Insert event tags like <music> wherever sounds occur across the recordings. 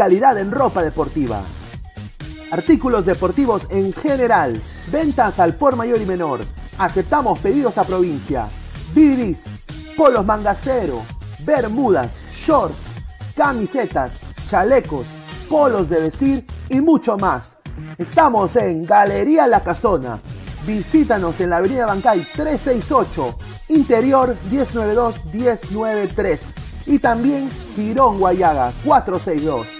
calidad en ropa deportiva. Artículos deportivos en general. Ventas al por mayor y menor. Aceptamos pedidos a provincia. Bidris, polos mangacero, bermudas, shorts, camisetas, chalecos, polos de vestir y mucho más. Estamos en Galería La Casona. Visítanos en la Avenida Bancay 368, Interior 192-193 y también Girón Guayaga 462.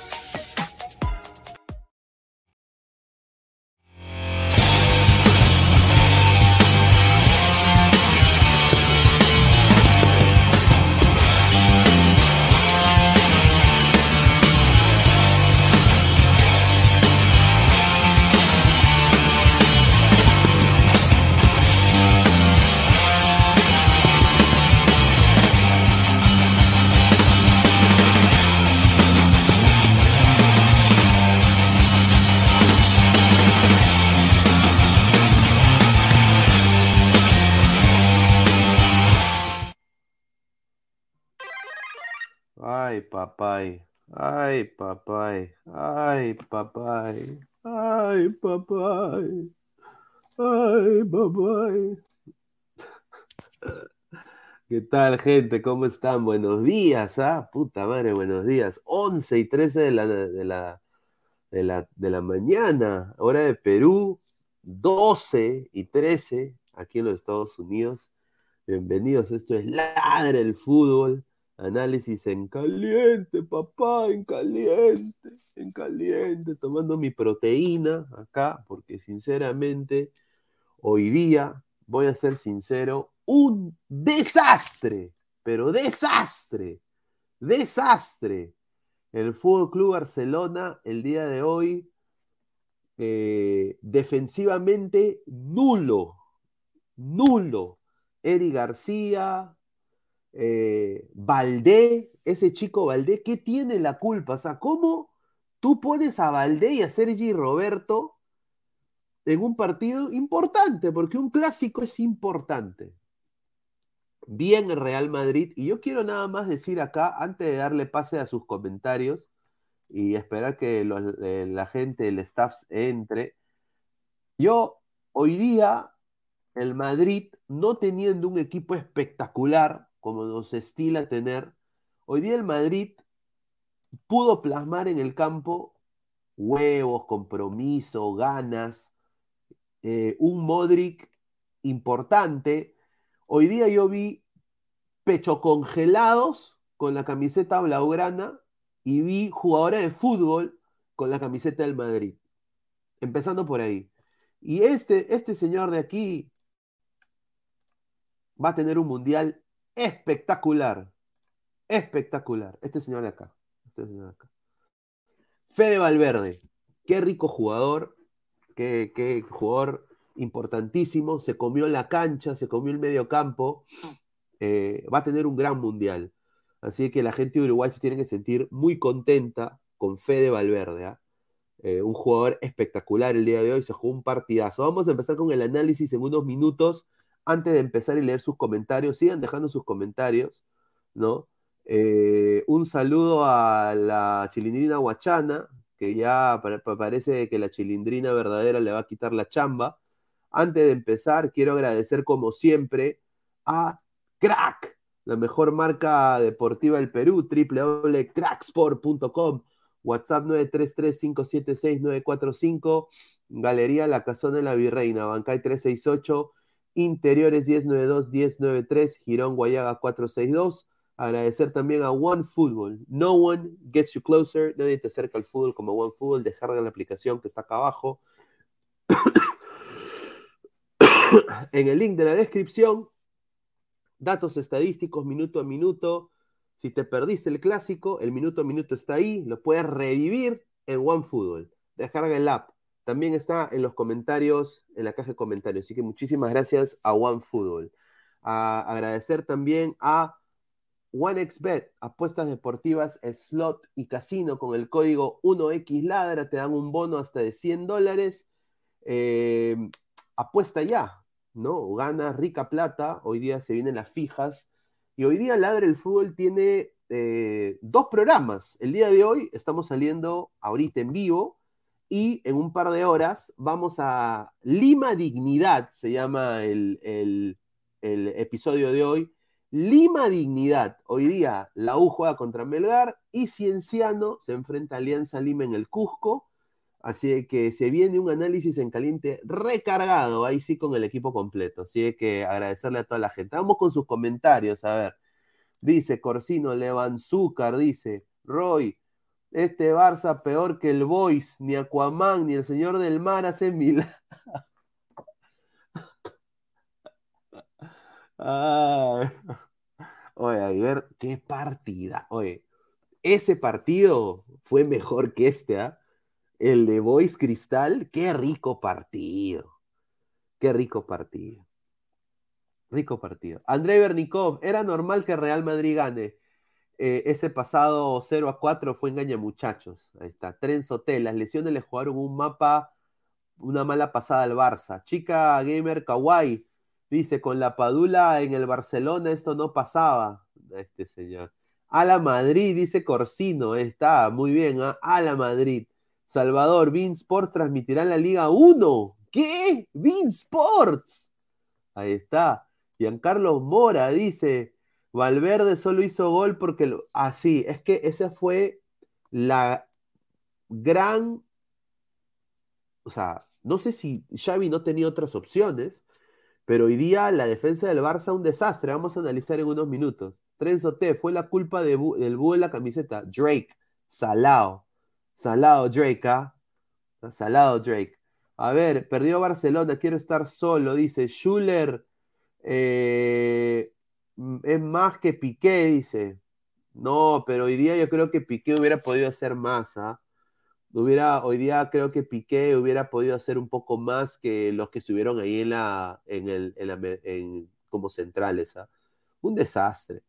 Papay. Ay, papay. Ay, papay. Ay, papay. Ay, papay. ¿Qué tal, gente? ¿Cómo están? Buenos días, ¿ah? Puta madre, buenos días. 11 y 13 de la, de la, de la, de la mañana, hora de Perú. 12 y 13 aquí en los Estados Unidos. Bienvenidos, esto es Ladre el Fútbol. Análisis en caliente, papá, en caliente, en caliente, tomando mi proteína acá, porque sinceramente, hoy día, voy a ser sincero, un desastre, pero desastre, desastre. El Fútbol Club Barcelona, el día de hoy, eh, defensivamente nulo, nulo. Eri García, eh, Valdé, ese chico Valdé, ¿qué tiene la culpa? O sea, ¿cómo tú pones a Valdé y a Sergi Roberto en un partido importante? Porque un clásico es importante. Bien el Real Madrid, y yo quiero nada más decir acá, antes de darle pase a sus comentarios y esperar que eh, la gente, el staff entre, yo hoy día, el Madrid, no teniendo un equipo espectacular, como nos estila tener, hoy día el Madrid pudo plasmar en el campo huevos, compromiso, ganas, eh, un Modric importante. Hoy día yo vi pecho congelados con la camiseta blaugrana y vi jugadores de fútbol con la camiseta del Madrid. Empezando por ahí. Y este, este señor de aquí va a tener un mundial espectacular. Espectacular. Este señor de acá. Este señor de acá. Fede Valverde. Qué rico jugador. Qué, qué, jugador importantísimo. Se comió la cancha, se comió el medio campo. Eh, va a tener un gran mundial. Así que la gente de Uruguay se tiene que sentir muy contenta con Fede Valverde. ¿ah? Eh, un jugador espectacular el día de hoy, se jugó un partidazo. Vamos a empezar con el análisis en unos minutos. Antes de empezar y leer sus comentarios, sigan dejando sus comentarios, ¿no? Eh, un saludo a la chilindrina Guachana, que ya parece que la chilindrina verdadera le va a quitar la chamba. Antes de empezar, quiero agradecer como siempre a Crack, la mejor marca deportiva del Perú, www.cracksport.com, WhatsApp 933-576-945, Galería La Casona de la Virreina, Bancay 368, Interiores 1092-1093, Girón Guayaga 462. Agradecer también a One Football. No one gets you closer. Nadie te acerca al fútbol como One Football. Descarga la aplicación que está acá abajo. <coughs> en el link de la descripción datos estadísticos minuto a minuto. Si te perdiste el clásico, el minuto a minuto está ahí, lo puedes revivir en OneFootball. Descarga el app. También está en los comentarios, en la caja de comentarios. Así que muchísimas gracias a OneFootball. A agradecer también a OneXBet, apuestas deportivas, slot y casino con el código 1XLadra. Te dan un bono hasta de 100 dólares. Eh, apuesta ya, ¿no? Gana rica plata, hoy día se vienen las fijas, y hoy día Ladre el Fútbol tiene eh, dos programas. El día de hoy estamos saliendo ahorita en vivo, y en un par de horas vamos a Lima Dignidad, se llama el, el, episodio de hoy. Lima Dignidad. Hoy día la U juega contra Melgar y Cienciano se enfrenta a Alianza Lima en el Cusco. Así que se viene un análisis en caliente recargado, ahí sí con el equipo completo. Así que agradecerle a toda la gente. Vamos con sus comentarios, a ver. Dice Corsino Levanzúcar, dice Roy, este Barça peor que el Boys, ni Aquaman, ni el Señor del Mar hace mil. <laughs> Oye, ayer, qué partida. Oye, ese partido fue mejor que este, ¿ah? el de Boys Cristal, qué rico partido. Qué rico partido. Rico partido. André Bernikov, era normal que Real Madrid gane. Eh, ese pasado 0 a 4 fue engaña muchachos. Ahí está. Trenzo T, las lesiones le jugaron un mapa, una mala pasada al Barça. Chica Gamer Kawaii dice, con la Padula en el Barcelona esto no pasaba. Este señor. A la Madrid, dice Corsino, está muy bien, ¿ah? a la Madrid. Salvador, Bean Sports transmitirá la Liga 1. ¿Qué? Bean Sports. Ahí está. Giancarlo Mora dice, Valverde solo hizo gol porque... Lo... Ah, es que esa fue la gran... O sea, no sé si Xavi no tenía otras opciones, pero hoy día la defensa del Barça un desastre. Vamos a analizar en unos minutos. Trenzo T, fue la culpa de del búho de la camiseta. Drake, Salao. Salado Drake, ¿ah? Salado Drake. A ver, perdió Barcelona, quiero estar solo, dice Schuller. Eh, es más que Piqué, dice. No, pero hoy día yo creo que Piqué hubiera podido hacer más, ¿ah? Hubiera, hoy día creo que Piqué hubiera podido hacer un poco más que los que estuvieron ahí en la, en el, en como centrales, ¿ah? Un desastre.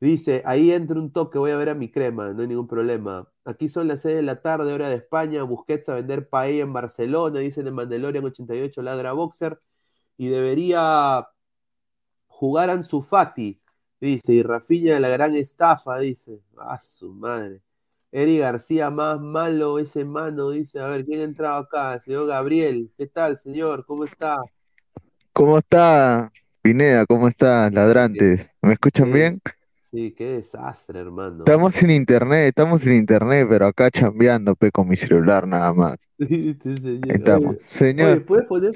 Dice, ahí entra un toque, voy a ver a mi crema, no hay ningún problema. Aquí son las 6 de la tarde, hora de España, Busquets a vender paella en Barcelona, dicen en Mandalorian 88, ladra boxer, y debería jugar Ansu Fati, dice, y Rafinha la gran estafa, dice, a su madre. Eri García, más malo ese mano, dice, a ver, ¿quién ha entrado acá? señor Gabriel, ¿qué tal, señor? ¿Cómo está? ¿Cómo está, Pineda? ¿Cómo está, ladrantes? ¿Me escuchan bien? Sí, qué desastre, hermano. Estamos sin internet, estamos sin internet, pero acá chambeando, pe, con mi celular nada más. <laughs> señor. Estamos. Señor, ¿puedes poner,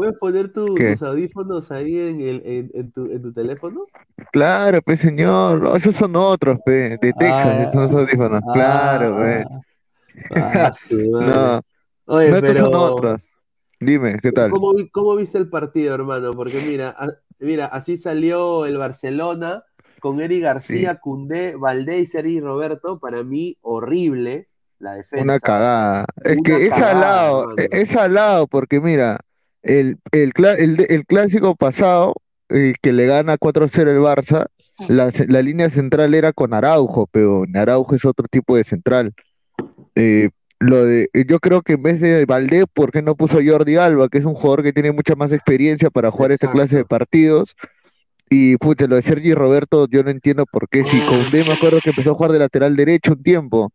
¿puedes poner tus audífonos ahí en, el, en, tu, en tu teléfono? Claro, pe, señor. esos son otros, pe, de Texas, ah, esos son los audífonos. claro, pe. Ah, <laughs> no, Oye, no, pero... son otros. Dime, ¿qué tal? ¿Cómo, ¿Cómo, viste el partido, hermano? Porque mira, mira, así salió el Barcelona con Eri García, Cundé, Valdés, y Roberto, para mí horrible la defensa. Una cagada. Es que es al lado, es al lado, porque mira, el, el, el, clásico pasado, eh, que le gana 4-0 el Barça, la, línea central era con Araujo, pero Araujo es otro tipo de central. Eh, lo de, yo creo que en vez de Valdés, ¿por qué no puso Jordi Alba, que es un jugador que tiene mucha más experiencia para jugar esta clase de partidos? Y pucha, lo de Sergi Roberto, yo no entiendo por qué. Si Condé me acuerdo que empezó a jugar de lateral derecho un tiempo.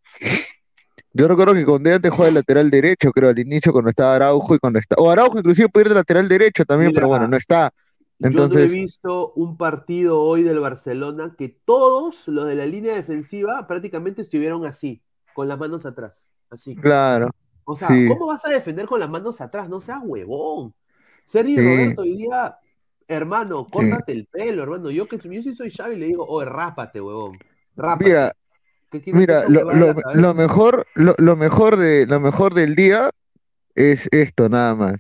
Yo recuerdo que Condé antes jugaba de lateral derecho, creo, al inicio cuando estaba Araujo y cuando está. O Araujo inclusive puede ir de lateral derecho también, pero bueno, no está. Entonces... Yo no he visto un partido hoy del Barcelona que todos los de la línea defensiva prácticamente estuvieron así, con las manos atrás. Así. Claro. O sea, ¿cómo vas a defender con las manos atrás? No seas huevón. Sergio Roberto hoy día Hermano, córtate el pelo, hermano. Yo que yo sí soy Xavi le digo, oye, rápate, huevón. Rápate. Mira, mira lo, lo, mejor, lo, lo, mejor de, lo mejor del día es esto, nada más.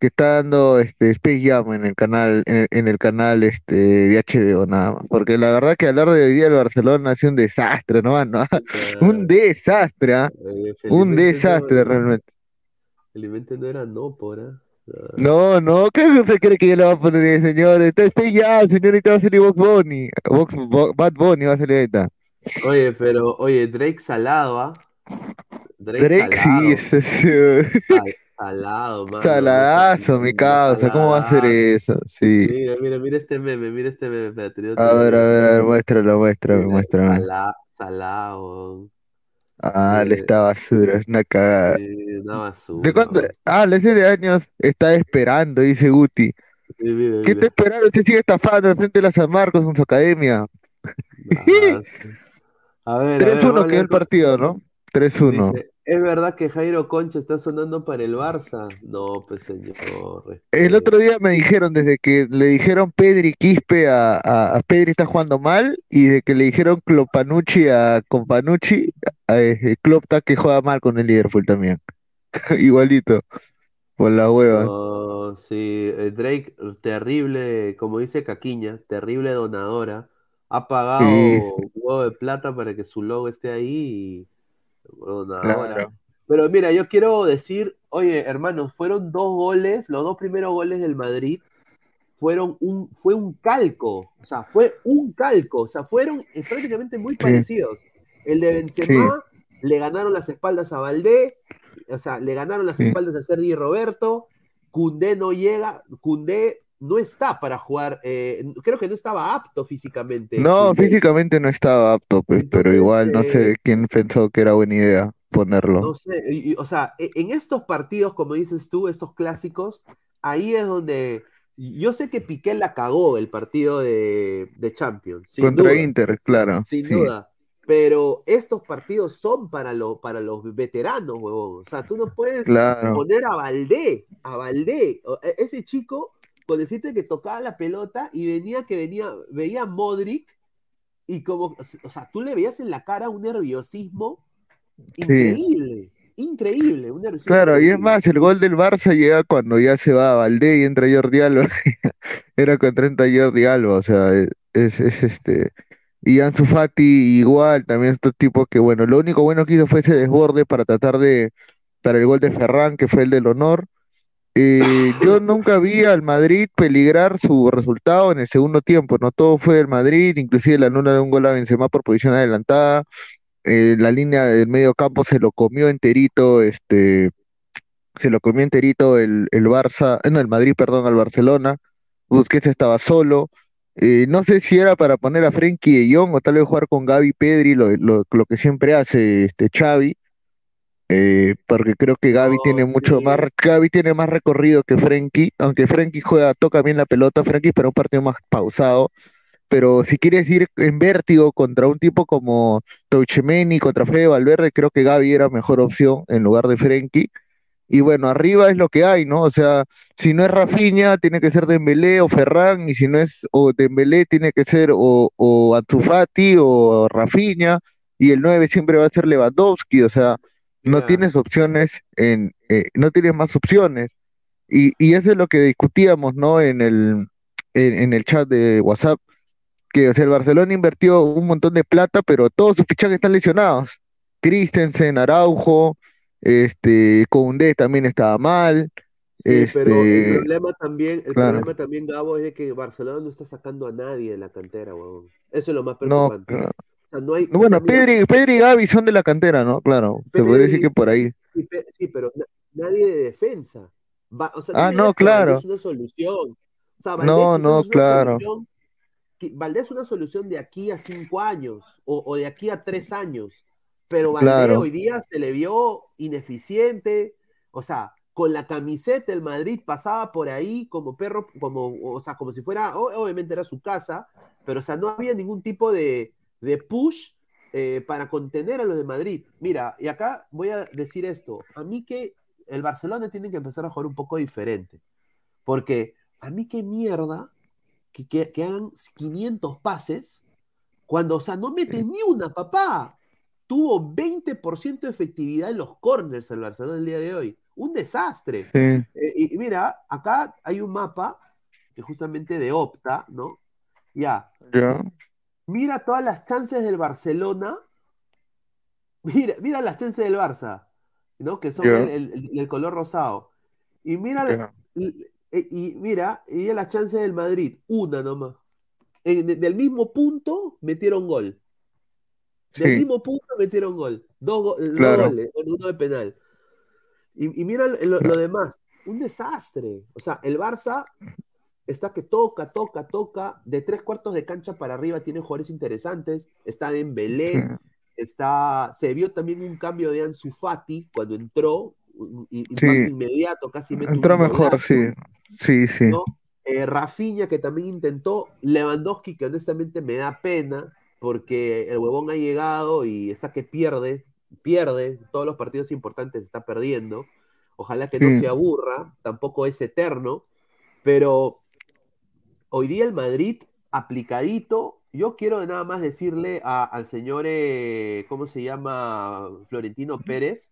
Que está dando este Space Jam en el canal, en el, canal este de HBO, nada más. Porque la verdad que hablar de hoy día el Barcelona ha sido un desastre, ¿no? <laughs> ¿no? un desastre, ¿ah? un desastre realmente. Felizmente no era no, por ¿eh? No, no, ¿qué usted cree que yo le voy a poner, señor? Está ya, señorita, va a salir Box Bunny. Bad Bunny va a salir ahorita. Oye, pero, oye, Drake salado, ¿ah? Drake, sí, ese <laughs> es. Salado, man. Saladazo, mi causa, ¿cómo va a ser eso? Sí. Mira, mira, mira este meme, mira este meme. a ver, a ver, a ver, muéstralo, muéstralo, muéstralo. salado. Ah, le está basura, es una cagada. Sí, una basura. ¿De cuánto? Ah, la de años está esperando, dice Guti. ¿Qué está esperando? Usted sigue estafando al frente de la San Marcos en su academia. <laughs> a ver, 3-1 quedó el partido, ¿no? 3-1. ¿Es verdad que Jairo Concha está sonando para el Barça? No, pues señor. El otro día me dijeron, desde que le dijeron Pedri Quispe a, a, Pedri está jugando mal, y de que le dijeron Clopanucci a Companucci, a, Klopp está que juega mal con el Liverpool también. <laughs> Igualito, por la hueva. No, sí, eh, Drake, terrible, como dice Caquiña, terrible donadora. Ha pagado un huevo de plata para que su logo esté ahí y pero mira, yo quiero decir, oye, hermanos, fueron dos goles, los dos primeros goles del Madrid fueron un, fue un calco, o sea, fue un calco, o sea, fueron eh, prácticamente muy parecidos. El de Benzema le ganaron las espaldas a Valdé, o sea, le ganaron las espaldas a Sergi Roberto, Cundé no llega, Cundé no está para jugar, eh, creo que no estaba apto físicamente. No, físicamente no estaba apto, pues, pero igual no sé eh, quién pensó que era buena idea ponerlo. No sé, o sea, e, en estos partidos, como dices tú, estos clásicos, ahí es donde yo sé que Piqué la cagó el partido de, Champions. Contra Inter, claro. Sin duda. Pero estos partidos son para, lo, para los veteranos, huevón. O sea, tú no puedes poner a Valdé, a Valdé. E, ese chico con decirte que tocaba la pelota y venía que venía, veía a Modric y como, o sea, tú le veías en la cara un nerviosismo increíble, increíble, un nerviosismo Claro, y es más, el gol del Barça llega cuando ya se va a Valdé y entra Jordi Alba, <laughs> era con 30 Jordi Alba, o sea, es, es este... Y Ansu Fati igual, también estos tipos que, bueno, lo único bueno que hizo fue ese desborde para tratar de, para el gol de Ferran, que fue el del honor, eh, yo <laughs> nunca vi al Madrid peligrar su resultado en el segundo tiempo, no todo fue el Madrid, inclusive la nula de un gol a Benzema por posición adelantada, eh, la línea del medio campo se lo comió enterito, este, se lo comió enterito el, el Barça, eh, no, el Madrid, perdón, al Barcelona, Busquets estaba solo, no sé si era para poner a Frenkie de Jong o tal vez jugar con Gaby Pedri, lo, lo, lo que siempre hace este Xavi, eh, porque creo que Gaby tiene mucho más, Gaby tiene más recorrido que Frenkie, aunque Frenkie juega, toca bien la pelota, Frenkie para un partido más pausado, pero si quieres ir en vértigo contra un tipo como Touchemeni, contra Fede Valverde, creo que Gaby era mejor opción en lugar de Frenkie. Y bueno, arriba es lo que hay, ¿no? O sea, si no es Rafinha, tiene que ser Dembélé o Ferran, y si no es o Dembélé, tiene que ser o, o Atufati o Rafinha, y el 9 siempre va a ser Lewandowski, o sea, no tienes opciones, en, eh, no tienes más opciones. Y, y, eso es lo que discutíamos, ¿no? En el, en, el chat de WhatsApp, que o sea, el Barcelona invirtió un montón de plata, pero todos sus fichajes están lesionados. Christensen, Araujo, este, Koundé también estaba mal. Sí, pero el este, problema también, el problema también, Gabo, es que Barcelona no está sacando a nadie de la cantera, huevón. Eso es lo más preocupante. Bueno, Pedri, y Gaby son de la cantera, ¿no? Claro, se podría decir que por ahí. Sí, pero nadie de defensa. ah, no, claro. Es una solución. no, no, claro. Valdés es una solución de aquí a cinco años o, de aquí a tres años, pero Valdés hoy día se le vio ineficiente, o sea, con la camiseta el Madrid pasaba por ahí como perro, como, o sea, como si fuera, obviamente era su casa, pero o sea, no había ningún tipo de, de push eh, para contener a los de Madrid. Mira, y acá voy a decir esto, a mí que el Barcelona tiene que empezar a jugar un poco diferente, porque a mí qué mierda que, que, hagan 500 pases cuando, o sea, no mete ni una, papá. Tuvo 20% de efectividad en los corners el Barcelona el día de hoy. Un desastre. Eh, y, mira, acá hay un mapa que justamente de Opta, ¿no? Ya. Mira todas las chances del Barcelona. Mira, mira las chances del Barça, ¿no? Que son el, color rosado. Y mira, y, mira, y las chances del Madrid, una nomás. del mismo punto metieron gol. Del mismo punto metieron gol. Dos, goles, uno de penal. Y, mira lo, demás, un desastre. O sea, el Barça está que toca, toca, toca, de tres cuartos de cancha para arriba tiene jugadores interesantes, está en Belén, está, se vio también un cambio de Ansu Fati cuando entró, y, inmediato, casi entró mejor, sí, sí, sí. Eh, Rafinha que también intentó, Lewandowski que honestamente me da pena, porque el huevón ha llegado y está que pierde, pierde, todos los partidos importantes está perdiendo, ojalá que no se aburra, tampoco es eterno, pero hoy día el Madrid aplicadito, yo quiero nada más decirle al señor, eh, ¿cómo se llama? Florentino Pérez,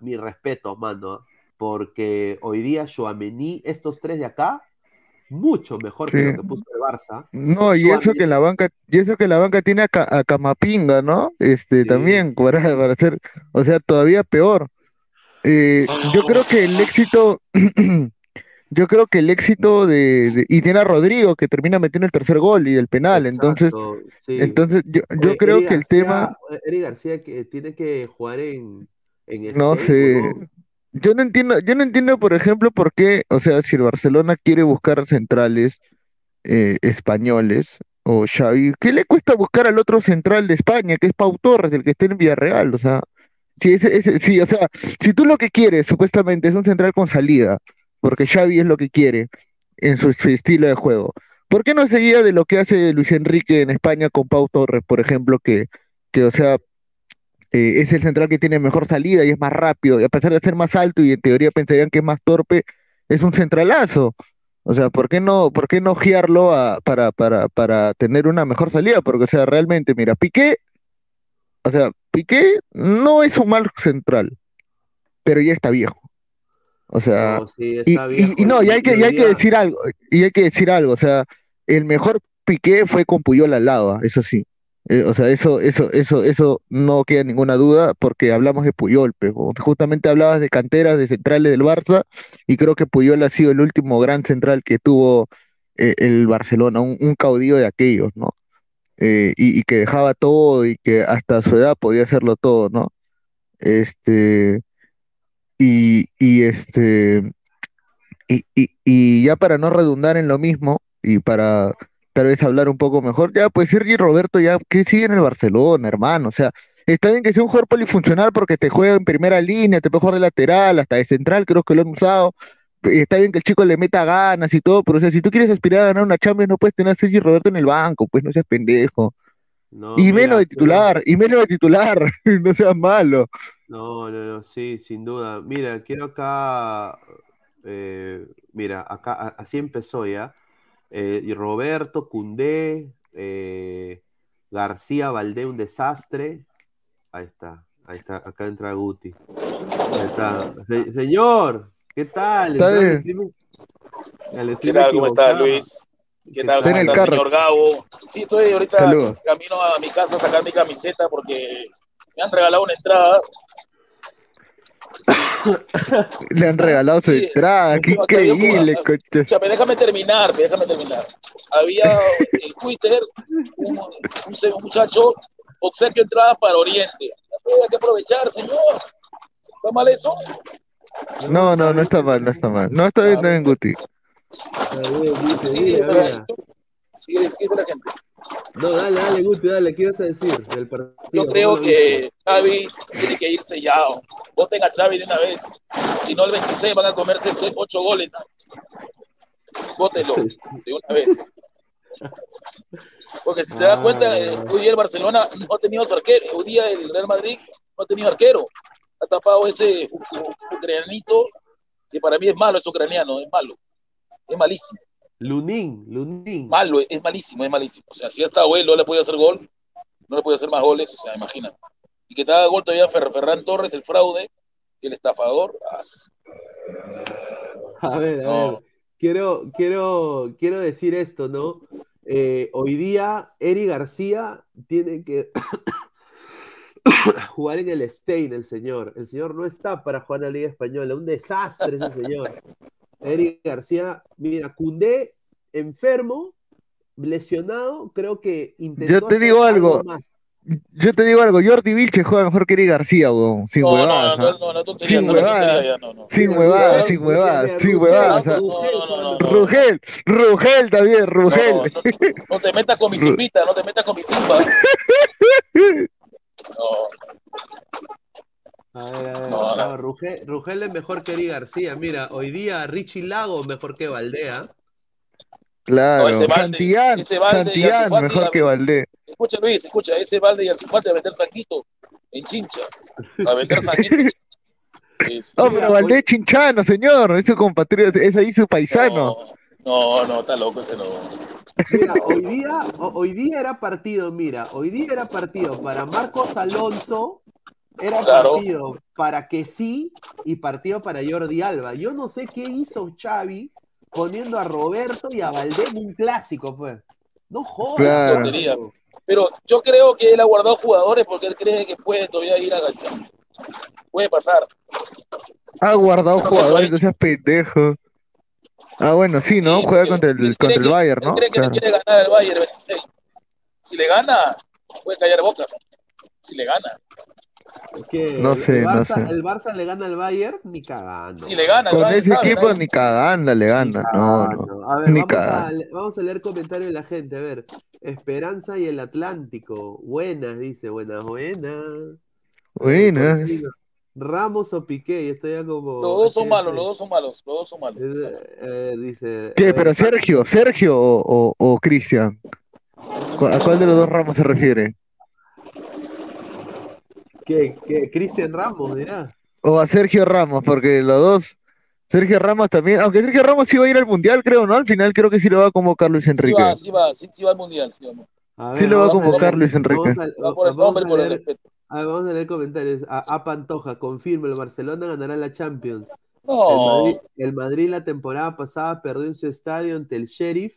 mi respeto, mano, porque hoy día Joamení, estos tres de acá, mucho mejor que lo que puso el Barça. No, y eso que la banca, y eso que la banca tiene a, Camapinga, ¿no? Este, también, <laughs> para, para hacer, o sea, todavía peor. Eh, yo creo que el éxito, <clears throat> yo creo que el éxito de, y tiene a Rodrigo que termina metiendo el tercer gol y el penal, entonces, entonces yo, yo creo que el tema, Eric García que tiene que jugar en, en no sé, yo no entiendo, yo no entiendo, por ejemplo, por qué, o sea, si el Barcelona quiere buscar centrales eh, españoles o Xavi, ¿qué le cuesta buscar al otro central de España, que es Pau Torres, el que está en Villarreal? O sea, si, sí, o sea, si tú lo que quieres, supuestamente, es un central con salida, porque Xavi es lo que quiere en su, estilo de juego, ¿por qué no seguía de lo que hace Luis Enrique en España con Pau Torres, por ejemplo, que, que o sea, eh, es el central que tiene mejor salida y es más rápido, y a pesar de ser más alto y en teoría pensarían que es más torpe, es un centralazo. O sea, ¿por qué no, por qué no giarlo para, para, para tener una mejor salida? Porque, o sea, realmente, mira, Piqué, o sea, Piqué no es un mal central, pero ya está viejo. O sea, y, no, y hay que, y hay que decir algo, y hay que decir algo, o sea, el mejor Piqué fue con Puyol al lado, ah, eso sí. Eh, o sea, eso, eso, eso, eso no queda ninguna duda porque hablamos de Puyol, pero justamente hablabas de canteras, de centrales del Barça, y creo que Puyol ha sido el último gran central que tuvo eh, el Barcelona, un, caudillo de aquellos, ¿no? Eh, y, que dejaba todo y que hasta su edad podía hacerlo todo, ¿no? Este, y, y este, y, y, y ya para no redundar en lo mismo, y para tal vez hablar un poco mejor. Ya, pues Sergi Roberto, ya que sigue en el Barcelona, hermano. O sea, está bien que sea un jugador polifuncional porque te juega en primera línea, te puede jugar de lateral, hasta de central, creo que lo han usado. Está bien que el chico le meta ganas y todo, pero o sea, si tú quieres aspirar a ganar una Champions, no puedes tener a Sergi Roberto en el banco, pues no seas pendejo. y menos de titular, y menos de titular, <laughs> no seas malo. No, no, no, sí, sin duda. Mira, quiero acá, eh, mira, acá así empezó ya. Eh, y Roberto, Cundé, eh, García, Valdé, un desastre. Ahí está, ahí está, acá entra Guti. Ahí está. señor, ¿qué tal? ¿Qué tal? ¿Cómo está Luis? ¿Qué tal? ¿Cómo está, señor Gabo? Sí, estoy ahorita camino a mi casa a sacar mi camiseta porque me han regalado una entrada <coughs> Le han regalado su entrada, qué increíble, O sea, déjame terminar, déjame terminar. Había en Twitter un, muchacho obsequio entrada para Oriente. Hay que aprovechar, señor. ¿Está mal eso? No, no, no está mal, no está mal. No está bien, está bien, Guti. Sí, sí, es que la gente. No, dale, dale, Guti, dale, ¿qué ibas a decir del partido? Yo creo que Xavi tiene que irse ya. Voten a Xavi de una vez. Si no, el 26 van a comerse 8 goles. Vótelo de una vez. Porque si te das cuenta, eh, hoy día el Barcelona no ha tenido su arquero. Hoy día el Real Madrid no ha tenido arquero. Ha tapado ese ucranianito, que para mí es malo, es ucraniano, es malo. Es malísimo. Lunín, Lunín. Malo, es malísimo, es malísimo. O sea, si está abuelo no le puede hacer gol, no le puede hacer más goles, o sea, imagina. Y que te haga gol todavía Ferran Torres, el fraude, el estafador. A ver, a ver. Quiero, quiero, quiero decir esto, ¿no? Eh, hoy día, Eri García tiene que <coughs> jugar en el Stein, el señor. El señor no está para jugar en la Liga Española. Un desastre ese señor. Eric García, mira, Cundé, enfermo, lesionado, creo que intentó. Yo te digo algo. Yo te digo algo, Jordi Vilche juega mejor que Eric García, weón. Sin huevadas. No, no, no, Sin huevadas. Sin huevadas, sin huevadas, sin huevadas. Rugel, Rugel también, Rugel. No, te metas con mi simpita, no te metas con mi simpa. No. A ver, a ver. Rugel, es mejor que Eri García. Mira, hoy día Richie Lago mejor que Valdea. Claro, Santillán, Santillán mejor que Valdé. Escucha Luis, escucha, ese Valde y Alzufate a vender saquito en chincha. A vender <laughs> saquito en chincha. No, pero Valdé es chinchano, señor. Es su compatriota, es ahí su paisano. No, no, está loco ese no. Mira, hoy día, hoy día era partido, mira, hoy día era partido para Marcos Alonso era partido para que sí y partido para Jordi Alba. Yo no sé qué hizo Xavi poniendo a Roberto y a Valdés un clásico, pues. No jodas. Pero yo creo que él ha guardado jugadores porque él cree que puede todavía ir a García. Puede pasar. Ha guardado jugadores, no seas pendejo. Ah, bueno, sí, ¿no? Juega contra el, contra el Bayern, ¿no? Él cree que le quiere ganar el Bayern 26. Si le gana, puede callar boca. Si le gana no sé, el Barça, no sé. El Barça le gana al Bayern ni cagando. Si le gana, Con ese equipo ni cagando le gana. No, no. A ver, vamos, a, vamos, a, leer comentarios de la gente. A ver, Esperanza y el Atlántico. Buenas, dice. Buenas, buenas. Buenas. Ramos o Piqué, y estoy ya como. Los dos son malos, los dos son malos, los dos son malos. Eh, dice. ¿Qué? ¿Pero Sergio, Sergio o, o, o Cristian? ¿A cuál de los dos Ramos se refiere? ¿Qué? ¿Qué? Cristian Ramos, dirá. O a Sergio Ramos, porque los dos. Sergio Ramos también, aunque Sergio Ramos sí va a ir al mundial, creo, ¿no? Al final creo que sí lo va a convocar Luis Enrique. Sí va, sí va, sí, va al mundial, sí, vamos. sí lo va a convocar Luis Enrique. Vamos a, va por el nombre, por el respeto. A ver, vamos a leer comentarios. A, a Pantoja, confirma, el Barcelona ganará la Champions. No. El Madrid, el Madrid, la temporada pasada perdió en su estadio ante el Sheriff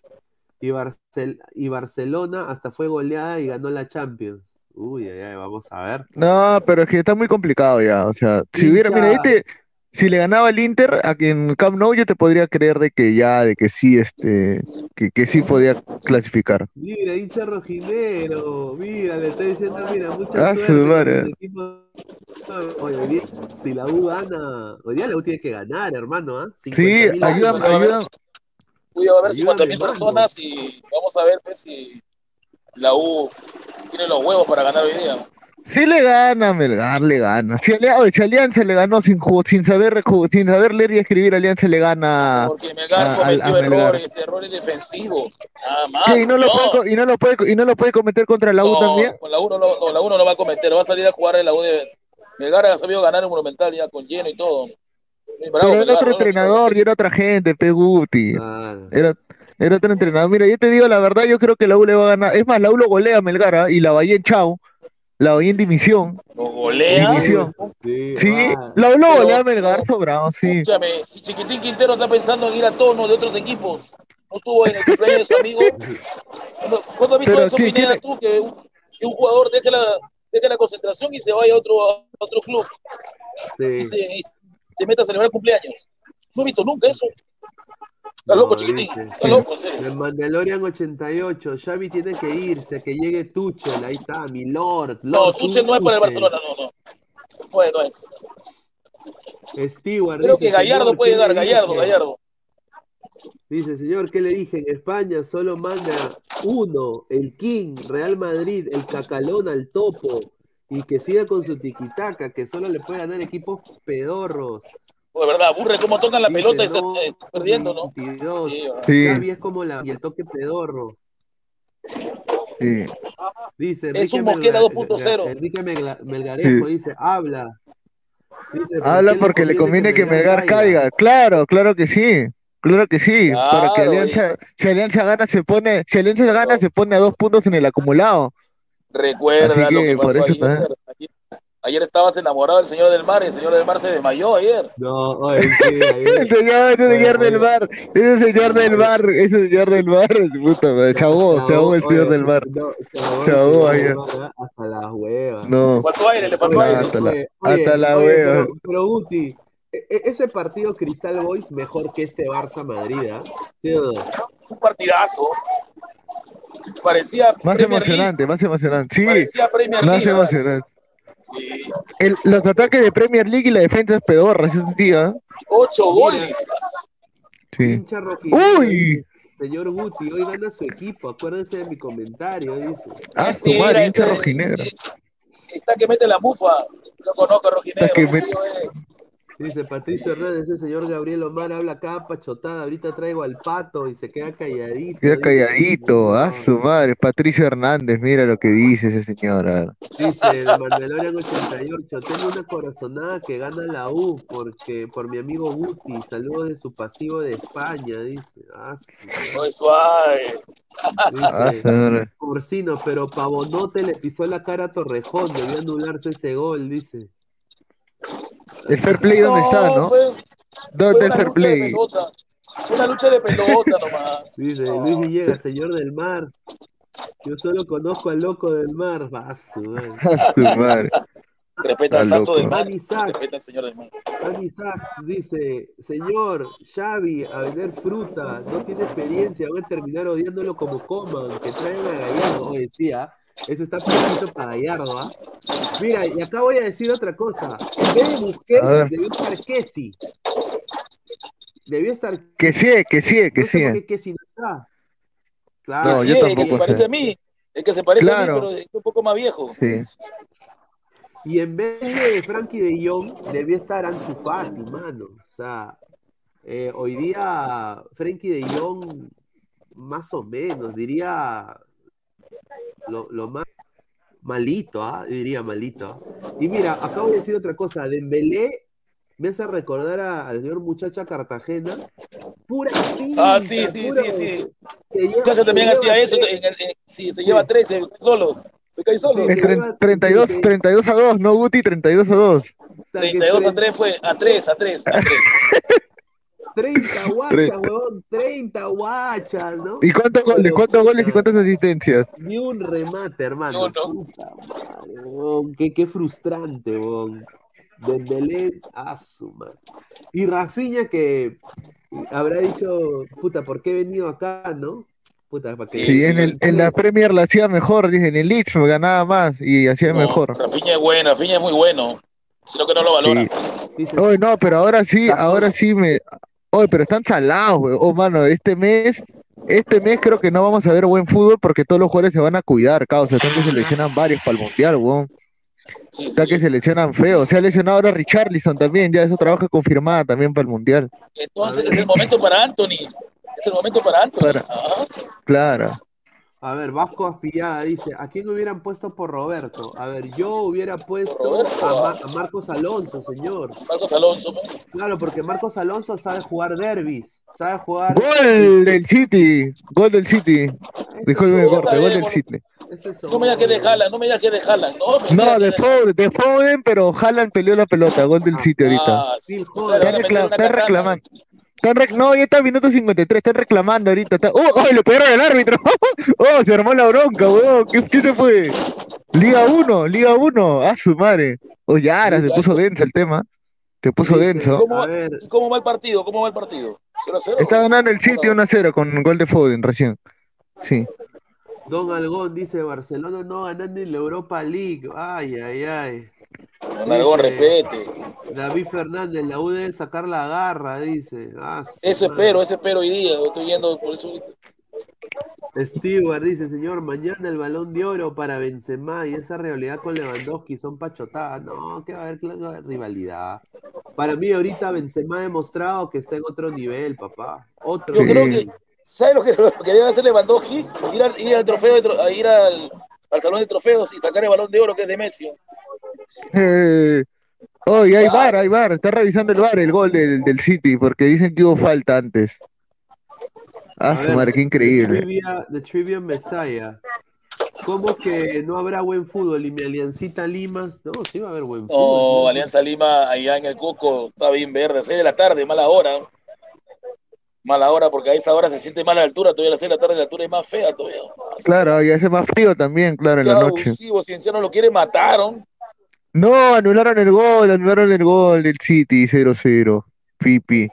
y, Barcel y Barcelona hasta fue goleada y ganó la Champions. Uy, ay, ay, vamos a ver. No, pero es que está muy complicado ya. O sea, si hubiera, mira, este, si le ganaba el Inter aquí en Camp Nou, yo te podría creer de que ya, de que sí, este, que, que sí podía clasificar. Mira, hincha rojinero, mira, le estoy diciendo, mira, mucha ah, suerte. Oye, hoy día, si la U gana, hoy día la U tiene que ganar, hermano, ¿ah? ¿eh? Sí, ayúdame, ayúdame. Voy a ver 50 mil personas y vamos a ver pues, si la U tiene los huevos para ganar hoy día. Sí le gana, Melgar le gana. Si, Alianza le ganó sin, sin, saber, sin saber leer y escribir, Alianza le gana. Porque Melgar cometió errores, errores defensivos. Nada más. ¿Y, no lo puede, y, no lo puede, ¿Y no lo puede cometer contra la U también? Con la U no, no, la U no lo va a cometer, va a salir a jugar en la U de. Melgar ha sabido ganar el Monumental ya con lleno y todo. Pero era otro entrenador y era otra gente, Peguti. Era, era otro entrenador. Mira, yo te digo la verdad, yo creo que la U le va a ganar. Es más, la U lo golea a Melgara y la Bahía en Chao. La Bahía en dimisión. ¿Lo golea? Dimisión. Sí, sí la U lo golea a Melgar sobrado, sí. Escúchame, si Chiquitín Quintero está pensando en ir a tono de otros equipos, no estuvo en el cumpleaños de su amigo. ¿Cuándo has visto eso, Pineda, tú, que un, que un, jugador deje la, deje la concentración y se vaya a otro, a otro club? Sí. Y se, y se meta a celebrar cumpleaños. No he visto nunca eso. Está loco, chiquitín. Está loco, en serio. El Mandalorian 88. Xavi tiene que irse, que llegue Tuchel. Ahí está, mi Lord. no, Tuchel no es para el Barcelona, no, no. No, no es. Stewart. Creo que Gallardo puede llegar, Gallardo, Gallardo. Dice, señor, ¿qué le dije? En España solo manda uno, el King, Real Madrid, el Cacalón al topo, y que siga con su tiquitaca, que solo le puede ganar equipos pedorros. De verdad, aburre cómo tocan la pelota y está, perdiendo, ¿no? Sí, es como la, y el toque pedorro. Sí. Dice, es un Mosquera 2.0. Enrique Melgarejo dice, habla. habla porque le conviene que Melgar caiga. Claro, claro que sí. Claro que sí, para que Alianza, si Alianza gana se pone, si Alianza gana se pone a dos puntos en el acumulado. Recuerda lo que pasó ayer. Ayer. estabas enamorado del señor del mar y el señor del mar se desmayó ayer. No, oye, sí, ayer. <laughs> el señor, ese señor del mar, ese señor del mar, ese señor del mar, puta madre, el señor del mar. chavó ayer. Hasta las huevas. No. Le faltó aire, le faltó aire. Hasta la, hasta la hueva. Pero, pero Guti, e, e, ese partido Cristal Boys mejor que este Barça Madrid. ¿Sí Un partidazo. Parecía más emocionante, más emocionante. Sí, Parecía Premier más emocionante. Sí. El, los ataques de Premier League y la defensa es pedorra ese día. Ocho goles. Sí. Uy. Señor Guti, hoy gana su equipo, acuérdense de mi comentario, dice. Ah, su madre, hincha rojinegra. Está que mete la mufa. Lo conozco, rojinegra. Está que mete... Dice Patricio Hernández, el señor Gabriel Omar habla acá pachotada, ahorita traigo al pato y se queda calladito. Queda calladito, a su madre, Patricio Hernández, mira lo que dice ese señor. Dice, de Mandalorian 88, tengo una corazonada que gana la U porque por mi amigo Guti, saludos de su pasivo de España, dice. Ah, Muy suave. Dice, Porcino, pero Pavonote le pisó la cara a Torrejón, debió anularse ese gol, dice. El fair play, ¿dónde está, no? ¿Dónde está el fair play? Una lucha de pelota nomás. Dice Luis Villegas, señor del mar. Yo solo conozco al loco del mar. Va, su madre. <laughs> Respeta al santo del mar. Respeta al señor del mar. Annie Sachs dice, señor, Xavi, a vender fruta, no tiene experiencia, voy a terminar odiándolo como coman, que traigan a Gallardo, decía. Eso está preciso para Gallardo, ¿ah? Mira, y acá voy a decir otra cosa. En vez de Busquets, debió estar Kessi. Debió estar. Que sí, que sí, que sí. ¿Por qué no está? Claro. No, yo tampoco. Es que se parece a mí. Es que se parece a mí, pero es un poco más viejo. Sí. Y en vez de Frankie de Jong, debió estar Ansu Fati, mano. O sea, eh, hoy día Frankie de Jong, más o menos, diría lo, lo más malito, ¿ah? diría malito. Y mira, acabo de decir otra cosa, Dembélé me hace recordar al señor muchacha Cartagena, pura Ah, sí, sí, sí, sí. Muchacha también hacía eso, sí, se lleva tres, se solo. Se cae solo. 32, 32 a 2, no Guti, 32 a 2. 32 a 3 fue, a 3, a 3, a 3. <laughs> 30 guachas, weón, 30 guachas, ¿no? ¿Y cuántos goles? ¿Cuántos goles y cuántas asistencias? Ni un remate, hermano. Puta madre, Qué, qué frustrante, weón. Dembélé, a su madre. Y Rafinha que habrá dicho, puta, ¿por qué he venido acá, no? Puta, ¿para qué? Sí, en, el, en la Premier la hacía mejor, dice, en el Leeds ganaba más y hacía mejor. Rafinha es bueno, Rafinha es muy bueno, sino que no lo valora. Sí. no, pero ahora sí, ahora sí me, Oye, pero están salados, güey. Oh, mano, este mes, este mes creo que no vamos a ver buen fútbol porque todos los jugadores se van a cuidar, causa. Están que seleccionan varios para el mundial, weón. Sí, Está que seleccionan feo. Se ha lesionado ahora Richarlison también, ya eso trabaja confirmada también para el mundial. Entonces es el momento para Anthony. Es el momento para Anthony. Claro. A ver, Vasco Aspillada dice, ¿a quién hubieran puesto por Roberto? A ver, yo hubiera puesto a, Marcos Alonso, señor. Marcos Alonso, Claro, porque Marcos Alonso sabe jugar derbis, sabe jugar... ¡Gol del City! ¡Gol del City! Disculpe, corte, gol del City. no me digas que de Haaland, no me digas que de Haaland, no. No, de Foden, de Foden, pero Haaland peleó la pelota, gol del City ahorita. Ah, sí, joder, está reclamando no, ya está minuto 53, están reclamando ahorita. ¡Oh, oh, le pegaron al árbitro! <laughs> ¡Oh, se armó la bronca, weón! ¿Qué, ¿Qué, se fue? Liga 1, Liga 1, a su madre. Oye, ahora se puso denso el tema. Se puso denso. ¿Cómo, ¿Cómo va el partido? ¿Cómo va el partido? Está ganando el City 1-0 con gol de Foden recién. Sí. Don Algón dice, Barcelona no ganan ni la Europa League. Ay, ay, ay. Don Algón, repete. David Fernández, la U debe sacar la garra, dice. Ah, eso espero, eso espero hoy día. Estoy viendo por eso. Stewart dice, señor, mañana el balón de oro para Benzema y esa rivalidad con Lewandowski son pachotadas. No, que va a haber, va rivalidad. Para mí ahorita Benzema ha demostrado que está en otro nivel, papá. Otro Yo creo que, ¿sabes <laughs> lo que, debe hacer Lewandowski? Ir al, ir al trofeo, ir al, al, salón de trofeos y sacar el balón de oro que es de Messi. Eh, oh, y hay bar, hay bar. Está revisando el bar el gol del, del City porque dicen que hubo falta antes. Ah, su madre, qué increíble. The Trivia, Messiah. ¿Cómo que no habrá buen fútbol? ¿Y mi Aliancita Lima? No, sí va a haber buen fútbol. No, Alianza Lima allá en el Coco está bien verde, 6 de la tarde, mala hora. Mala hora porque a esa hora se siente mala altura, todavía a las 6 de la tarde la altura es más fea todavía. Claro, y hace más frío también, claro, en la noche. Abusivo, no lo quiere, mataron. No, anularon el gol, anularon el gol del City 0-0. Pipi.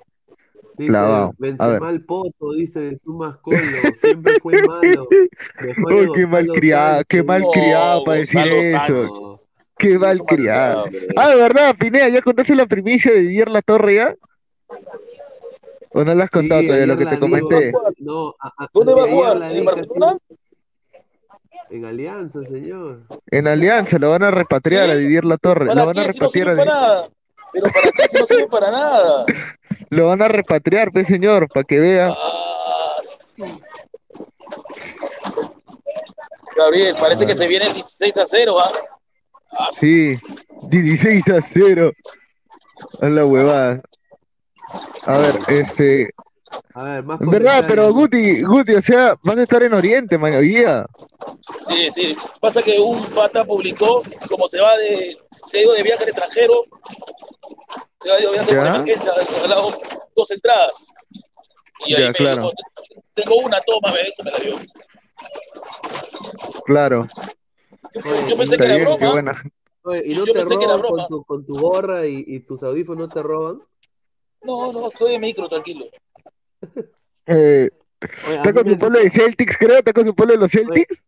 Dice, Benzema el poto, dice su mascolo, siempre fue malo. <laughs> Oh, qué mal criado, qué mal criado para decir eso. Qué mal criado. Ah, de verdad, Pinea, ¿ya contaste la primicia de Didier La Torre ya? ¿O no la has contado todavía lo que te comenté? No, ¿Dónde va a jugar? ¿En Barcelona? En Alianza, señor. En Alianza, lo van a repatriar a Didier La Torre. Lo van a repatriar a Pero para qué si no sirve para nada. <laughs> Lo van a repatriar, pues señor, para que vea. Ah, Gabriel, parece que se viene 16 a 0, ¿ah? ¿ah? sí, 16 a 0. A la huevada. A ver, este. A ver, más ¿Verdad? Pero Guti, Guti, o sea, van a estar en Oriente mañana día. Sí, sí. Pasa que un pata publicó, como se va de, se ha ido de viaje al extranjero, dos entradas. Y ahí me claro. tengo una toma, me, me la dio. Claro. Yo, pensé que era broma. ¿Y no te roban con tu, con tu gorra y, y, tus audífonos no te roban? No, no, estoy de micro, tranquilo. Eh, ¿Está con su pueblo de Celtics, creo? ¿Está con su pueblo de los Celtics?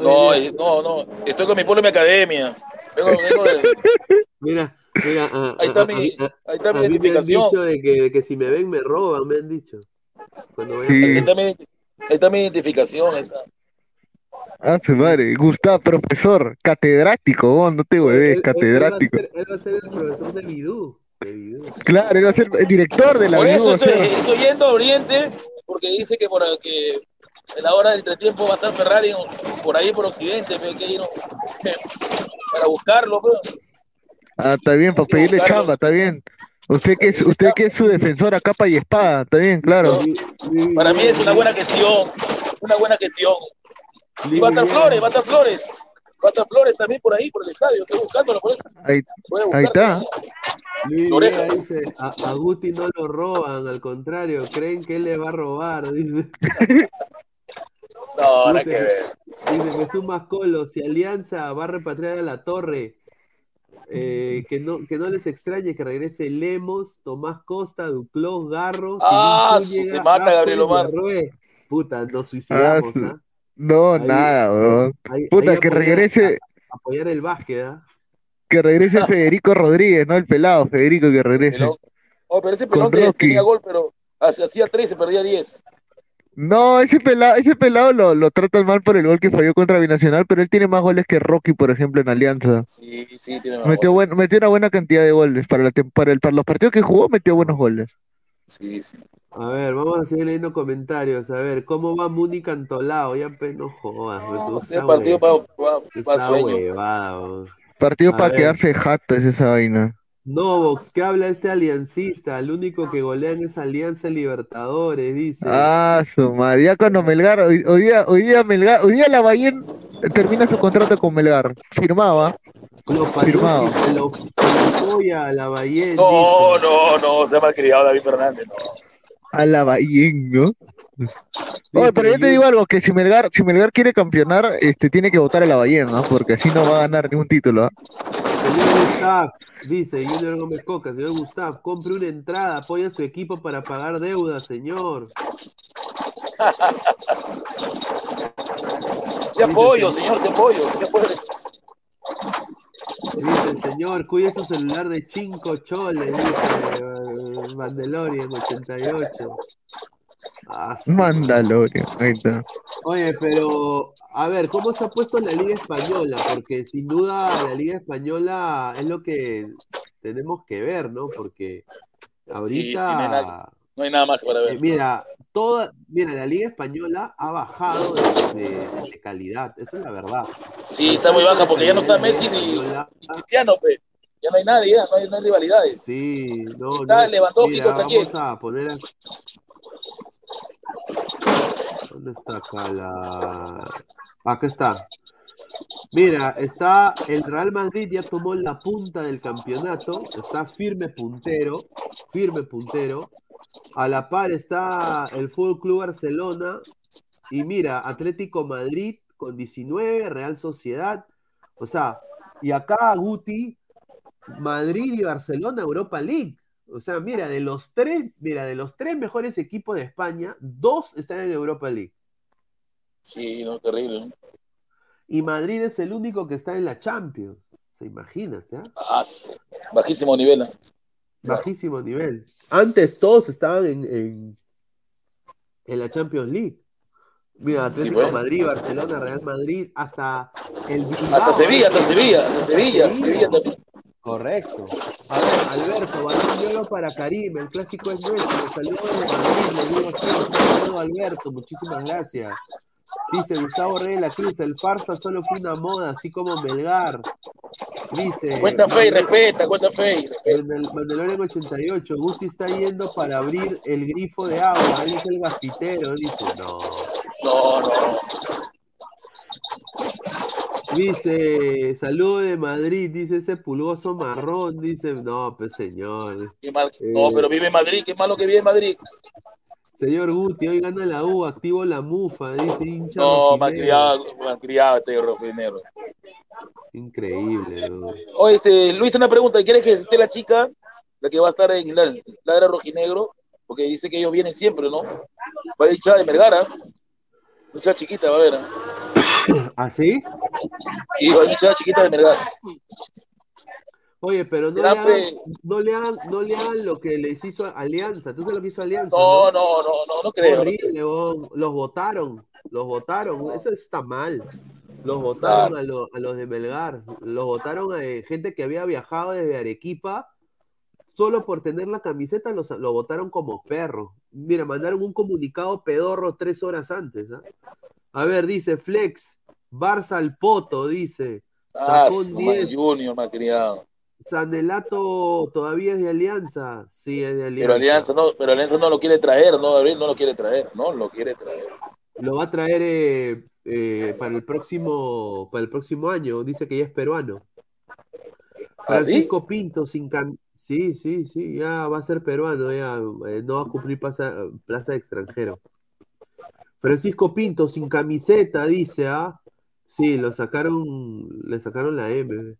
no, no, no, estoy con mi pueblo de mi academia. Vengo, vengo de... <laughs> Mira, Mira, ahí está mi, ahí está mi identificación. me han dicho de que, que, si me ven me roban, me han dicho. Cuando sí. ahí, está mi, ahí está mi identificación. Ahí está. Ah, su madre, Gustavo, profesor, catedrático, vos, no te hueves, catedrático. Él va, a ser, el profesor de Bidú. Claro, él va a ser el director de la Por eso estoy, estoy, yendo a Oriente, porque dice que por que en la hora del entretiempo va a estar Ferrari por ahí por Occidente, pero hay que ir para buscarlo. Pero. Ah, está bien, para pedirle chamba, está bien. Usted que es, usted que es su defensora capa y espada, está bien, claro. Para mí es una buena gestión, una buena gestión. Y va a estar Flores, va a estar Flores. Va a estar Flores también por ahí, por el estadio. Estoy buscándolo por eso. Ahí, ahí está. Dice, a, a, Guti no lo roban, al contrario, creen que él le va a robar, <laughs> dice. No, no hay que ver. Dice Jesús Mascolo, si Alianza va a repatriar a la torre, eh, que, no, que no les extrañe que regrese Lemos, Tomás Costa, Duclos, Garro. Ah, se mata Gabriel Omar. Puta, nos suicidamos. Ah, ¿ah? No, nada, Puta, que regrese. Apoyar el básquet, ¿ah? Que regrese <laughs> Federico Rodríguez, ¿no? El pelado, Federico que regrese. Oh, pero ese pelón tenía gol, pero hacía 13, perdía 10. No, ese pelado, ese pelado lo, lo tratan mal por el gol que falló contra Binacional, pero él tiene más goles que Rocky, por ejemplo, en Alianza. Sí, sí, tiene más metió, goles. metió una buena cantidad de goles. Para, la, para, el, para los partidos que jugó, metió buenos goles. Sí, sí. A ver, vamos a seguir leyendo comentarios. A ver, ¿cómo va Muni Cantolao? Ya no jodas. No, ese partido para pa, sueño. Partido para quedarse jato es esa vaina. No, Vox, ¿qué habla este aliancista? El único que golea en esa alianza Libertadores, dice. Ah, su madre. Ya cuando Melgar, hoy, día, hoy día Melgar, hoy día la Bayern termina su contrato con Melgar. Firmaba. Lo firmaba. Se lo, a la Bayern. No, no, no, se ha malcriado David Fernández, no. A la Bayern, ¿no? Oye, pero yo te digo algo, que si Melgar, si Melgar quiere campeonar, este, tiene que votar a la Bayern, ¿no? Porque así no va a ganar ningún título, ¿ah? Señor Gustav, dice Junior Gómez Coca, señor Gustav, compre una entrada, apoya a su equipo para pagar deuda, señor. <laughs> Se apoyo, señor, se apoyo, se apoyo. Dice el señor, cuide su celular de cinco choles, dice uh, Mandalorian 88. Ah, Mandalorian, ahí está. Oye, pero a ver, ¿cómo se ha puesto la Liga Española? Porque sin duda la Liga Española es lo que tenemos que ver, ¿no? Porque ahorita... no, hay nada, más para ver. Eh, mira, toda, mira, la Liga Española ha bajado de, calidad, eso es la verdad. Sí, está muy baja porque ya no está Messi ni, Cristiano, pues. Ya no hay nadie, ya no hay, no hay rivalidades. Sí, no. Está no, Lewandowski contra quién. A poner ¿Dónde está acá la...? Acá está. Mira, está el Real Madrid ya tomó la punta del campeonato, está firme puntero, firme puntero. A la par está el Fútbol Club Barcelona y mira, Atlético Madrid con 19, Real Sociedad, o sea, y acá Guti, Madrid y Barcelona Europa League. O sea, mira, de los tres, mira, de los tres mejores equipos de España, dos están en Europa League. Sí, no, terrible. Y Madrid es el único que está en la Champions. O imagínate. ¿eh? bajísimo nivel. ¿eh? Bajísimo nivel. Antes todos estaban en, en, la Champions League. Mira, Atlético Madrid, Barcelona, Real Madrid, hasta el Hasta Sevilla, hasta Sevilla, hasta Sevilla, Sevilla también. Correcto. A ver, Alberto, balón para Karim, el clásico es nuestro. Saludos de Madrid, le digo Saludos Alberto, muchísimas gracias. Dice Gustavo Rey de la Cruz, el farsa solo fue una moda, así como Melgar. Dice. Cuenta fe y respeta, cuenta fe. El Mandalorian 88, Gusti está yendo para abrir el grifo de agua, él es el gafitero, dice, no. No, no. Dice, saludo de Madrid, dice ese pulgoso marrón, dice, no, pues señor. no, pero vive en Madrid, qué malo que vive en Madrid. Señor Guti, hoy gana la U, activo la mufa, dice hincha. No, malcriado, malcriado este rofinero. Increíble, ¿no? Oye, este, Luis, una pregunta, ¿quieres que esté la chica, la que va a estar en la ladra rojinegro? Porque dice que ellos vienen siempre, ¿no? Va a ir de Mergara. Mucha chiquita va a ver. ¿eh? <coughs> ¿Ah, sí? Sí, hay mucha chiquita de Melgar. Oye, pero no le, hagan, no, le hagan, no le hagan lo que les hizo Alianza. ¿Tú sabes lo que hizo Alianza? No, no, no, no, no, creo. Horrible, los votaron, los votaron. Eso está mal. Los votaron a, a, los de Melgar. Los votaron a eh, gente que había viajado desde Arequipa. Solo por tener la camiseta los, lo votaron como perro. Mira, mandaron un comunicado pedorro tres horas antes. ¿ah? A ver, dice Flex, Barça al Poto, dice. Ah, Junior, criado. Sanelato todavía es de Alianza. Sí, es de Alianza. Pero Alianza no, pero Alianza no lo quiere traer, no, no lo quiere traer, no lo quiere traer. Lo va a traer eh, eh, para el próximo, para el próximo año. Dice que ya es peruano. ¿Ah, Francisco Pinto sin Sí, sí, sí, ya va a ser peruano, ya eh, no va a cumplir plaza, plaza de extranjero. Francisco Pinto sin camiseta, dice, ¿ah? Sí, lo sacaron, le sacaron la M.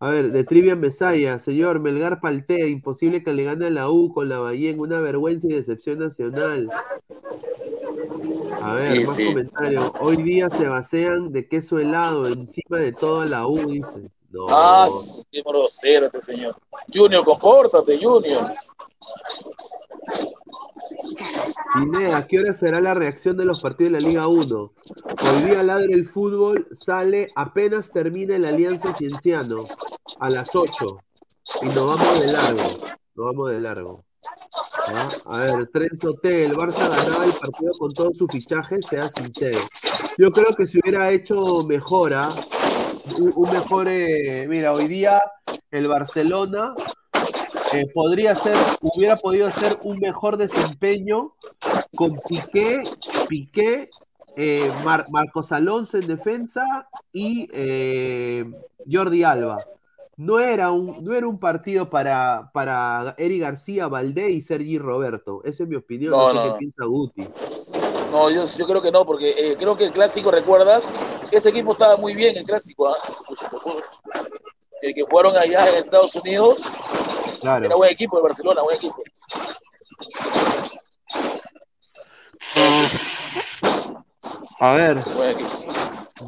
A ver, de Trivia Mesaya, señor Melgar Paltea, imposible que le gane a la U con la Bahía en una vergüenza y decepción nacional. A ver, más comentarios. Hoy día se basean de queso helado encima de toda la U, dice. No. Ah, qué grosero este señor. Junior, compórtate, Junior. Inea, ¿qué hora será la reacción de los partidos de la Liga 1? Hoy día ladre el fútbol, sale apenas termina la Alianza Cienciano, a las 8. Y nos vamos de largo. Nos vamos de largo. A ver, Trenzo T, el Barça ganaba el partido con todo su fichaje, sea sincero. Yo creo que si hubiera hecho mejora, un, mejor, eh, mira, hoy día el Barcelona eh, podría ser, hubiera podido ser un mejor desempeño con Piqué, Piqué, eh, Marcos Alonso en defensa y eh, Jordi Alba. No era un, no era un partido para, para Eric García, Valdé y Sergi Roberto. Esa es mi opinión, no, sé qué piensa Guti. No, yo, yo creo que no, porque creo que el clásico, ¿recuerdas? Ese equipo estaba muy bien, el clásico. ¿ah? El que jugaron allá en Estados Unidos. Era buen equipo de Barcelona, buen equipo. A ver.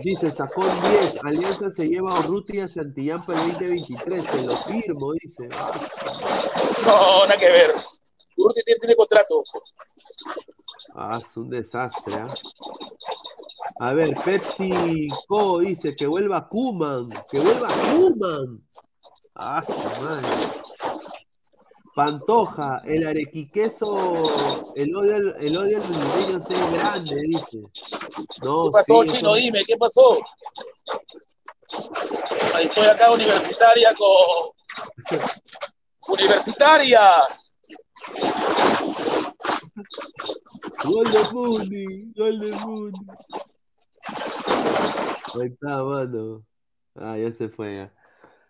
Dice, sacó 10. Alianza se lleva a Urruti y a Santillán para el 2023. Te lo firmo, dice. No, nada que ver. Urruti tiene, contrato. Ah, es un desastre, ¿ah? A ver, Pepsi Co dice que vuelva Kuman, que vuelva Kuman. Ah, su madre. Pantoja, el arequiqueso, el odio, el odio al niño es grande, dice. ¿Qué pasó, Chino? Dime, ¿qué pasó? Ahí estoy acá universitaria con... <laughs> ¡Universitaria! Gol de Muni, gol de Muni. Ahí está, mano. Ah, ya se fue ya.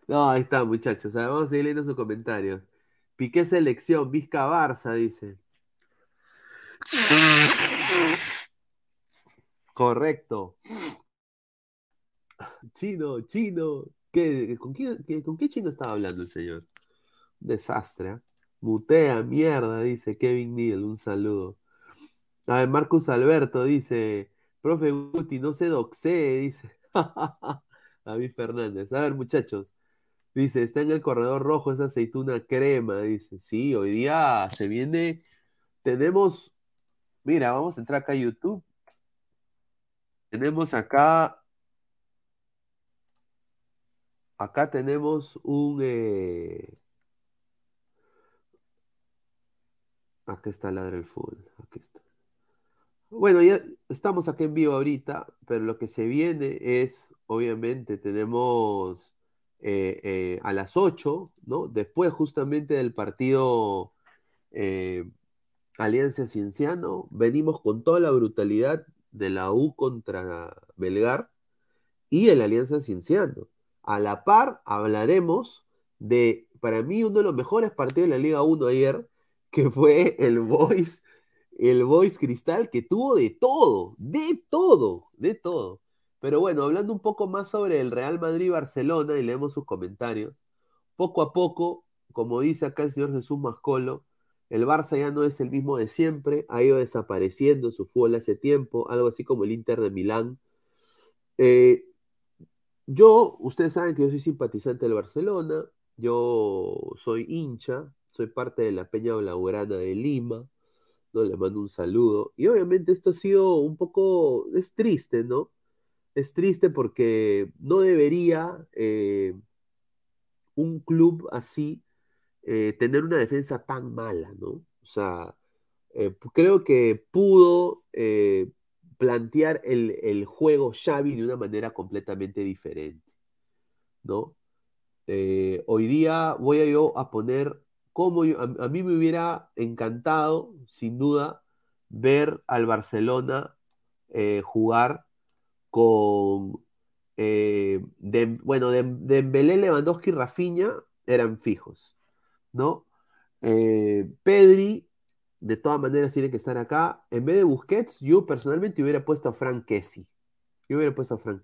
No, ahí está, muchachos. vamos a seguir leyendo sus comentarios. Piqué selección, Vizca Barça, dice. Correcto. Chino, chino. ¿Qué, con, qué, chino estaba hablando el señor? desastre. ¿eh? Mutea, mierda, dice Kevin Neal. Un saludo. A ver, Marcus Alberto dice. Profe Guti, no se doxe, dice. <laughs> David Fernández. A ver, muchachos. Dice, está en el corredor rojo esa aceituna crema, dice. Sí, hoy día se viene. Tenemos. Mira, vamos a entrar acá a YouTube. Tenemos acá. Acá tenemos un. Eh... Aquí está la del fútbol. Aquí está. Bueno, ya estamos aquí en vivo ahorita, pero lo que se viene es, obviamente, tenemos eh, eh, a las 8, ¿no? Después justamente del partido eh, Alianza Cienciano, venimos con toda la brutalidad de la U contra Belgar y el Alianza Cienciano. A la par hablaremos de, para mí, uno de los mejores partidos de la Liga 1 ayer, que fue el Boys el Boys Cristal, que tuvo de todo, de todo, de todo. Pero bueno, hablando un poco más sobre el Real Madrid-Barcelona, y leemos sus comentarios, poco a poco, como dice acá el señor Jesús Mascolo, el Barça ya no es el mismo de siempre, ha ido desapareciendo su fútbol hace tiempo, algo así como el Inter de Milán. Eh, yo, ustedes saben que yo soy simpatizante del Barcelona, yo soy hincha, soy parte de la Peña Blaugrana de Lima, ¿no? Le mando un saludo. Y obviamente esto ha sido un poco, es triste, ¿no? Es triste porque no debería eh, un club así eh, tener una defensa tan mala, ¿no? O sea, eh, creo que pudo plantear el, el, juego Xavi de una manera completamente diferente, ¿no? hoy día voy a yo a poner a, mí me hubiera encantado, sin duda, ver al Barcelona eh, jugar con, eh, bueno, de, Dembélé, Lewandowski y Rafinha eran fijos, ¿no? Eh, Pedri, de todas maneras, tiene que estar acá. En vez de Busquets, yo personalmente hubiera puesto a Frank Kessi. Yo hubiera puesto a Frank.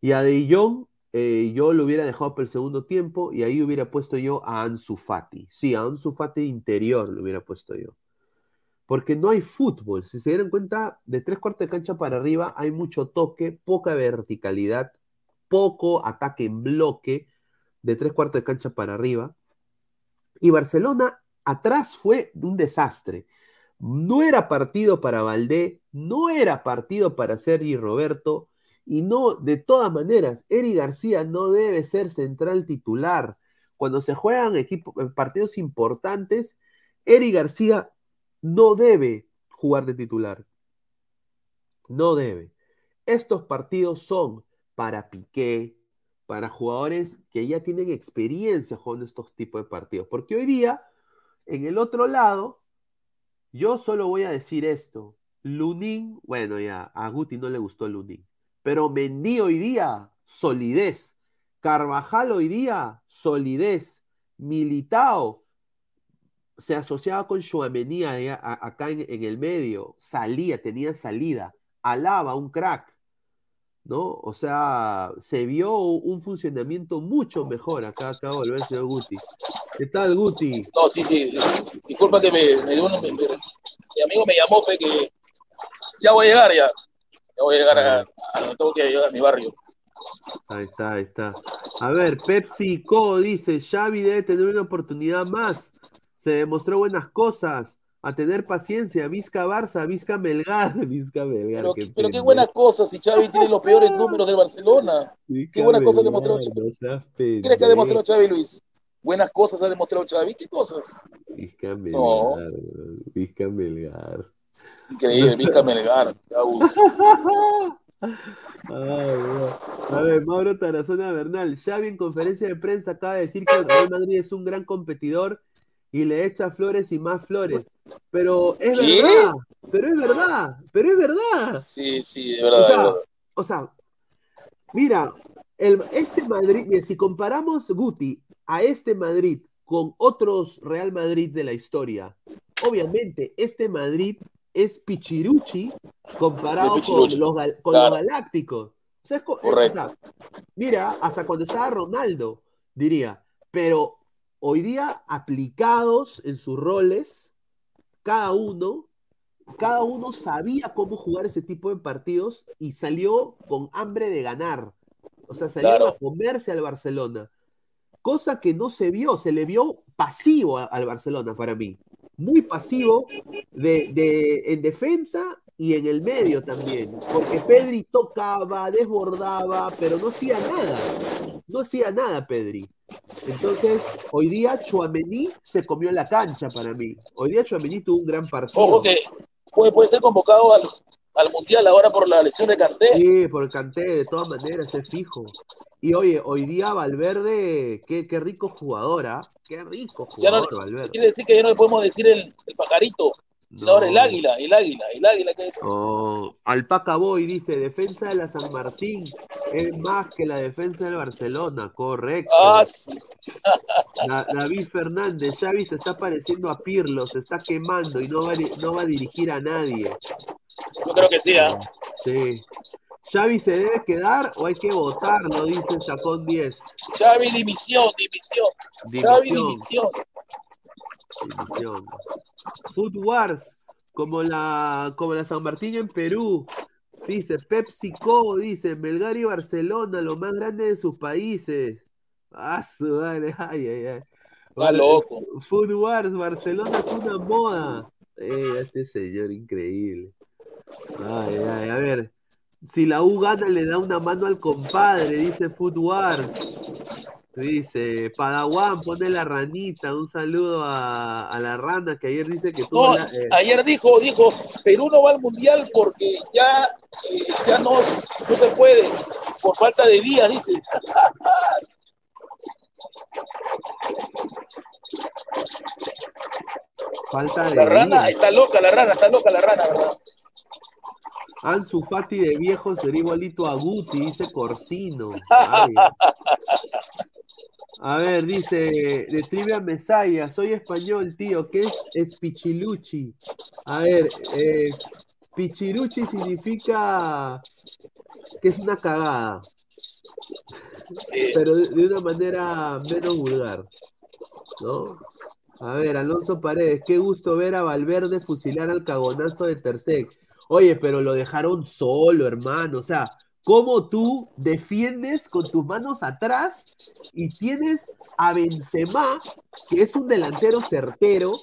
Y a De Jong eh, yo lo hubiera dejado para el segundo tiempo y ahí hubiera puesto yo a Ansu Fati. Sí, a Ansu Fati interior lo hubiera puesto yo. Porque no hay fútbol. Si se dieron cuenta, de tres cuartos de cancha para arriba hay mucho toque, poca verticalidad, poco ataque en bloque de tres cuartos de cancha para arriba. Y Barcelona atrás fue un desastre. No era partido para Valdé, no era partido para Sergi Roberto, y no, de todas maneras, Eri García no debe ser central titular. Cuando se juegan equipos, partidos importantes, Eri García no debe jugar de titular. No debe. Estos partidos son para Piqué, para jugadores que ya tienen experiencia jugando estos tipos de partidos. Porque hoy día, en el otro lado, yo solo voy a decir esto. Lunin, bueno, ya, a Guti no le gustó Lunin. Pero Mendy hoy día, solidez. Carvajal hoy día, solidez. Militao se asociaba con Chouameni acá en, el medio. Salía, tenía salida. Alaba, un crack. ¿no? O sea, se vio un funcionamiento mucho mejor. Acá de volver el señor Guti. ¿Qué tal, Guti? No, sí, sí. Disculpa que me, me dio uno, mi, amigo me llamó, fe, que ya voy a llegar ya. Voy a llegar a, a, tengo que llegar a mi barrio. Ahí está, ahí está. A ver, Pepsi Co dice, Xavi debe tener una oportunidad más. Se demostró buenas cosas. A tener paciencia. Vizca Barça, Vizca Melgar. <laughs> Vizca Melgar. Pero, qué, pero qué buenas cosas si Xavi tiene los peores números del Barcelona. qué buenas cosas ha demostrado Xavi. ¿Qué crees que ha demostrado Xavi, Luis? Buenas cosas ha demostrado Xavi. ¿Qué cosas? Vizca Melgar. No. Vizca Melgar. Increíble, Vizca Melgar. a ver, Mauro Tarazona Bernal. Xavi en conferencia de prensa acaba de decir que el Real Madrid es un gran competidor y le echa flores y más flores. Pero es verdad, pero es verdad, pero es verdad. Sí, sí, es verdad. O sea, mira, el, este Madrid, si comparamos Guti a este Madrid con otros Real Madrid de la historia, obviamente este Madrid es Pichiruchi comparado con, los, Galácticos. mira, hasta cuando estaba Ronaldo, diría, pero hoy día aplicados en sus roles, cada uno, cada uno sabía cómo jugar ese tipo de partidos y salió con hambre de ganar. O sea, salió a comerse al Barcelona. Cosa que no se vio, se le vio pasivo al Barcelona para mí muy pasivo de, en defensa y en el medio también, porque Pedri tocaba, desbordaba, pero no hacía nada, no hacía nada Pedri. Entonces, hoy día Chuamení se comió la cancha para mí. Hoy día Chuamení tuvo un gran partido. Ojo que puede, puede ser convocado al, al Mundial ahora por la lesión de Canté. Sí, por Canté, de todas maneras, es fijo. Y oye, hoy día Valverde, qué, qué rico jugadora, ¿ah? qué rico jugador Valverde. Quiere decir que ya no le podemos decir el, el pajarito, sino ahora el águila, el águila, el águila que es. Oh, Alpaca Boy dice, defensa de la San Martín es más que la defensa del Barcelona, correcto. Ah, sí. David Fernández, Xavi se está pareciendo a Pirlo, se está quemando y no va, no va a dirigir a nadie. Yo creo que sí, ¿ah? Sí. ¿Xavi se debe quedar o hay que votarlo? Dice Chacón 10. Xavi, dimisión, dimisión. Xavi, dimisión. Dimisión. Food Wars, como la, como la San Martín en Perú. Dice PepsiCo, dice Melgar y Barcelona, lo más grande de sus países. Ah, su madre, <laughs> ay, ay, ay. Está loco. Food Wars, Barcelona fue una moda. Eh, este señor increíble. Ay, ay, a ver. Si la U gana, le da una mano al compadre, dice Food Wars. Dice, Padawan, pone la ranita. Un saludo a, la rana que ayer dice que tú. Eh, ayer dijo, dijo, Perú no va al mundial porque ya, eh, ya no, no se puede, por falta de días, dice. Falta de La rana está loca, la rana, está loca la rana, ¿verdad? Ansu Fati de viejo sería igualito a Guti, dice Corsino. A ver, dice de Trivia Mesaya, soy español, tío, ¿qué es Espichiluchi? A ver, eh, Pichiruchi significa que es una cagada, pero de, una manera menos vulgar, ¿no? A ver, Alonso Paredes, qué gusto ver a Valverde fusilar al cagonazo de Terceg. Oye, pero lo dejaron solo, hermano. O sea, ¿cómo tú defiendes con tus manos atrás y tienes a Benzema, que es un delantero certero?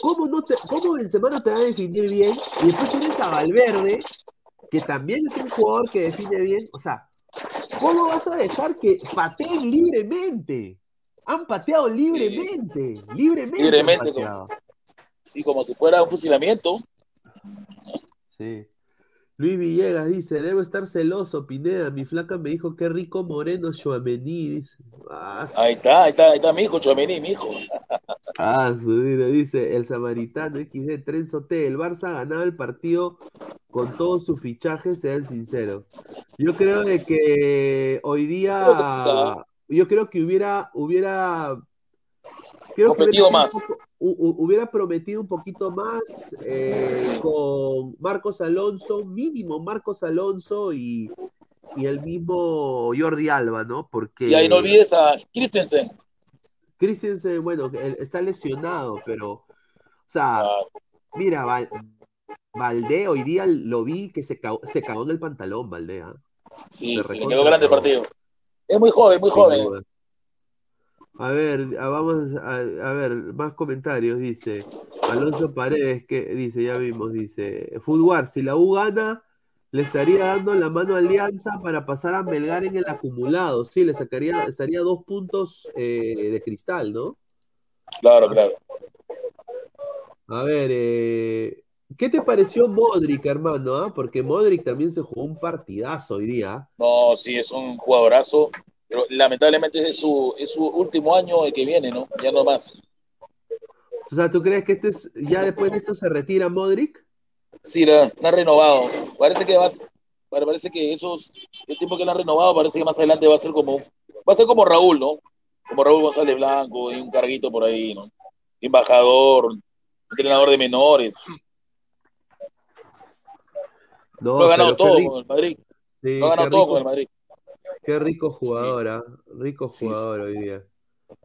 ¿Cómo, no te, cómo Benzema no te va a definir bien? Y después tienes a Valverde, que también es un jugador que define bien. O sea, ¿cómo vas a dejar que pateen libremente? Han pateado libremente, libremente. Libremente, sí, como si fuera un fusilamiento. Sí. Luis Villegas dice, debo estar celoso, Pineda, mi flaca me dijo qué rico moreno Chuamení, dice. Ah, ahí está, ahí está, ahí está mi hijo, Chuamení, mi hijo. <laughs> Ah, su dice, el samaritano XD Trenzo T, el Barça ganaba el partido con todos sus fichajes, sean sinceros. Yo creo de que hoy día, yo creo que hubiera, hubiera, creo que hubiera más hubiera prometido un poquito más eh, con Marcos Alonso, mínimo Marcos Alonso y, y el mismo Jordi Alba, ¿no? Porque... Y ahí no olvides a Christensen. Christensen, bueno, está lesionado, pero, o sea, mira, Valdé hoy día lo vi que se cagó, se cagó en el pantalón, Valdé. ¿ah? Sí, se sí, quedó grande partido. Es muy joven, muy joven. A ver, vamos a, ver, más comentarios, dice Alonso Paredes, que dice, ya vimos, dice, Fútbol, si la U gana, le estaría dando la mano a Alianza para pasar a Melgar en el acumulado, sí, le sacaría, estaría dos puntos eh, de cristal, ¿no? Claro, claro. A ver, eh, ¿qué te pareció Modric, hermano? Ah? Porque Modric también se jugó un partidazo hoy día. No, sí, es un jugadorazo pero lamentablemente es su, es su último año el que viene, ¿no? Ya no más. O sea, ¿tú crees que este es, ya después de esto se retira Modric? Sí, no ha renovado. Parece que va, parece que esos, el tiempo que lo ha renovado, parece que más adelante va a ser como, va a ser como Raúl, ¿no? Como Raúl González Blanco, y un carguito por ahí, ¿no? Embajador, entrenador de menores. No, lo ha ganado todo con el Madrid. lo ha ganado todo con el Madrid. Qué rico jugador, ¿ah? rico jugador hoy día.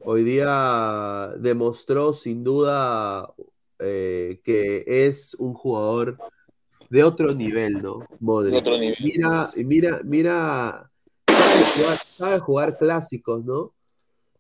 Hoy día demostró sin duda eh, que es un jugador de otro nivel, ¿no? De otro nivel. Mira, mira, mira, sabe jugar, clásicos, ¿no?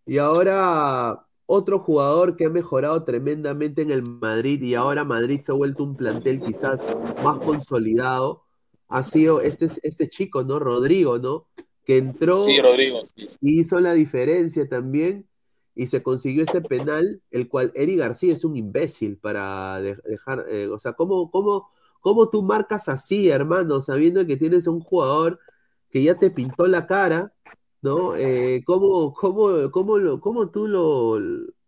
Y ahora otro jugador que ha mejorado tremendamente en el Madrid y ahora Madrid se ha vuelto un plantel quizás más consolidado, ha sido este, este chico, ¿no? Rodrigo, ¿no? Que entró y hizo la diferencia también y se consiguió ese penal, el cual Eric García es un imbécil para dejar, eh, o sea, ¿cómo, cómo, ¿cómo tú marcas así, hermano, sabiendo que tienes un jugador que ya te pintó la cara, ¿no? Eh, ¿cómo, cómo, cómo, lo, ¿Cómo tú lo...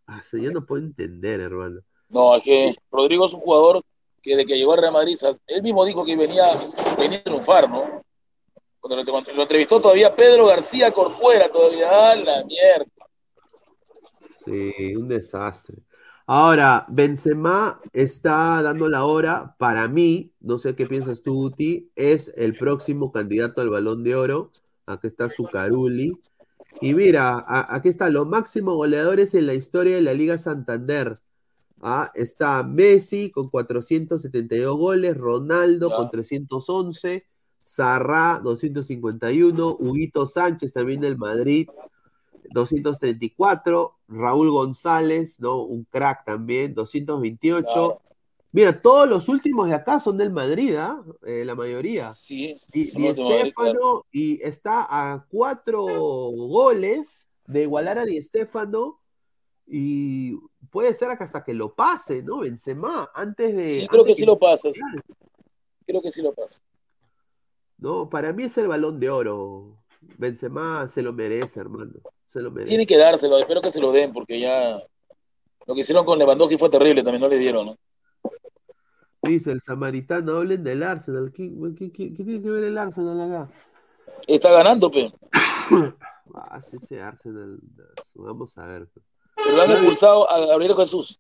Ah, yo no puedo entender, hermano. No, es que Rodrigo es un jugador que de que llegó a Real Madrid, él mismo dijo que venía, venía a triunfar, ¿no? Cuando lo, entrevistó todavía Pedro García Corcuera, todavía, ¡ah, la mierda! Sí, un desastre. Ahora, Benzema está dando la hora, para mí, no sé qué piensas tú, Uti, es el próximo candidato al Balón de Oro. Aquí está Zucaruli. Y mira, aquí está los máximos goleadores en la historia de la Liga Santander. Ah, está Messi con 472 goles, Ronaldo con 311, Sarra, 251, Huguito Sánchez también del Madrid, 234, Raúl González, ¿no? Un crack también, 228. Mira, todos los últimos de acá son del Madrid, ¿ah? Eh, la mayoría. Sí. Y, y Estefano, y está a cuatro goles de igualar a Di Estefano, y puede ser hasta que lo pase, ¿no? Benzema, antes de... Sí, creo que, sí lo pasa. Creo que sí lo pasa. No, para mí es el balón de oro. Benzema se lo merece, hermano. Se lo merece. Tiene que dárselo, espero que se lo den, porque ya lo que hicieron con Lewandowski fue terrible, también no le dieron, ¿no? Dice el samaritano, hablen del Arsenal. ¿Qué, tiene que ver el Arsenal acá? Está ganando, pe. <coughs> ah, sí, ese Arsenal. Vamos a ver. Pero lo han expulsado a Gabriel Jesús.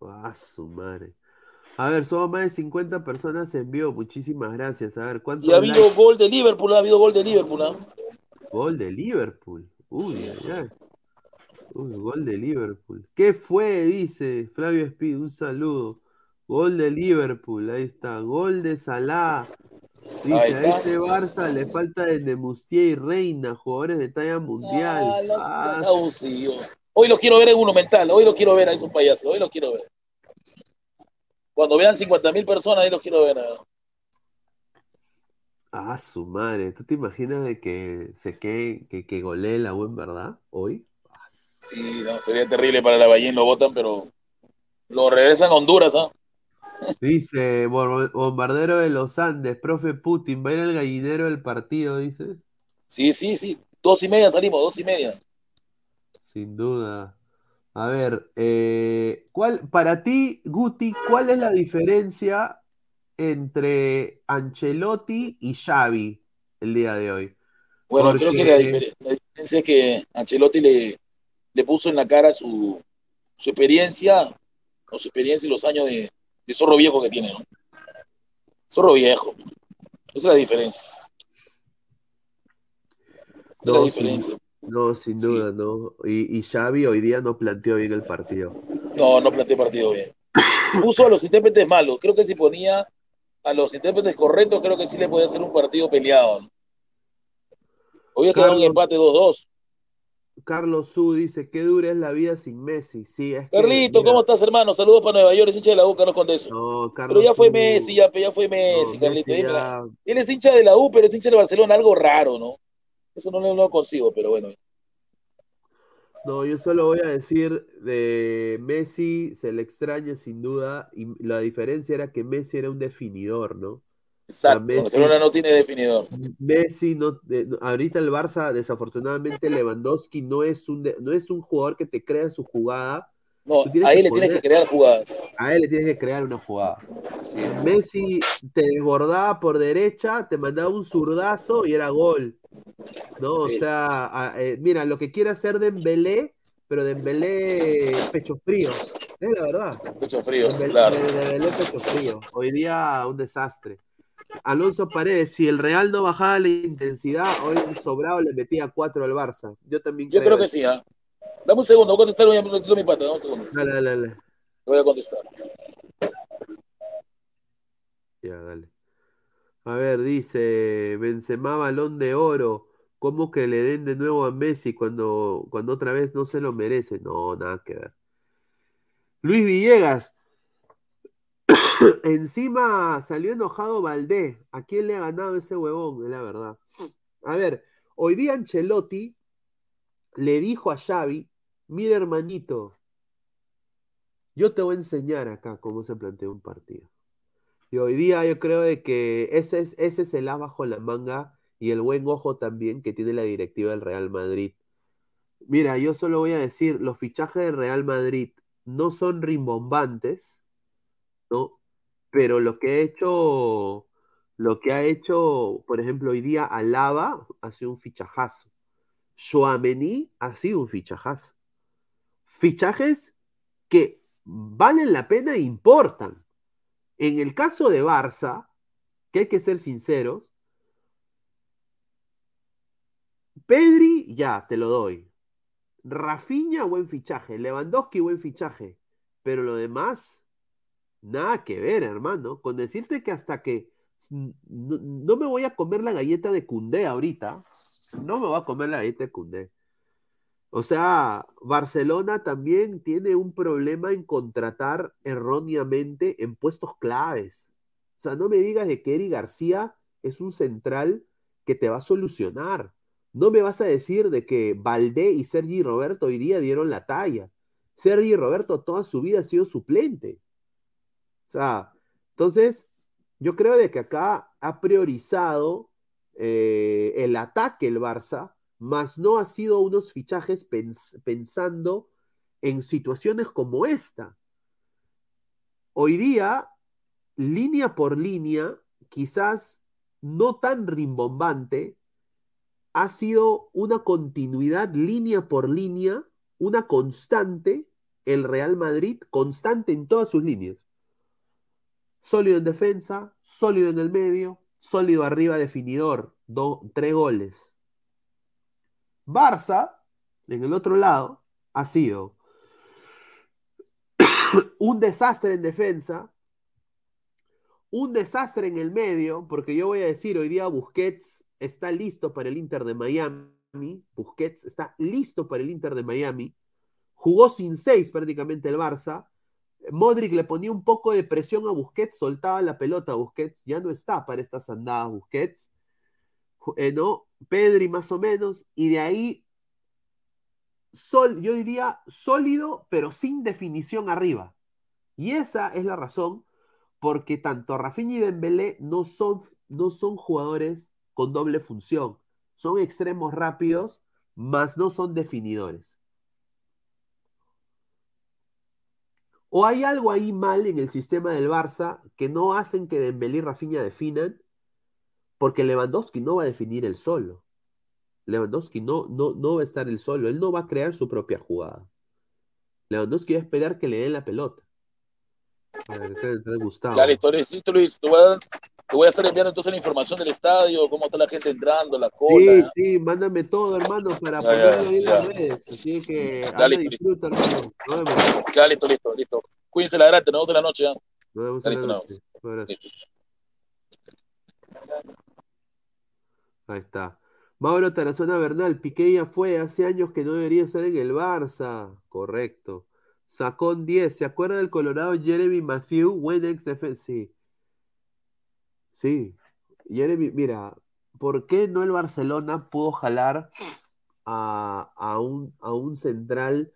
Ah, su madre. A ver, somos más de 50 personas en vivo. Muchísimas gracias. A ver, ¿cuánto? Y ha habido gol de Liverpool, ha habido gol de Liverpool. ¿ah? Gol de Liverpool. Uy, Uy, gol de Liverpool. ¿Qué fue? Dice Flavio Speed. Un saludo. Gol de Liverpool. Ahí está. Gol de Salah. Dice, a este Barça le falta de Mustier y Reina, jugadores de talla mundial. Ah, ah, Hoy lo quiero ver en uno mental. Hoy lo quiero ver a esos payasos. Hoy lo quiero ver. Cuando vean 50 mil personas, ahí los quiero ver. Ah, su madre. ¿Tú te imaginas de que se quede, que, que golee la U en verdad hoy? Sí, no, sería terrible para la Ballén, lo votan, pero lo regresan a Honduras, ¿ah? Dice, bombardero de los Andes, profe Putin, va a ir el gallinero del partido, dice. Sí, sí, sí. Dos y media salimos, dos y media. Sin duda. A ver, eh, ¿cuál, para ti, Guti, cuál es la diferencia entre Ancelotti y Xavi el día de hoy? Bueno, creo que la, diferencia es que Ancelotti le, le puso en la cara su, su experiencia, o su experiencia y los años de, de zorro viejo que tiene, ¿no? Zorro viejo. Esa es la diferencia. No, la diferencia. No, sin duda, no. Y, y Xavi hoy día no planteó bien el partido. No, no planteó el partido bien. Puso a los intérpretes malos. Creo que si ponía a los intérpretes correctos, creo que sí le podía hacer un partido peleado. Hoy es un empate 2-2. Carlos Su dice, qué dura es la vida sin Messi. Sí, es Carlito, ¿cómo estás, hermano? Saludos para Nueva York, es hincha de la U, Carlos Condeso. No, Carlos pero ya fue Messi, ya, ya fue Messi, Carlito. Él es hincha de la U, pero es hincha de Barcelona, algo raro, ¿no? Eso no, lo consigo, pero bueno. No, yo solo voy a decir de Messi, se le extraña sin duda, y la diferencia era que Messi era un definidor, ¿no? Exacto, Barcelona no tiene definidor. Messi, no, ahorita el Barça, desafortunadamente, Lewandowski no es un, no es un jugador que te crea su jugada. No, a él le tienes que crear jugadas. A él le tienes que crear una jugada. Messi te desbordaba por derecha, te mandaba un zurdazo y era gol. ¿No? O sea, eh, mira, lo que quiere hacer Dembélé, pero Dembélé pecho frío. Es la verdad. Pecho frío, claro. Dembélé pecho frío. Hoy día un desastre. Alonso Paredes, si el Real no bajaba la intensidad, hoy sobrado le metía cuatro al Barça. Yo también Yo creo, que sí, ¿ah? Dame un segundo, voy a contestar un mi pata, dame un segundo. Dale, dale, dale. Te voy a contestar. Ya, dale. A ver, dice Benzema balón de oro. ¿Cómo que le den de nuevo a Messi cuando, cuando otra vez no se lo merece? No, nada que ver. Luis Villegas, <coughs> Encima salió enojado Valdés. ¿A quién le ha ganado ese huevón? Es la verdad. A ver, hoy día Ancelotti le dijo a Xavi, mira hermanito, yo te voy a enseñar acá cómo se plantea un partido. Y hoy día yo creo de que ese es, ese es el as bajo la manga y el buen ojo también que tiene la directiva del Real Madrid. Mira, yo solo voy a decir, los fichajes del Real Madrid no son rimbombantes, ¿no? pero lo que ha hecho, lo que ha hecho, por ejemplo, hoy día Alaba ha sido un fichajazo. Shoamení ha sido un fichajazo. Fichajes que valen la pena e importan. En el caso de Barça, que hay que ser sinceros, Pedri, ya, te lo doy. Rafinha, buen fichaje. Lewandowski, buen fichaje. Pero lo demás, Nada que ver, hermano. Con decirte que hasta que no, me voy a comer la galleta de Cundé ahorita, no me voy a comer la galleta de Cundé. O sea, Barcelona también tiene un problema en contratar erróneamente en puestos claves. O sea, no me digas de que Eri García es un central que te va a solucionar. No me vas a decir de que Valdé y Sergi Roberto hoy día dieron la talla. Sergi Roberto toda su vida ha sido suplente. O sea, entonces, yo creo de que acá ha priorizado eh, el ataque el Barça, más no ha sido unos fichajes pensando en situaciones como esta. Hoy día, línea por línea, quizás no tan rimbombante, ha sido una continuidad línea por línea, una constante, el Real Madrid, constante en todas sus líneas. Sólido en defensa, sólido en el medio, sólido arriba definidor, tres goles. Barça, en el otro lado, ha sido <coughs> un desastre en defensa, un desastre en el medio, porque yo voy a decir, hoy día Busquets está listo para el Inter de Miami, Busquets está listo para el Inter de Miami, jugó sin seis prácticamente el Barça, Modric le ponía un poco de presión a Busquets, soltaba la pelota a Busquets, ya no está para estas andadas Busquets, eh, ¿no? Pedri más o menos, y de ahí, sol, yo diría sólido, pero sin definición arriba. Y esa es la razón porque tanto Rafinha y Dembélé no son, no son jugadores con doble función, son extremos rápidos, más no son definidores. ¿O hay algo ahí mal en el sistema del Barça que no hacen que Dembélé y Rafinha definan? Porque Lewandowski no va a definir el solo. Lewandowski no, no, no va a estar el solo. Él no va a crear su propia jugada. Lewandowski va a esperar que le den la pelota. Claro, listo, listo, Luis. Te voy, a dar, te voy a estar enviando entonces la información del estadio, cómo está la gente entrando, la cola. Sí, sí, mándame todo, hermano, para ponerlo ahí en las redes. Así que Dale, disfruta, hermano. Ya, listo, listo, listo. Cuídense la grande, nos vemos en la noche. ¿eh? Nos vemos en la noche. Listo. Ahí está. Mauro Tarazona Bernal, Piqué ya fue, hace años que no debería estar en el Barça. Correcto. Sacón 10, ¿se acuerda del Colorado Jeremy Matthew? Buen ex Sí. Sí. Jeremy, mira, ¿por qué no el Barcelona pudo jalar a, un, a un central,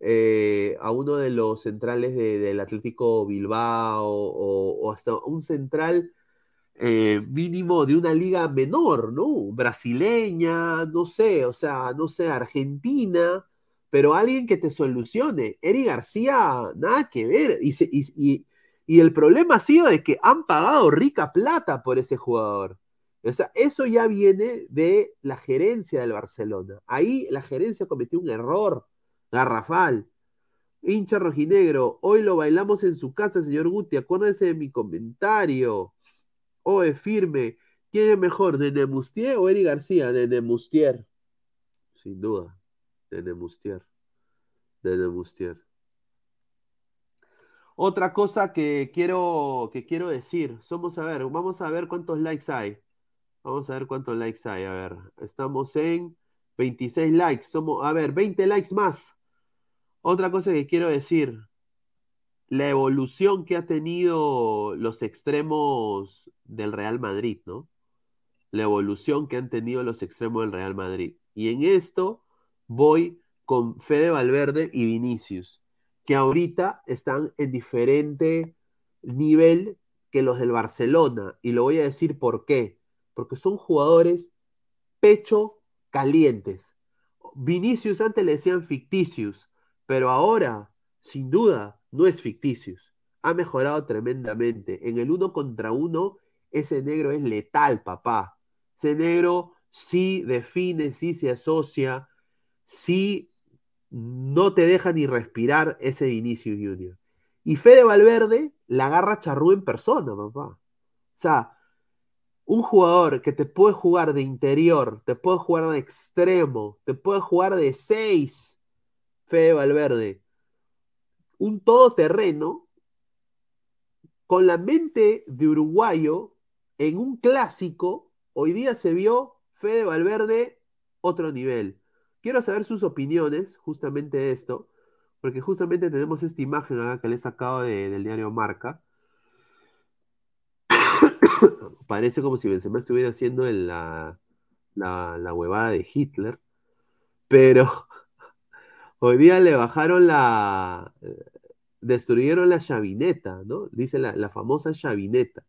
eh, a uno de los centrales del Atlético Bilbao o hasta un central eh, mínimo de una liga menor, ¿no? Brasileña, no sé, o sea, no sé, Argentina, pero alguien que te solucione. Eri García, nada que ver. Y, y, el problema ha sido de que han pagado rica plata por ese jugador. O sea, eso ya viene de la gerencia del Barcelona. Ahí la gerencia cometió un error garrafal. Hincha rojinegro, hoy lo bailamos en su casa, señor Guti. Acuérdese de mi comentario. Oe, firme. ¿Quién es mejor, Nene Mustier o Eri García? Nene Mustier. Sin duda. Nene Mustier. Nene Mustier. Otra cosa que quiero, que quiero decir. Somos, a ver, vamos a ver cuántos likes hay. Vamos a ver cuántos likes hay. A ver, estamos en 26 likes. Somos, a ver, 20 likes más. Otra cosa que quiero decir la evolución que ha tenido los extremos del Real Madrid, ¿no? La evolución que han tenido los extremos del Real Madrid. Y en esto voy con Fede Valverde y Vinicius, que ahorita están en diferente nivel que los del Barcelona. Y lo voy a decir por qué. Porque son jugadores pecho calientes. Vinicius antes le decían ficticius, pero ahora, sin duda, no es ficticios. Ha mejorado tremendamente. En el uno contra uno, ese negro es letal, papá. Ese negro sí define, sí se asocia, sí no te deja ni respirar ese Vinicius Junior. Y Fede Valverde la agarra charrú en persona, papá. O sea, un jugador que te puede jugar de interior, te puede jugar de extremo, te puede jugar de seis, Fede Valverde, un todoterreno con la mente de uruguayo en un clásico. Hoy día se vio Fede Valverde otro nivel. Quiero saber sus opiniones justamente de esto, porque justamente tenemos esta imagen acá que le he sacado del diario Marca. <coughs> Parece como si Benzema estuviera haciendo la, la, la huevada de Hitler, pero <laughs> hoy día le bajaron la, destruyeron la chavineta, ¿no? Dice la, famosa chavineta.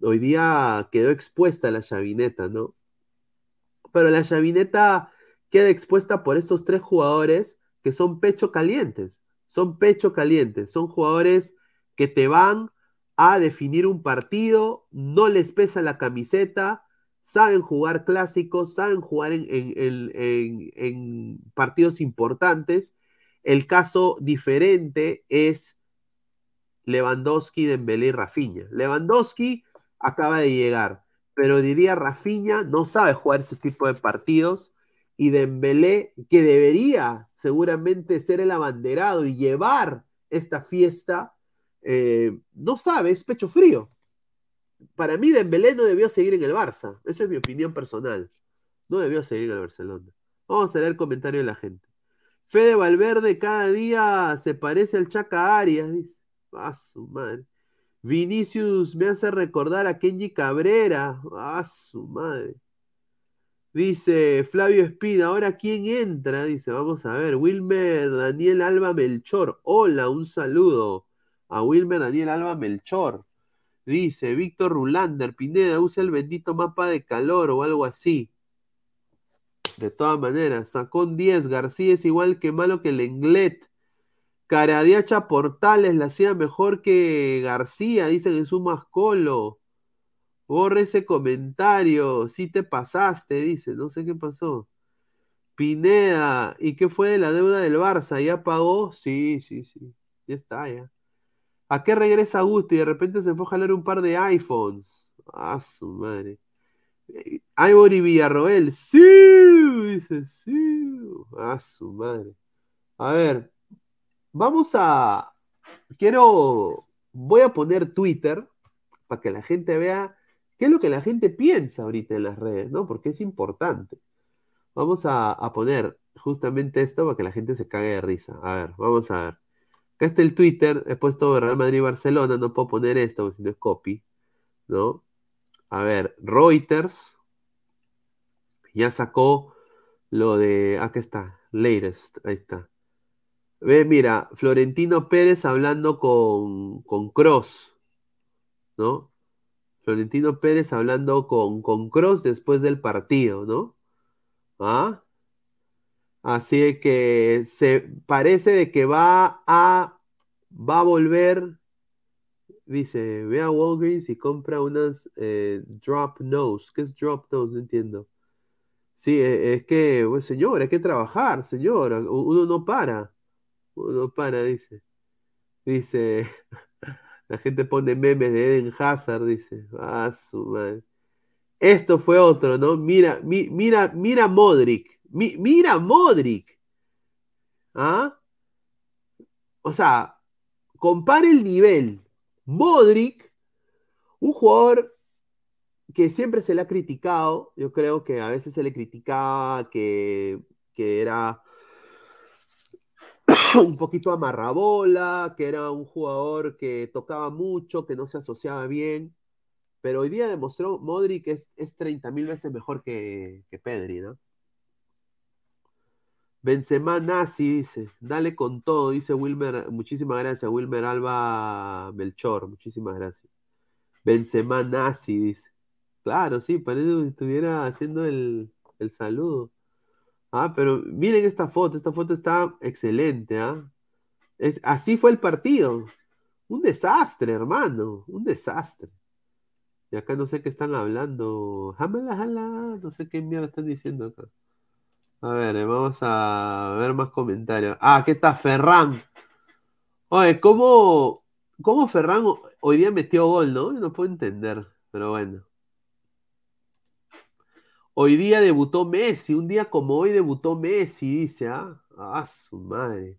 Hoy día quedó expuesta la chavineta, ¿no? Pero la chavineta queda expuesta por estos tres jugadores que son pecho calientes, son pecho calientes, son jugadores que te van a definir un partido, no les pesa la camiseta, saben jugar clásicos, saben jugar en, en partidos importantes el caso diferente es Lewandowski, Dembélé y Rafinha. Lewandowski acaba de llegar, pero diría Rafinha no sabe jugar ese tipo de partidos y Dembélé, que debería seguramente ser el abanderado y llevar esta fiesta, eh, no sabe, es pecho frío. Para mí Dembélé no debió seguir en el Barça, esa es mi opinión personal. No debió seguir en el Barcelona. Vamos a leer el comentario de la gente. Fede Valverde cada día se parece al Chaca Arias, dice. Ah, su madre. Vinicius me hace recordar a Kenji Cabrera. Ah, su madre. Dice Flavio Espina, ahora quién entra, dice, vamos a ver, Wilmer Daniel Alba Melchor, hola, un saludo a Wilmer Daniel Alba Melchor. Dice Víctor Rulander, Pineda, usa el bendito mapa de calor o algo así. De todas maneras, sacó 10. García es igual que malo que el Englet. Caradiacha Portales la hacía mejor que García, dicen en su mascolo. Borre ese comentario. Si te pasaste, dice. No sé qué pasó. Pineda, ¿y qué fue de la deuda del Barça? ¿Ya pagó? Sí, sí, sí. Ya está, ya. ¿A qué regresa Gusti? De repente se fue a jalar un par de iPhones. Ah, su madre. Ivory Villarroel, sí, dice, sí. Ah, su madre. A ver, vamos a. Quiero. Voy a poner Twitter para que la gente vea qué es lo que la gente piensa ahorita en las redes, ¿no? Porque es importante. Vamos a, a poner justamente esto para que la gente se cague de risa. A ver, vamos a ver. Acá está el Twitter, he puesto Real Madrid-Barcelona, no puedo poner esto porque si no es copy, ¿no? A ver, Reuters ya sacó lo de, acá está, latest, ahí está. Ve, mira, Florentino Pérez hablando con, con Cross, ¿no? Florentino Pérez hablando con, con Cross después del partido, ¿no? ¿Ah? Así que se parece de que va a, va a volver, dice, ve a Walgreens y compra unas eh, drop nose. ¿Qué es drop nose? No entiendo. Sí, e, es que, pues, señor, hay que trabajar, señor. Uno no para. Uno no para, dice. Dice, <laughs> la gente pone memes de Eden Hazard, dice. Ah, su madre. Esto fue otro, ¿no? Mira, mira, mira Modric mira Modric. ¿Ah? O sea, compare el nivel. Modric, un jugador que siempre se le ha criticado, yo creo que a veces se le criticaba que, que era <coughs> un poquito amarrabola, que era un jugador que tocaba mucho, que no se asociaba bien, pero hoy día demostró Modric es, es 30 mil veces mejor que, que Pedri, ¿no? Benzema nazi, dice. Dale con todo, dice Wilmer. Muchísimas gracias, Wilmer Alba Melchor. Muchísimas gracias. Benzema nazi, dice. Claro, sí, parece que estuviera haciendo el, saludo. Ah, pero miren esta foto. Esta foto está excelente, ¿ah? Así fue el partido. Un desastre, hermano. Un desastre. Y acá no sé qué están hablando. Jamala, jala. No sé qué mierda están diciendo acá. A ver, eh, vamos a ver más comentarios. Ah, aquí está Ferran. Oye, ¿cómo, cómo Ferran hoy día metió gol, no? No puedo entender, pero bueno. Hoy día debutó Messi, un día como hoy debutó Messi, dice, ¿ah? Ah, su madre.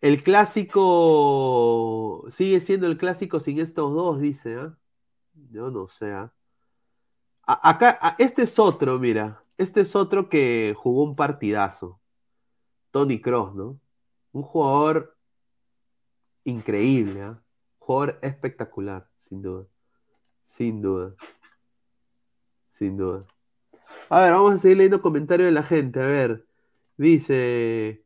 El clásico sigue siendo el clásico sin estos dos, dice, ¿ah? Yo no sé, ¿ah? Acá, este es otro, mira. Este es otro que jugó un partidazo. Tony Cross, ¿no? Un jugador increíble, ¿eh? Jugador espectacular, sin duda. Sin duda. Sin duda. A ver, vamos a seguir leyendo comentarios de la gente. A ver, dice.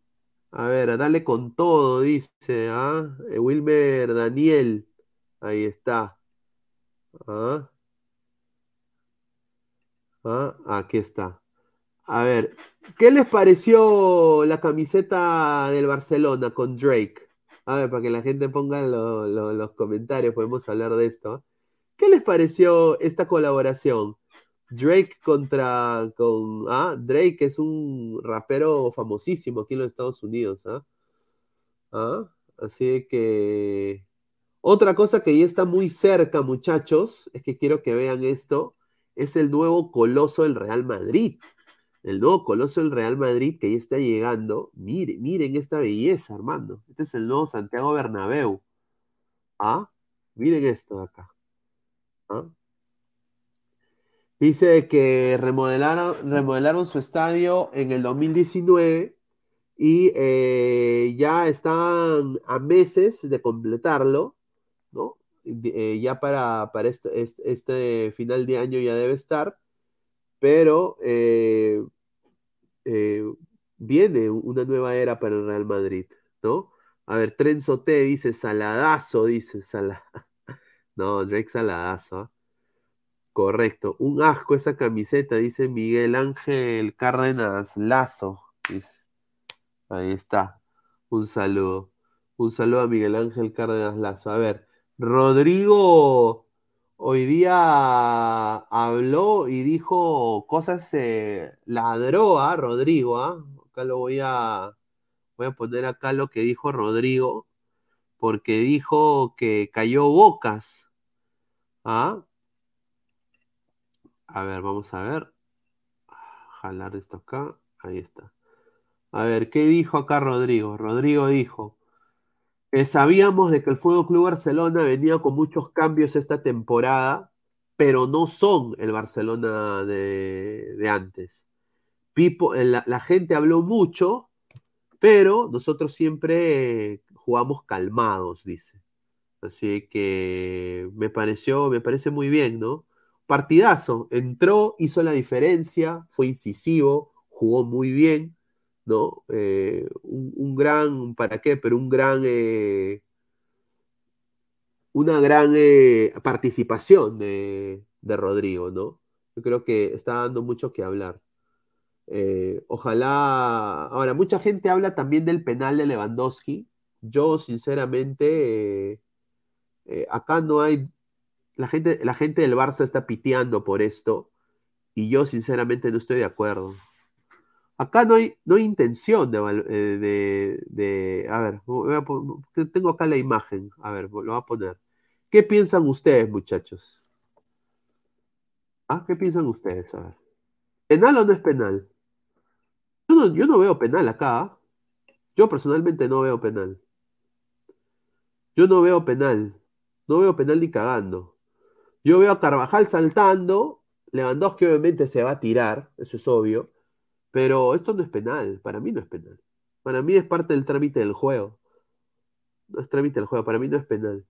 A ver, dale con todo, dice. ¿ah? Wilmer Daniel. Ahí está. ¿Ah? ¿Ah? Aquí está. A ver, ¿qué les pareció la camiseta del Barcelona con Drake? A ver, para que la gente ponga los comentarios, podemos hablar de esto. ¿Qué les pareció esta colaboración? Drake contra con ah, Drake es un rapero famosísimo aquí en los Estados Unidos, ¿ah? ¿Ah? Así que otra cosa que ya está muy cerca, muchachos, es que quiero que vean esto es el nuevo coloso del Real Madrid. El nuevo coloso del Real Madrid que ya está llegando. Miren, miren esta belleza, Armando. Este es el nuevo Santiago Bernabéu. ¿Ah? Miren esto de acá. ¿Ah? Dice que remodelaron, remodelaron su estadio en el 2019 y eh, ya están a meses de completarlo. Eh, ya para, para este, este, final de año ya debe estar, pero eh, eh, viene una nueva era para el Real Madrid, ¿no? A ver, Trenzo T dice saladazo, dice saladazo. <laughs> No, Drake saladazo. Correcto. Un asco esa camiseta, dice Miguel Ángel Cárdenas Lazo. Ahí está. Un saludo. Un saludo a Miguel Ángel Cárdenas Lazo. A ver, Rodrigo hoy día habló y dijo cosas, eh, ladró a Rodrigo, ¿ah? Acá lo voy a, voy a poner acá lo que dijo Rodrigo, porque dijo que cayó bocas, ¿ah? A ver, vamos a ver. Jalar esto acá. Ahí está. A ver, ¿qué dijo acá Rodrigo? Rodrigo dijo, sabíamos de que el Fútbol Club Barcelona venía con muchos cambios esta temporada, pero no son el Barcelona de, antes. Eh, la, gente habló mucho, pero nosotros siempre jugamos calmados, dice. Así que me pareció, me parece muy bien, ¿no? Partidazo, entró, hizo la diferencia, fue incisivo, jugó muy bien ¿no? Eh, un, gran, ¿para qué? Pero un gran, eh, una gran eh, participación de, Rodrigo, ¿no? Yo creo que está dando mucho que hablar. ojalá, ahora, mucha gente habla también del penal de Lewandowski. Yo, sinceramente, acá no hay, la gente, la gente del Barça está piteando por esto y yo, sinceramente, no estoy de acuerdo. Acá no hay, no hay intención de, eh, de, A ver, tengo acá la imagen. A ver, lo voy a poner. ¿Qué piensan ustedes, muchachos? ¿Ah? ¿Qué piensan ustedes? A ver. ¿Penal o no es penal? Yo no, veo penal acá. ¿ah? Yo personalmente no veo penal. Yo no veo penal. No veo penal ni cagando. Yo veo a Carvajal saltando. Lewandowski obviamente se va a tirar, eso es obvio. Pero esto no es penal, para mí no es penal. Para mí es parte del trámite del juego. No es trámite del juego, para mí no es penal.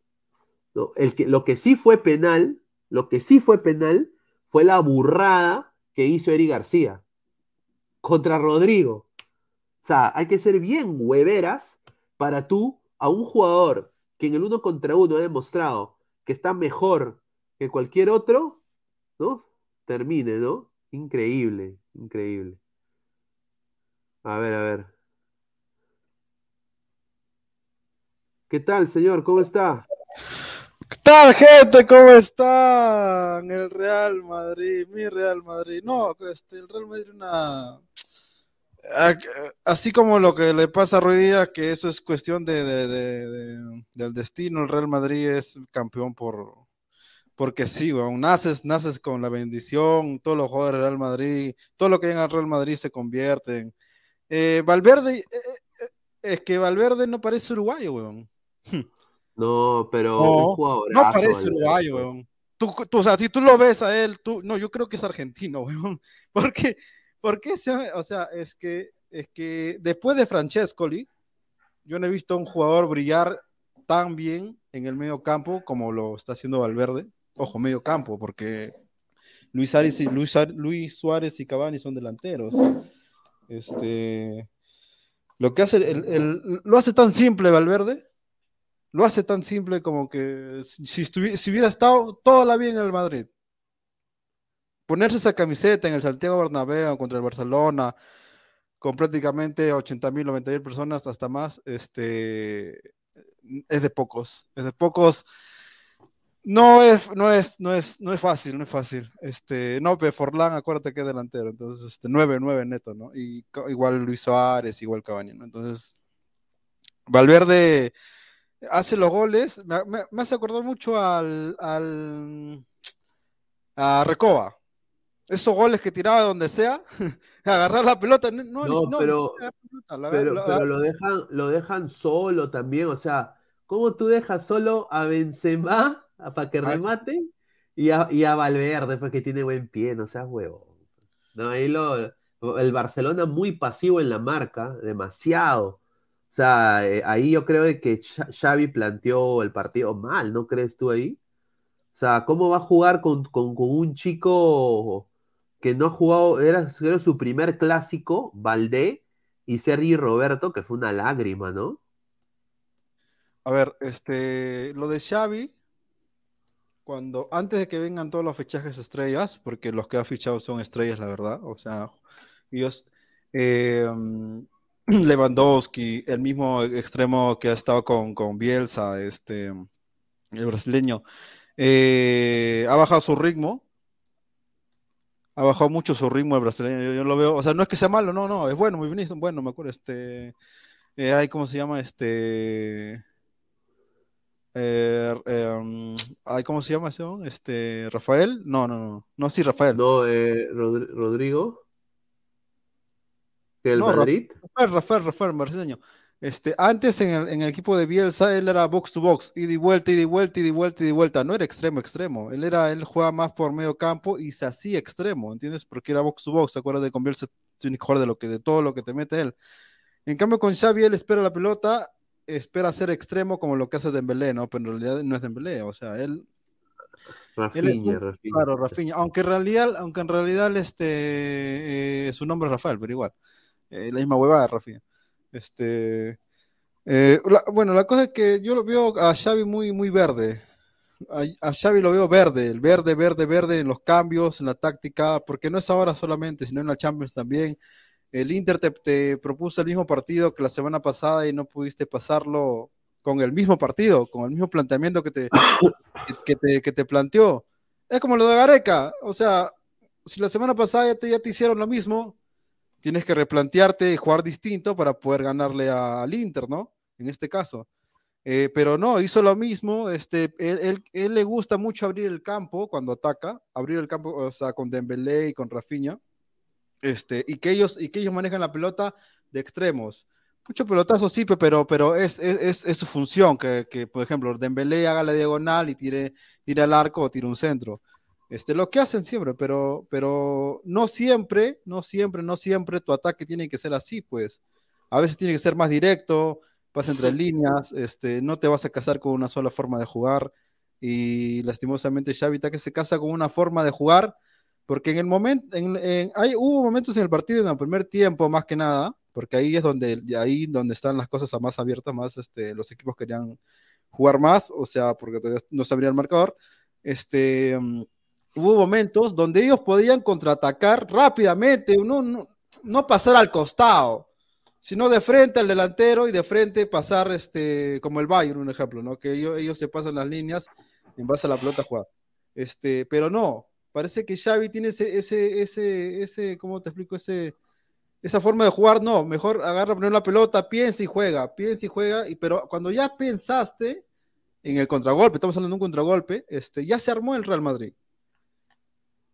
No, el que, lo que sí fue penal, lo que sí fue penal fue la burrada que hizo Eri García contra Rodrigo. O sea, hay que ser bien hueveras para tú, a un jugador que en el uno contra uno ha demostrado que está mejor que cualquier otro, ¿no? Termine, ¿no? Increíble, increíble. A ver, a ver. ¿Qué tal, señor? ¿Cómo está? ¿Qué tal, gente? ¿Cómo están? El Real Madrid, mi Real Madrid. No, este, el Real Madrid una... Así como lo que le pasa a Ruidía, que eso es cuestión de, del destino, el Real Madrid es campeón por, porque sí, weón, naces, naces con la bendición, todos los jugadores del Real Madrid, todo lo que llega al Real Madrid se convierten eh, Valverde, eh, eh, es que Valverde no parece uruguayo, weón. <laughs> No, pero no, no parece uruguayo, weón. Tú, tú, o sea, si tú lo ves a él, tú, no, yo creo que es argentino, <laughs> weón. Porque, porque o sea, es que, es que después de Francescoli, yo no he visto a un jugador brillar tan bien en el medio campo como lo está haciendo Valverde. Ojo, medio campo, porque Luis, Suárez y, Luis, Luis Suárez y Cavani son delanteros. Este, lo que hace, el, lo hace tan simple Valverde, lo hace tan simple como que si, si hubiera estado toda la vida en el Madrid, ponerse esa camiseta en el Santiago Bernabéu contra el Barcelona, con prácticamente 80 mil, 90 mil personas, hasta más, este, es de pocos, es de pocos no es, no es, no es, no es fácil, no es fácil. Este, no, pero Forlán, acuérdate que es delantero, entonces, este, 9-9 neto, ¿no? Y igual Luis Suárez, igual Cavani, ¿no? Entonces, Valverde hace los goles, me, hace acordar mucho al, al a Recoba. Esos goles que tiraba de donde sea, <laughs> agarrar la pelota, no, no, pero, pero, lo, dejan, lo dejan solo también, o sea, ¿cómo tú dejas solo a Benzema para que remate y a, y a Valverde porque tiene buen pie, no seas huevo. No, ahí lo, el Barcelona muy pasivo en la marca, demasiado. O sea, eh, ahí yo creo que Xavi planteó el partido mal, ¿no crees tú ahí? O sea, ¿cómo va a jugar con, un chico que no ha jugado, era, era, su primer clásico, Valdé, y Sergi Roberto, que fue una lágrima, ¿no? A ver, este, lo de Xavi, cuando antes de que vengan todos los fichajes estrellas, porque los que ha fichado son estrellas, la verdad, o sea, ellos, em, <clears throat> Lewandowski, el mismo extremo que ha estado con, con Bielsa, este, el brasileño, eh, ha bajado su ritmo, ha bajado mucho su ritmo el brasileño, yo, lo veo, o sea, no es que sea malo, no, no, es bueno, muy bien, bueno, me acuerdo, este, eh, hay, ¿cómo se llama? Este, Eh, em, ¿Cómo se llama ese? Este, ¿Rafael? No, no, no. No, sí, Rafael. No, eh, Rodrigo. ¿El Madrid? Rafael, Rafael, Rafael, brasileño. Este, antes en el, en el, equipo de Bielsa él era box to box, y de vuelta, y de vuelta, y de vuelta, y de vuelta. No era extremo, extremo. Él era, él jugaba más por medio campo y se hacía extremo, ¿entiendes? Porque era box to box. ¿Se acuerdas de con Bielsa? Tiene que jugar de lo que, de todo lo que te mete él. En cambio, con Xavi él espera la pelota, espera ser extremo como lo que hace Dembélé, ¿no? Pero en realidad no es Dembélé, o sea, él... Rafinha, Rafinha. Claro, Rafinha. Aunque en realidad, aunque en realidad este, eh, su nombre es Rafael, pero igual. Eh, la misma huevada Rafinha. Este, eh, bueno, la cosa es que yo lo veo a Xavi muy, muy verde. A, Xavi lo veo verde, el verde, verde, verde en los cambios, en la táctica, porque no es ahora solamente, sino en la Champions también. El Inter te, propuso el mismo partido que la semana pasada y no pudiste pasarlo con el mismo partido, con el mismo planteamiento que te, <coughs> que, te, que te planteó. Es como lo de Gareca, o sea, si la semana pasada ya te, ya te hicieron lo mismo, tienes que replantearte y jugar distinto para poder ganarle al Inter, ¿no? En este caso. Eh, pero no, hizo lo mismo. Este, él, él, le gusta mucho abrir el campo cuando ataca, abrir el campo, o sea, con Dembélé y con Rafinha. Este, y, que ellos, y que ellos manejan la pelota de extremos. Mucho pelotazo sí, pero, pero es, es, es su función, que, que, por ejemplo, Dembélé haga la diagonal y tire, tire al arco o tire un centro. Este, lo que hacen siempre, pero, pero no siempre, no siempre, no siempre tu ataque tiene que ser así, pues. A veces tiene que ser más directo, pasa entre líneas, este, no te vas a casar con una sola forma de jugar. Y lastimosamente Xavi que se casa con una forma de jugar, porque en el momento, en, hay, hubo momentos en el partido en el primer tiempo, más que nada, porque ahí es donde, ahí donde están las cosas más abiertas, más este, los equipos querían jugar más, o sea, porque todavía no se abría el marcador. Este, mm, hubo momentos donde ellos podían contraatacar rápidamente, no, no, pasar al costado, sino de frente al delantero y de frente pasar este, como el Bayern, un ejemplo, ¿no? Que ellos, ellos se pasan las líneas en base a la pelota jugada. Este, pero no, parece que Xavi tiene ese, ese, ese, ese, ¿cómo te explico? Ese, esa forma de jugar, no, mejor agarra poner la pelota, piensa y juega, piensa y juega, y, pero cuando ya pensaste en el contragolpe, estamos hablando de un contragolpe, este, ya se armó el Real Madrid.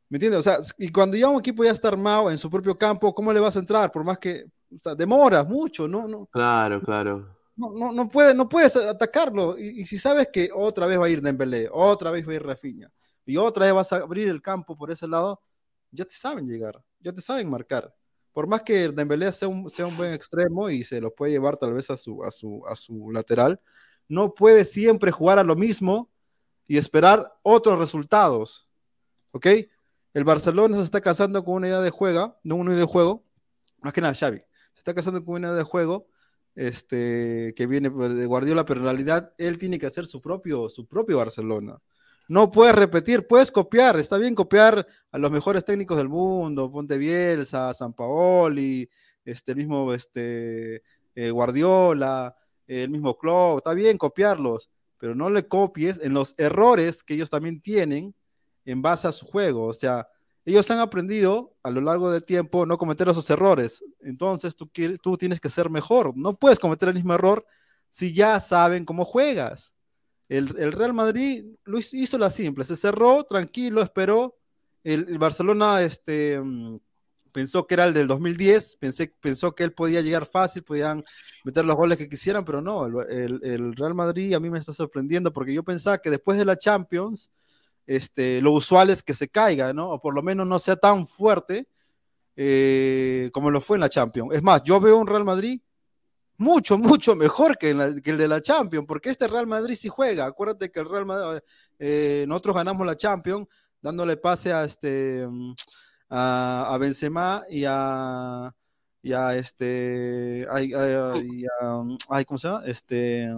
¿Me entiendes? O sea, y cuando ya un equipo ya está armado en su propio campo, ¿cómo le vas a entrar? Por más que, o sea, demora mucho, ¿no? no claro, claro. No, no, no, puede, no puedes atacarlo. Y, si sabes que otra vez va a ir Dembélé, otra vez va a ir Rafinha, y otra vez vas a abrir el campo por ese lado, ya te saben llegar, ya te saben marcar. Por más que Dembélé sea un, sea un buen extremo y se lo puede llevar tal vez a su, a su, a su lateral, no puede siempre jugar a lo mismo y esperar otros resultados. ¿Ok? El Barcelona se está casando con una idea de juego, no una idea de juego, más que nada Xavi, se está casando con una idea de juego este, que viene pues, de Guardiola, pero en realidad él tiene que hacer su propio, su propio Barcelona. No puedes repetir, puedes copiar, está bien copiar a los mejores técnicos del mundo, Ponte Bielsa, San Paoli, este, mismo este, eh, Guardiola, el mismo Klopp, está bien copiarlos, pero no le copies en los errores que ellos también tienen en base a su juego. O sea, ellos han aprendido a lo largo del tiempo no cometer esos errores. Entonces tú, tú tienes que ser mejor. No puedes cometer el mismo error si ya saben cómo juegas. El, Real Madrid lo hizo la simple, se cerró, tranquilo, esperó. El, Barcelona este, mm, pensó que era el del 2010, pensé, pensó que él podía llegar fácil, podían meter los goles que quisieran, pero no, el, el Real Madrid a mí me está sorprendiendo porque yo pensaba que después de la Champions este, lo usual es que se caiga, ¿no? O por lo menos no sea tan fuerte eh, como lo fue en la Champions. Es más, yo veo un Real Madrid mucho, <laughs> mucho mejor que, el de la Champions, porque este Real Madrid sí juega. Acuérdate que el Real Madrid, eh, nosotros ganamos la Champions dándole pase a este a, Benzema y a y este ay, ¿cómo se llama? Este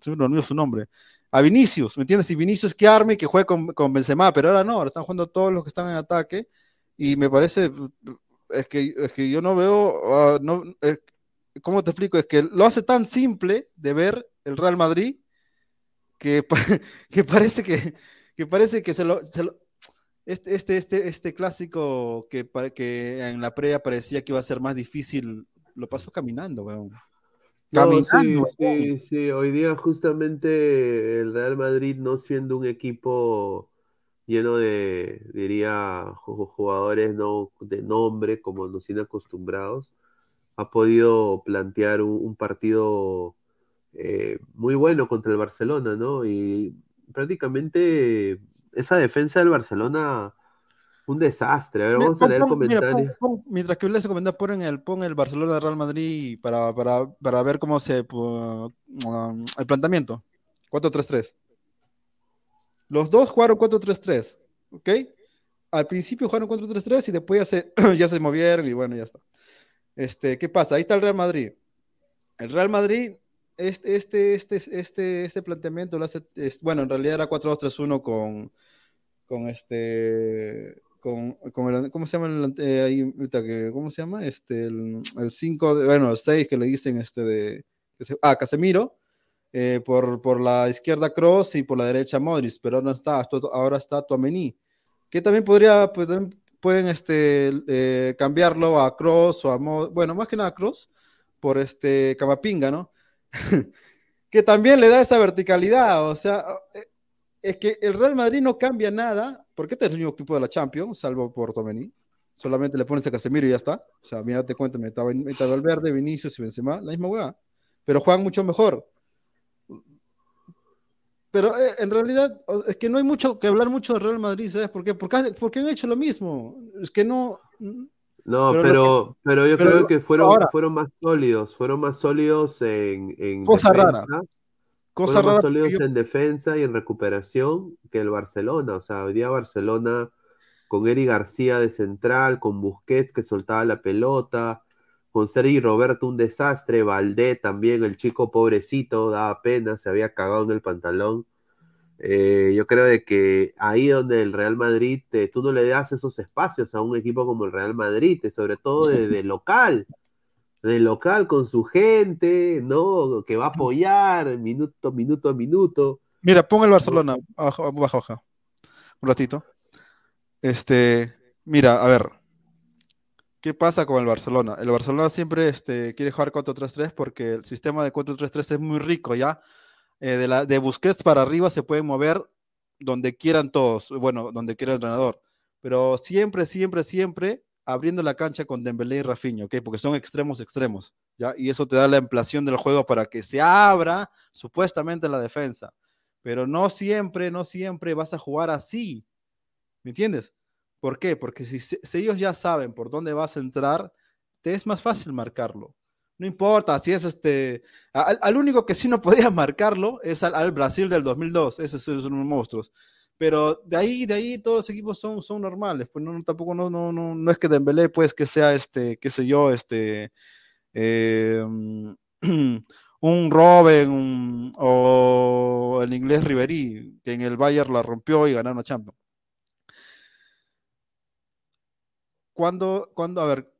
su nombre a Vinicius, ¿me entiendes? Y Vinicius que arme y que juegue con, con, Benzema, pero ahora no, ahora están jugando todos los que están en ataque y me parece, es que, es que yo no veo, ah, no, ¿cómo te explico? Es que lo hace tan simple de ver el Real Madrid que, <laughs> que parece que, que parece que se lo, este, este, este, este clásico que, que en la previa parecía que iba a ser más difícil, lo pasó caminando, weón. sí, sí, sí, hoy día justamente el Real Madrid no siendo un equipo lleno de, diría, jugadores no, de nombre como nos tienen acostumbrados, ha podido plantear un, partido eh, muy bueno contra el Barcelona, ¿no? Y prácticamente esa defensa del Barcelona, un desastre. A ver, vamos a leer comentarios. mientras que les comenta, pon el, pon el Barcelona Real Madrid para, para, ver cómo se. Um, el planteamiento. 4-3-3. Los dos jugaron 4-3-3. ¿Ok? Al principio jugaron 4-3-3 y después ya se, <clears throat> ya se movieron y bueno, ya está. Este, ¿Qué pasa? Ahí está el Real Madrid. El Real Madrid, este, este, este, este, este planteamiento lo hace, bueno, en realidad era 4-2-3-1 con, con este, con, con el, ¿cómo se llama el, eh, ahí, ¿cómo se llama? Este, el, 5, bueno, el 6 que le dicen este de, ah, Casemiro, eh, por, por la izquierda Cross y por la derecha Modric, pero ahora está, ahora está Tuamení, que también podría, pues, pueden este, eh, cambiarlo a Cross o a, bueno, más que nada a Cross, por este Camapinga, ¿no? <laughs> que también le da esa verticalidad, o sea, eh, es que el Real Madrid no cambia nada, porque este es el único equipo de la Champions, salvo por Tomení. Solamente le pones a Casemiro y ya está. O sea, mira, te cuento, me el verde, Vinicius y Benzema, la misma hueá. Pero juegan mucho mejor. Pero eh, en realidad es que no hay mucho que hablar mucho de Real Madrid, ¿sabes por qué? Porque, porque han hecho lo mismo. Es que no. No, pero, pero, yo creo que fueron, fueron más sólidos, fueron más sólidos en, en cosa rara. Cosa más sólidos en defensa y en recuperación que el Barcelona. O sea, hoy día Barcelona con Eri García de central, con Busquets que soltaba la pelota, con Sergi Roberto un desastre, Valdé también, el chico pobrecito, daba pena, se había cagado en el pantalón. Eh, yo creo de que ahí donde el Real Madrid, tú no le das esos espacios a un equipo como el Real Madrid, sobre todo de, local, de local con su gente, ¿no? Que va a apoyar minuto, minuto a minuto. Mira, pon el Barcelona, baja, baja, baja, un ratito. Este, mira, a ver, ¿Qué pasa con el Barcelona? El Barcelona siempre este, quiere jugar 4-3-3 porque el sistema de 4-3-3 es muy rico, ¿ya? Eh, de, Busquets para arriba se pueden mover donde quieran todos, bueno, donde quiera el entrenador, pero siempre, siempre, siempre abriendo la cancha con Dembélé y Rafinha, ¿ok? Porque son extremos, extremos, ¿ya? Y eso te da la ampliación del juego para que se abra supuestamente la defensa, pero no siempre, no siempre vas a jugar así, ¿me entiendes? ¿Por qué? Porque si, ellos ya saben por dónde vas a entrar, te es más fácil marcarlo. No importa si es este. Al, único que sí no podía <laughs> marcarlo es al, Brasil del 2002. Esos son unos monstruos. Pero de ahí, de ahí todos los equipos son, son normales. Pues no, tampoco no, no, no, no es que Dembélé, pues que sea este, qué sé yo, este. Em, <clears throat> un Robin o el inglés Riverí, que en el Bayern la rompió y ganaron a Champions. Cuando, cuando, a ver,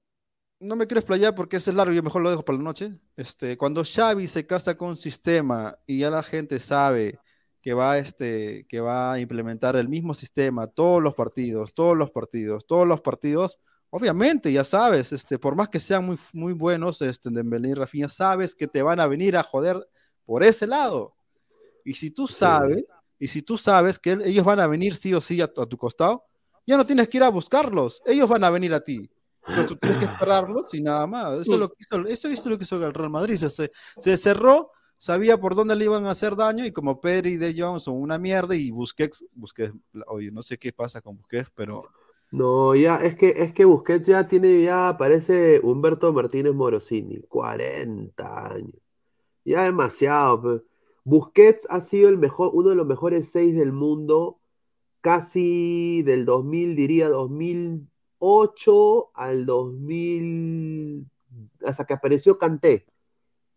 no me quiero explayar porque es largo y mejor lo dejo para la noche. Este, cuando Xavi se casa con un sistema y ya la gente sabe que va, este, que va a implementar el mismo sistema todos los partidos, todos los partidos, todos los partidos, obviamente ya sabes, este, por más que sean muy, muy buenos, este, Dembélé y Rafinha, sabes que te van a venir a joder por ese lado. Y si tú sabes, y si tú sabes que ellos van a venir sí o sí a tu costado, ya no tienes que ir a buscarlos, ellos van a venir a ti. Entonces tú tienes que <gasps> esperarlos y nada más. Eso es lo que hizo, eso es lo que hizo el Real Madrid. Se, se cerró, sabía por dónde le iban a hacer daño y como Pedri y De Jong son una mierda y Busquets, Busquets, oye, no sé qué pasa con Busquets, pero... No, ya, es que, es que Busquets ya tiene, ya parece Humberto Martínez Morosini, 40 años. Ya demasiado. Busquets ha sido el mejor, uno de los mejores seis del mundo casi del 2000, diría 2008 al 2000, hasta que apareció Canté,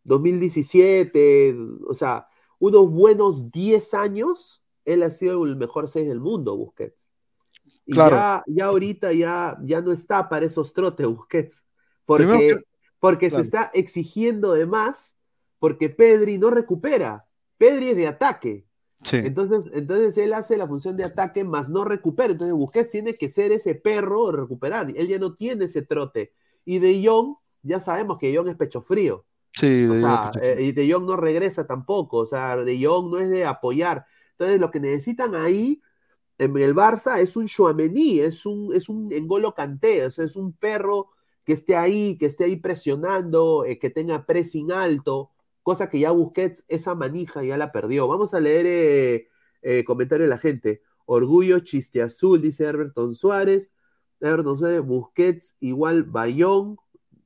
2017, o sea, unos buenos 10 años, él ha sido el mejor 6 del mundo, Busquets. Y ya, ya, ahorita ya, ya no está para esos trotes, Busquets, porque, porque se está exigiendo de más, porque Pedri no recupera, Pedri es de ataque, entonces, entonces él hace la función de ataque más no recupera. Entonces Busquets tiene que ser ese perro de recuperar. Él ya no tiene ese trote. Y de Jong, ya sabemos que Jong es pecho frío. Sí, de, eh, y de Jong no regresa tampoco, o sea, de Jong no es de apoyar. Entonces, lo que necesitan ahí en el Barça es un Chouameni, es un, es un Engolo Canté, o sea, es un perro que esté ahí, que esté ahí presionando, eh, que tenga pressing alto, cosa que ya Busquets, esa manija ya la perdió. Vamos a leer eh, eh comentario de la gente. Orgullo chiste azul, dice Herberton Suárez. Herberton Suárez, Busquets igual Bayón.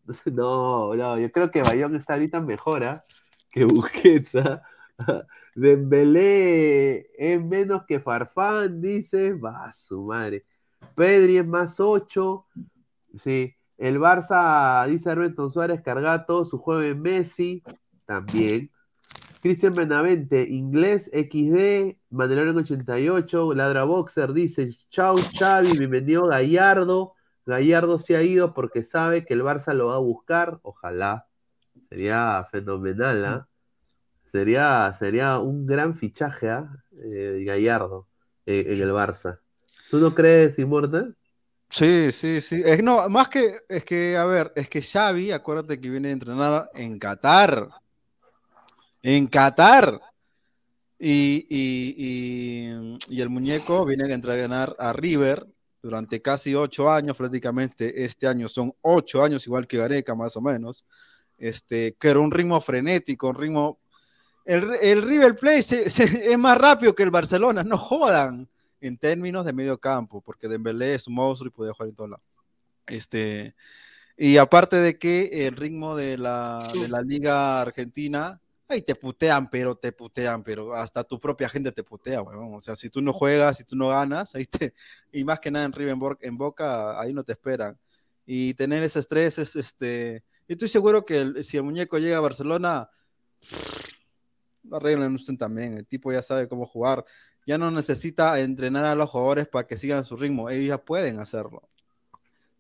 <laughs> No, no, yo creo que Bayón está ahorita mejor ¿ah? que Busquets. ¿ah? <laughs> Dembélé es menos que Farfán, dice. Va, su madre. Pedri es más 8. Sí. El Barça, dice Alberto Suárez, carga todo su juego en Messi. También. Cristian Benavente, inglés XD, Mandalorian 88, Ladra Boxer, dice, chau Xavi, bienvenido Gallardo. Gallardo se ha ido porque sabe que el Barça lo va a buscar. Ojalá. Sería fenomenal, ¿ah? Sería, sería un gran fichaje, ¿ah? eh, Gallardo eh, en el Barça. ¿Tú no crees, Immortal? Sí, sí, sí. Es, no, más que, es que, a ver, es que Xavi, acuérdate que viene a entrenar en Qatar. En Qatar. Y, y, el muñeco viene a entrenar a River durante casi ocho años prácticamente. Este año son ocho años, igual que Gareca, más o menos. Este, que era un ritmo frenético, un ritmo el, River Plate es más rápido que el Barcelona, no jodan en términos de medio campo, porque Dembélé es un monstruo y puede jugar en todo lado. Este, y aparte de que el ritmo de la, de la liga argentina, ahí te putean, pero te putean, pero hasta tu propia gente te putea, weón. O sea, si tú no juegas, si tú no ganas, ahí te, <laughs> y más que nada en River en Boca, ahí no te esperan. Y tener ese estrés es, este, y estoy seguro que si el muñeco llega a Barcelona, <sniffs> arreglan usted también. El tipo ya sabe cómo jugar. Ya no necesita entrenar a los jugadores para que sigan su ritmo. Ellos ya pueden hacerlo.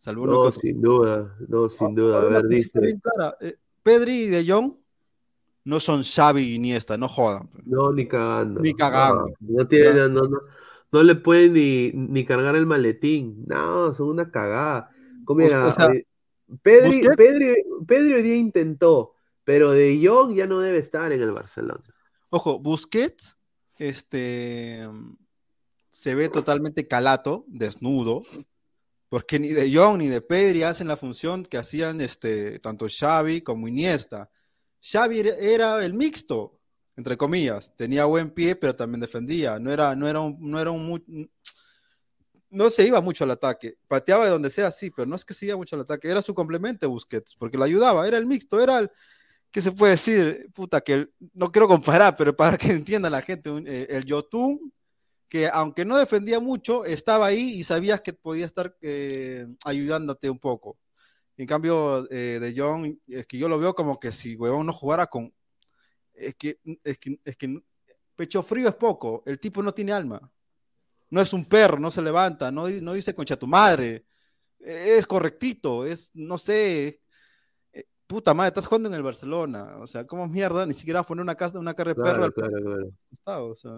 no, sin duda. No, sin duda. A ver, dice. Eh, Pedri y De Jong no son Xavi y Iniesta, no jodan. No, ni cagando. Ni cagando. No, tiene, no, no, no, le pueden ni, ni, cargar el maletín. No, son una cagada. ¿Cómo o sea, Pedri, Pedri, Pedri, hoy día intentó, pero De Jong ya no debe estar en el Barcelona. Ojo, Busquets este, se ve totalmente calato, desnudo, porque ni de Jong ni de Pedri hacen la función que hacían este, tanto Xavi como Iniesta. Xavi era el mixto, entre comillas, tenía buen pie, pero también defendía, no era, no era un, no era un no se iba mucho al ataque, pateaba de donde sea, sí, pero no es que se iba mucho al ataque, era su complemento Busquets, porque lo ayudaba, era el mixto, era el, ¿qué se puede decir? Puta, que no quiero comparar, pero para que <laughs> entienda la gente, eh, el Yotun, que aunque no defendía mucho, estaba ahí y sabías que podía estar eh, ayudándote un poco. En cambio, eh, de John, es que yo lo veo como que si huevón no jugara con. Es que, es que, es que pecho frío es poco, el tipo no tiene alma. No es un perro, no se levanta, no, no dice concha tu madre. Es correctito, es, no sé, puta madre, estás jugando en el Barcelona. O sea, ¿cómo mierda? Ni siquiera poner una, casa, una cara de perro. Claro, claro. o sea,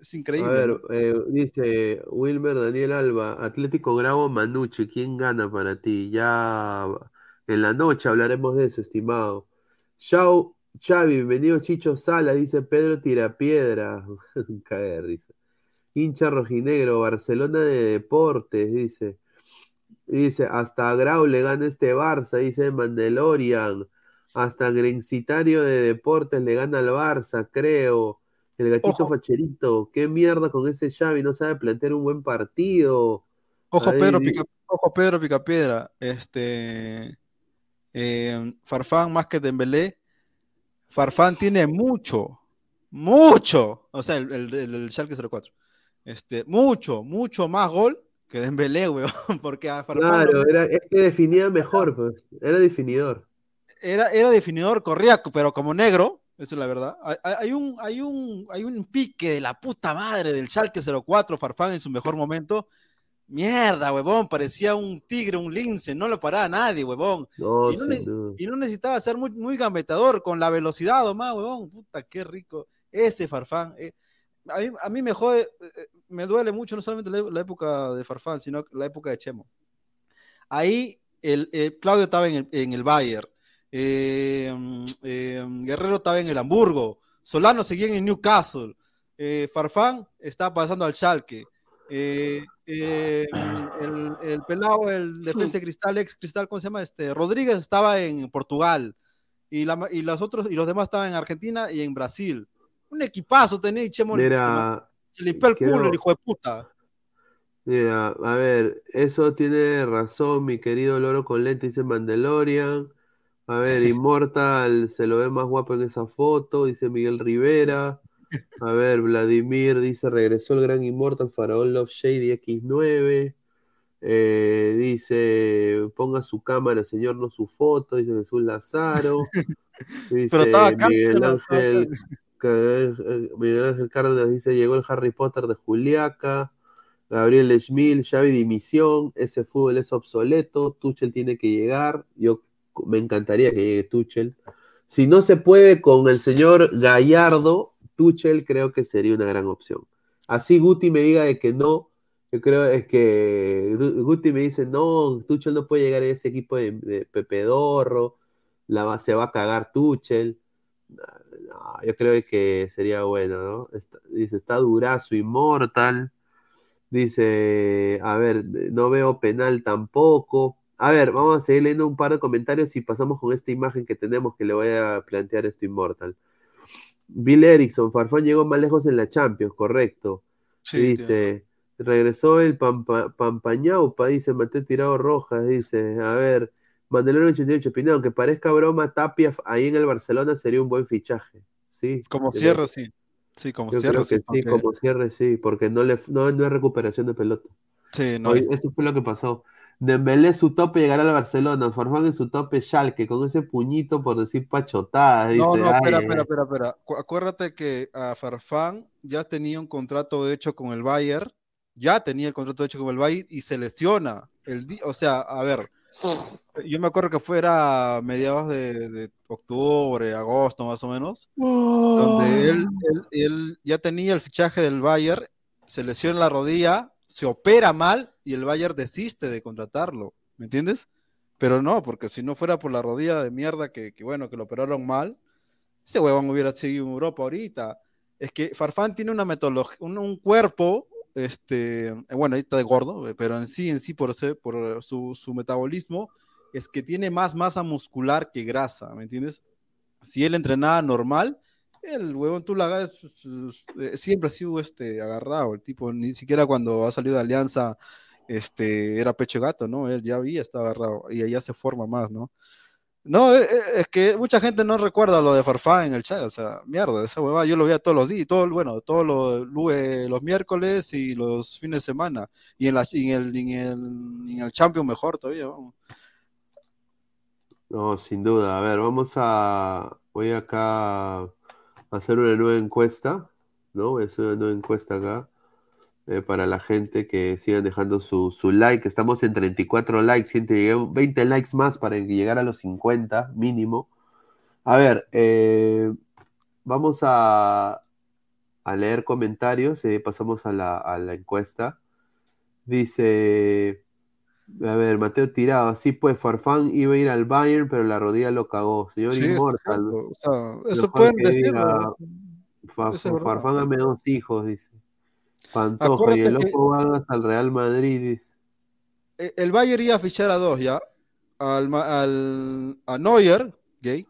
es increíble. A ver, eh, dice Wilmer Daniel Alba, Atlético Grabo Manuche, ¿quién gana para ti? Ya en la noche hablaremos de eso, estimado. Chao, Xavi, bienvenido Chicho Sala, dice Pedro Tirapiedra. <laughs> Cae de risa. Hincha rojinegro, Barcelona de Deportes, dice. Dice, hasta Grau le gana este Barça, dice Mandalorian. Hasta Grencitario de Deportes le gana al Barça, creo. El gatito facherito, qué mierda con ese Xavi, no sabe plantear un buen partido. Ojo, Pedro, pica, ojo Pedro Picapiedra, este eh, Farfán más que Dembélé, Farfán tiene mucho, mucho, o sea, el, el, el, el Schalke 04, este, mucho, mucho más gol que Dembélé, <laughs> weón, porque a Claro, era, es que definía mejor, pues, era definidor. Era, era definidor, corría, pero como negro, esa es la verdad. Hay, un, hay, un, hay un pique de la puta madre del Schalke 04, Farfán en su mejor momento. Mierda, huevón, parecía un tigre, un lince, no lo paraba nadie, huevón. No, y, no y, no necesitaba ser muy, muy gambetador con la velocidad o más, huevón. Puta, qué rico. Ese Farfán. Eh, a, mí, a mí me jode, eh, me duele mucho no solamente la, época de Farfán, sino la época de Chemo. Ahí el, Claudio estaba en el, en el Bayern. Eh, eh, Guerrero estaba en el Hamburgo, Solano seguía en Newcastle, eh, Farfán está pasando al Schalke, el, el, pelado, el defensa cristal, ex cristal, ¿cómo se llama? Este, Rodríguez estaba en Portugal y, la, y los otros y los demás estaban en Argentina y en Brasil. Un equipazo tenía Chemo. Se limpió el culo el hijo de puta. Mira, a ver, eso tiene razón, mi querido Loro con lente, dice Mandalorian. A ver, Immortal se lo ve más guapo en esa foto, dice Miguel Rivera. A ver, Vladimir dice, regresó el gran Immortal, Faraón Love Shady X9. Eh, dice, ponga su cámara, señor, no su foto, dice Jesús Lazaro. <laughs> Dice, Pero estaba Miguel Ángel, Miguel Ángel Cárdenas dice, llegó el Harry Potter de Juliaca. Gabriel Schmil, Xavi dimisión, ese fútbol es obsoleto, Tuchel tiene que llegar, yo me encantaría que llegue Tuchel. Si no se puede con el señor Gallardo, Tuchel creo que sería una gran opción. Así Guti me diga de que no, yo creo es que Guti me dice, no, Tuchel no puede llegar a ese equipo de, de Pepe Dorro, la, se va a cagar Tuchel. yo creo que sería bueno, ¿no? dice, está durazo, inmortal. Dice, a ver, no veo penal tampoco. A ver, vamos a seguir leyendo un par de comentarios y pasamos con esta imagen que tenemos que le voy a plantear esto inmortal. Bill Erickson, Farfán llegó más lejos en la Champions, correcto. dice, regresó el Pampa, Pampañaupa, dice Mateo Tirado Rojas, dice, a ver, Mandelero 88, opinión, aunque parezca broma, Tapia ahí en el Barcelona sería un buen fichaje. Sí. Como cierre, sí. Sí, como cierre, sí. como cierre, sí, porque no, le, no, no es recuperación de pelota. Sí, no. Esto fue lo que pasó. Dembélé su tope llegará al Barcelona, Farfán en su tope Schalke, con ese puñito por decir pachotada. No, no, espera, espera, espera, espera. Acuérdate que a Farfán ya tenía un contrato hecho con el Bayern, ya tenía el contrato hecho con el Bayern y se lesiona. El o sea, a ver, yo me acuerdo que fuera mediados de, octubre, agosto más o menos, donde él, él, ya tenía el fichaje del Bayern, se lesiona la rodilla, se opera mal y el Bayern desiste de contratarlo, ¿me entiendes? Pero no, porque si no fuera por la rodilla de mierda que, bueno, que lo operaron mal, ese huevón hubiera seguido en Europa ahorita. Es que Farfán tiene una metodología, un cuerpo este, eh, bueno, ahí está de gordo, eh, pero en sí, en sí, por, por su, metabolismo, es que tiene más masa muscular que grasa, ¿me entiendes? Si él entrenaba normal, el huevón tú la eh, siempre ha sido este, agarrado, el tipo, ni siquiera cuando ha salido de Alianza, este, era pecho gato, ¿no? Él ya había estado agarrado y allá se forma más, ¿no? No, eh, eh, es que mucha gente no recuerda lo de Farfán en el chat, o sea, mierda, esa huevada yo lo veía todos los días, todo, bueno, todos los, los miércoles y los fines de semana, y en, la, en, el, en, el, en el Champion mejor todavía, vamos. No, sin duda, a ver, vamos a, voy acá a hacer una nueva encuesta, ¿no? Voy a hacer una nueva encuesta acá. Eh, para la gente que sigan dejando su, like. Estamos en 34 likes, gente. 20 likes más para llegar a los 50 mínimo. A ver, eh, vamos a, a, leer comentarios. y pasamos a la, a la, encuesta. Dice, a ver, Mateo Tirado. Sí, pues Farfán iba a ir al Bayern, pero la rodilla lo cagó. Señor Inmortal. eso pueden decir. Farfán a dos hijos, dice. Pantoja y el loco van hasta el Real Madrid. E, el Bayern iba a fichar a dos ya. Al, al, a Neuer, gay.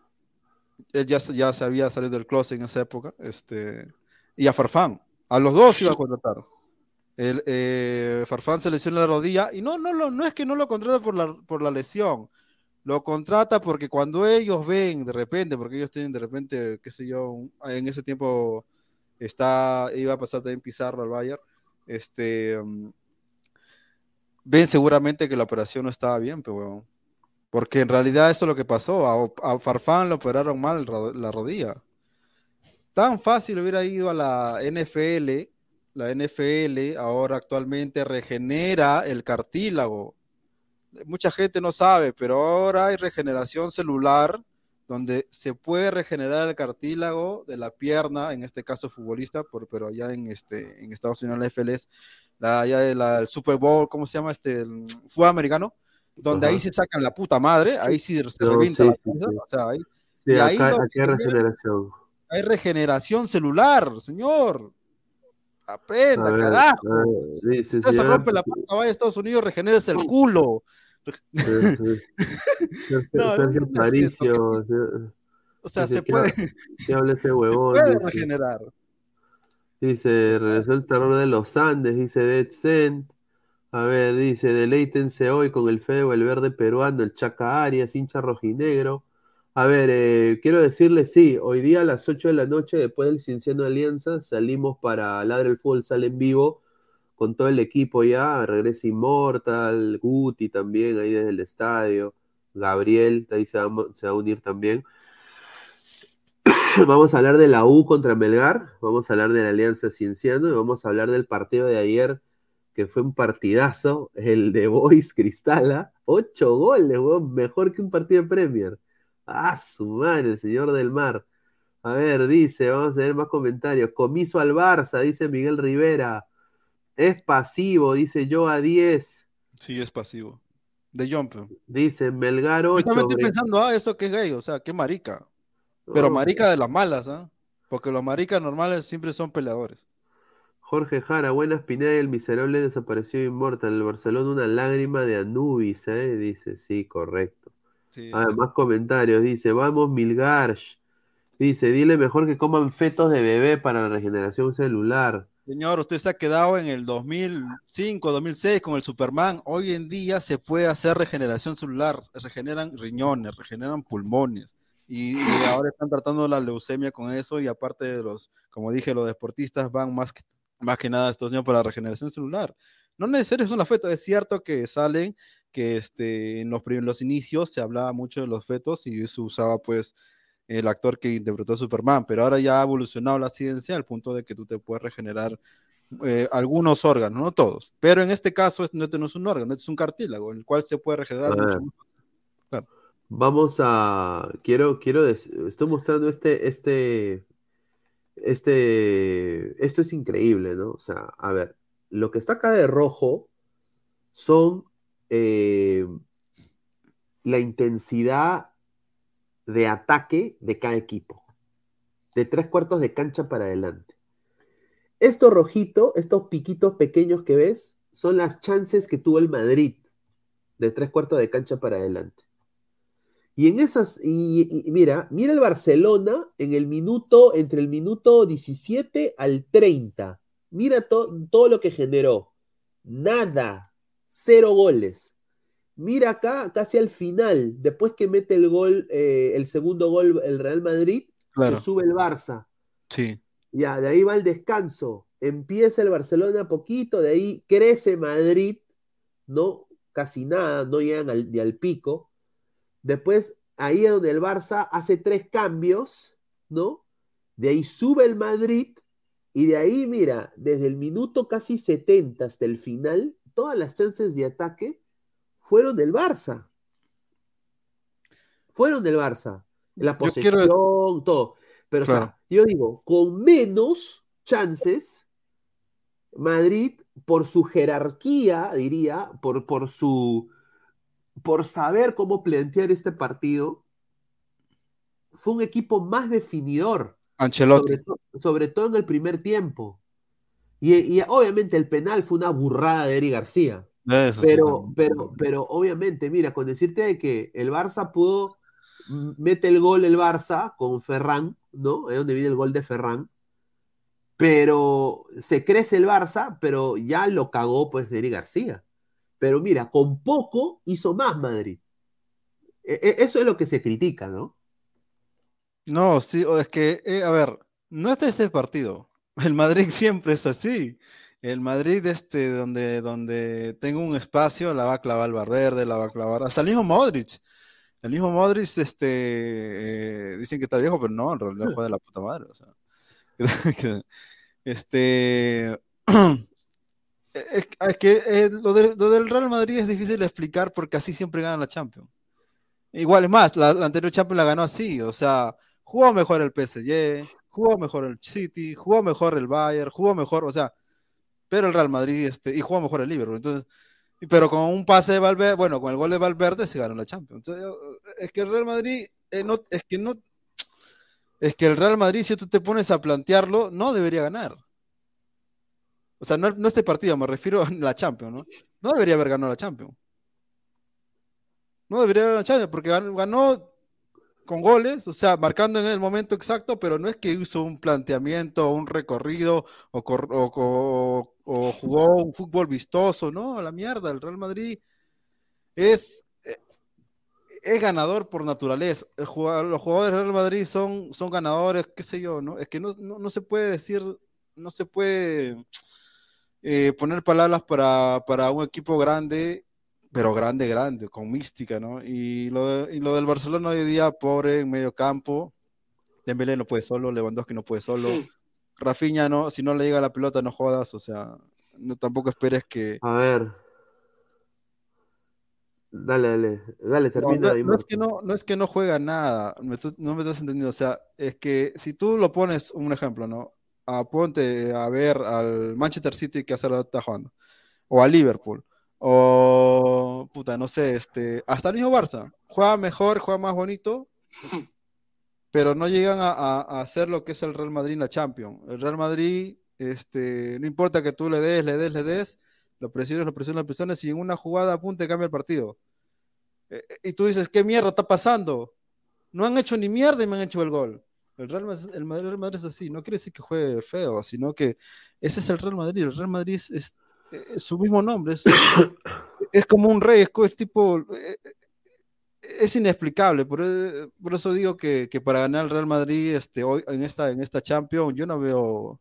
Él ya, ya se había salido del closet en esa época. Este, y a Farfán. A los dos iba a contratar. El, eh, Farfán se lesionó la rodilla y no, no, no, no es que no lo contrata por la, por la lesión. Lo contrata porque cuando ellos ven de repente, porque ellos tienen de repente, qué sé yo, en ese tiempo está, iba a pasar también Pizarro al Bayern, este, mm, ven seguramente que la operación no estaba bien, pero porque en realidad eso es lo que pasó, a, Farfán le operaron mal la rodilla. Tan fácil hubiera ido a la NFL, la NFL ahora actualmente regenera el cartílago. Mucha gente no sabe, pero ahora hay regeneración celular donde se puede regenerar el cartílago de la pierna, en este caso futbolista, pero allá en, este, en Estados Unidos la FLS, la, allá el Super Bowl, ¿cómo se llama? Este, el fútbol americano. donde ahí se sacan la puta madre, ahí sí se revienta la o sea, ahí, y ahí hay regeneración. Hay regeneración celular, señor. Aprenda, carajo. Sí, sí, se rompe la puta vaya a Estados Unidos, regeneres el culo. Sergio Paricio. O sea, se puede. <laughs> Se habla ese huevón. Se puede regenerar. Dice, regresó el terror de los Andes, dice Dead Cent. A ver, dice, deleítense hoy con el feo, el verde peruano, el Chaca Arias, hincha rojinegro. A ver, eh, quiero decirles, sí, hoy día a las 8 de la noche, después del Cienciano Alianza, salimos para Ladre el Fútbol, sale en vivo con todo el equipo ya, regresa Immortal, Guti también ahí desde el estadio, Gabriel, ahí se va, a unir también. <coughs> vamos a hablar de la U contra Melgar, vamos a hablar de la Alianza Cienciano y vamos a hablar del partido de ayer, que fue un partidazo, el de Boys Cristala, ocho goles, mejor que un partido de Premier. Ah, su madre, el señor del mar. A ver, dice, vamos a ver más comentarios. Comiso al Barça, dice Miguel Rivera. Es pasivo, dice yo a 10. Sí, es pasivo. De Jump. Dice Melgar 8. Yo estoy pensando, ah, eso que es gay, o sea, qué marica. Pero marica de las malas, ¿ah? Porque los maricas normales siempre son peleadores. Jorge Jara, buenas Pineda el miserable desapareció inmortal. El Barcelona una lágrima de Anubis, ¿eh? Dice, sí, correcto. Además, comentarios, dice, vamos Milgarsh. Dice, dile mejor que coman fetos de bebé para la regeneración celular. Señor, usted se ha quedado en el 2005, 2006 con el Superman. Hoy en día se puede hacer regeneración celular. Regeneran riñones, regeneran pulmones y, ahora están tratando la leucemia con eso y aparte de los, como dije, los deportistas van más que, más que nada estos años para la regeneración celular. No necesariamente son los fetos, es cierto que salen que este, en los, los inicios se hablaba mucho de los fetos y se usaba pues el actor que interpretó a Superman, pero ahora ya ha evolucionado la ciencia al punto de que tú te puedes regenerar eh, algunos órganos, no todos, pero en este caso no, no es un órgano, es un cartílago, el cual se puede regenerar mucho Vamos a. Quiero, quiero. Estoy mostrando este, este. Este. Esto es increíble, ¿no? O sea, a ver. Lo que está acá de rojo son eh, la intensidad de ataque de cada equipo. De tres cuartos de cancha para adelante. Esto rojito, estos piquitos pequeños que ves, son las chances que tuvo el Madrid de tres cuartos de cancha para adelante. Y en esas, y, mira, mira el Barcelona en el minuto, entre el minuto 17 al 30. Mira todo lo que generó. Nada. Cero goles. Mira acá, casi al final, después que mete el gol, eh, el segundo gol el Real Madrid, se sube el Barça. Sí. Ya, de ahí va el descanso. Empieza el Barcelona poquito, de ahí crece Madrid, ¿no? Casi nada, no llegan ni al pico Después, ahí es donde el Barça hace tres cambios, ¿no? De ahí sube el Madrid y de ahí, mira, desde el minuto casi 70 hasta el final, todas las chances de ataque fueron del Barça. Fueron del Barça. La posesión, todo. Pero, o sea, yo digo, con menos chances, Madrid, por su jerarquía, diría, por, por su por saber cómo plantear este partido, fue un equipo más definidor. Ancelotti. Sobre, todo en el primer tiempo. Y, obviamente el penal fue una burrada de Eri García. Pero, pero, pero obviamente, mira, con decirte que el Barça pudo, mete el gol el Barça con Ferran, ¿no? Es donde viene el gol de Ferran. Pero se crece el Barça, pero ya lo cagó pues Eri García. Pero mira, con poco hizo más Madrid. E, e, eso es lo que se critica, ¿no? No, sí, es que, eh, a ver, no es de este partido. El Madrid <laughs> siempre es así. El Madrid, este, donde, donde tenga un espacio, la va a clavar el Valverde, la va a clavar. Hasta el mismo Modric. El mismo Modric, este, eh, dicen que está viejo, pero no, en realidad juega de la puta madre. O sea, <laughs> este. <clears throat> Es, que eh, lo, del Real Madrid es difícil de explicar porque así siempre gana la Champions. Igual es más, la, anterior Champions la ganó así, o sea, jugó mejor el PSG, jugó mejor el City, jugó mejor el Bayern, jugó mejor, o sea, pero el Real Madrid, este, y jugó mejor el Liverpool. Entonces, pero con un pase de Valverde, bueno, con el gol de Valverde se ganó la Champions. es que el Real Madrid, eh, no, es que no, es que el Real Madrid, si tú te pones a plantearlo, no debería ganar. O sea, no, este partido, me refiero <laughs> a la Champions, ¿no? No debería haber ganado la Champions. No debería haber ganado la Champions, porque ganó con goles, o sea, marcando en el momento exacto, pero no es que hizo un planteamiento, un recorrido o, jugó un fútbol vistoso, ¿no? A la mierda, el Real Madrid es, eh, es ganador por naturaleza. los jugadores del Real Madrid son, son ganadores, qué sé yo, ¿no? Es que no, se puede decir, no se puede eh, poner palabras para, para un equipo grande pero grande, grande, con mística, ¿no? Y lo, y lo del Barcelona hoy día, pobre en medio campo, Dembélé no puede solo, Lewandowski no puede solo, Rafinha no, si no le llega la pelota no jodas, o sea, no tampoco esperes que... A ver. Dale, dale, dale, termina. No, no, es que no, no es que no juega nada, no me estás entendiendo, o sea, es que si tú lo pones, un ejemplo, ¿no? A, ponte a ver al Manchester City que hace la está jugando, o a Liverpool o, puta, no sé, este, hasta el mismo Barça. Juega mejor, juega más bonito, pero no llegan a, hacer lo que es el Real Madrid en la Champions. El Real Madrid, este, no importa que tú le des, le des, le des, lo presiones, lo presiones, lo presiones, y en una jugada apunte cambia el partido. E, e, y tú dices, ¿qué mierda está pasando? No han hecho ni mierda y me han hecho el gol. El Real, el Madrid, es así, no quiere decir que juegue feo, sino que ese es el Real Madrid. El Real Madrid es eh, su mismo nombre. Es, como un rey, es, tipo. Eh, es inexplicable. Por, eso digo que, para ganar el Real Madrid este, hoy, en esta, en esta Champions, yo no veo.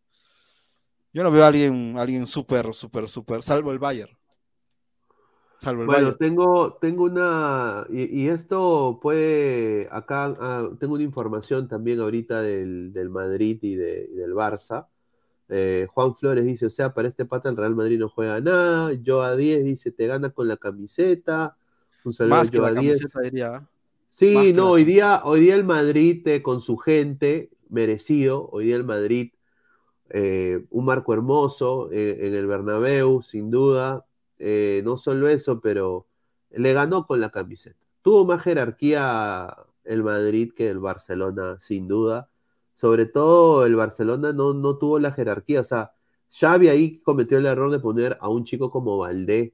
Yo no veo a alguien, alguien súper, súper, súper, salvo el Bayern. Salvo el bueno, tengo, tengo una, y, esto puede, acá ah, tengo una información también ahorita del, del Madrid y, de, y del Barça. Eh, Juan Flores dice, o sea, para este pata el Real Madrid no juega nada. Yo a 10 dice, te gana con la camiseta. Un saludo Más que la camiseta, diría. Sí, no, hoy día, hoy día el Madrid eh, con su gente, merecido, hoy día el Madrid, eh, un marco hermoso en el Bernabéu, sin duda. no solo eso, pero le ganó con la camiseta. Tuvo más jerarquía el Madrid que el Barcelona, sin duda sobre todo el Barcelona no, no tuvo la jerarquía. O sea, Xavi ahí cometió el error de poner a un chico como Valdé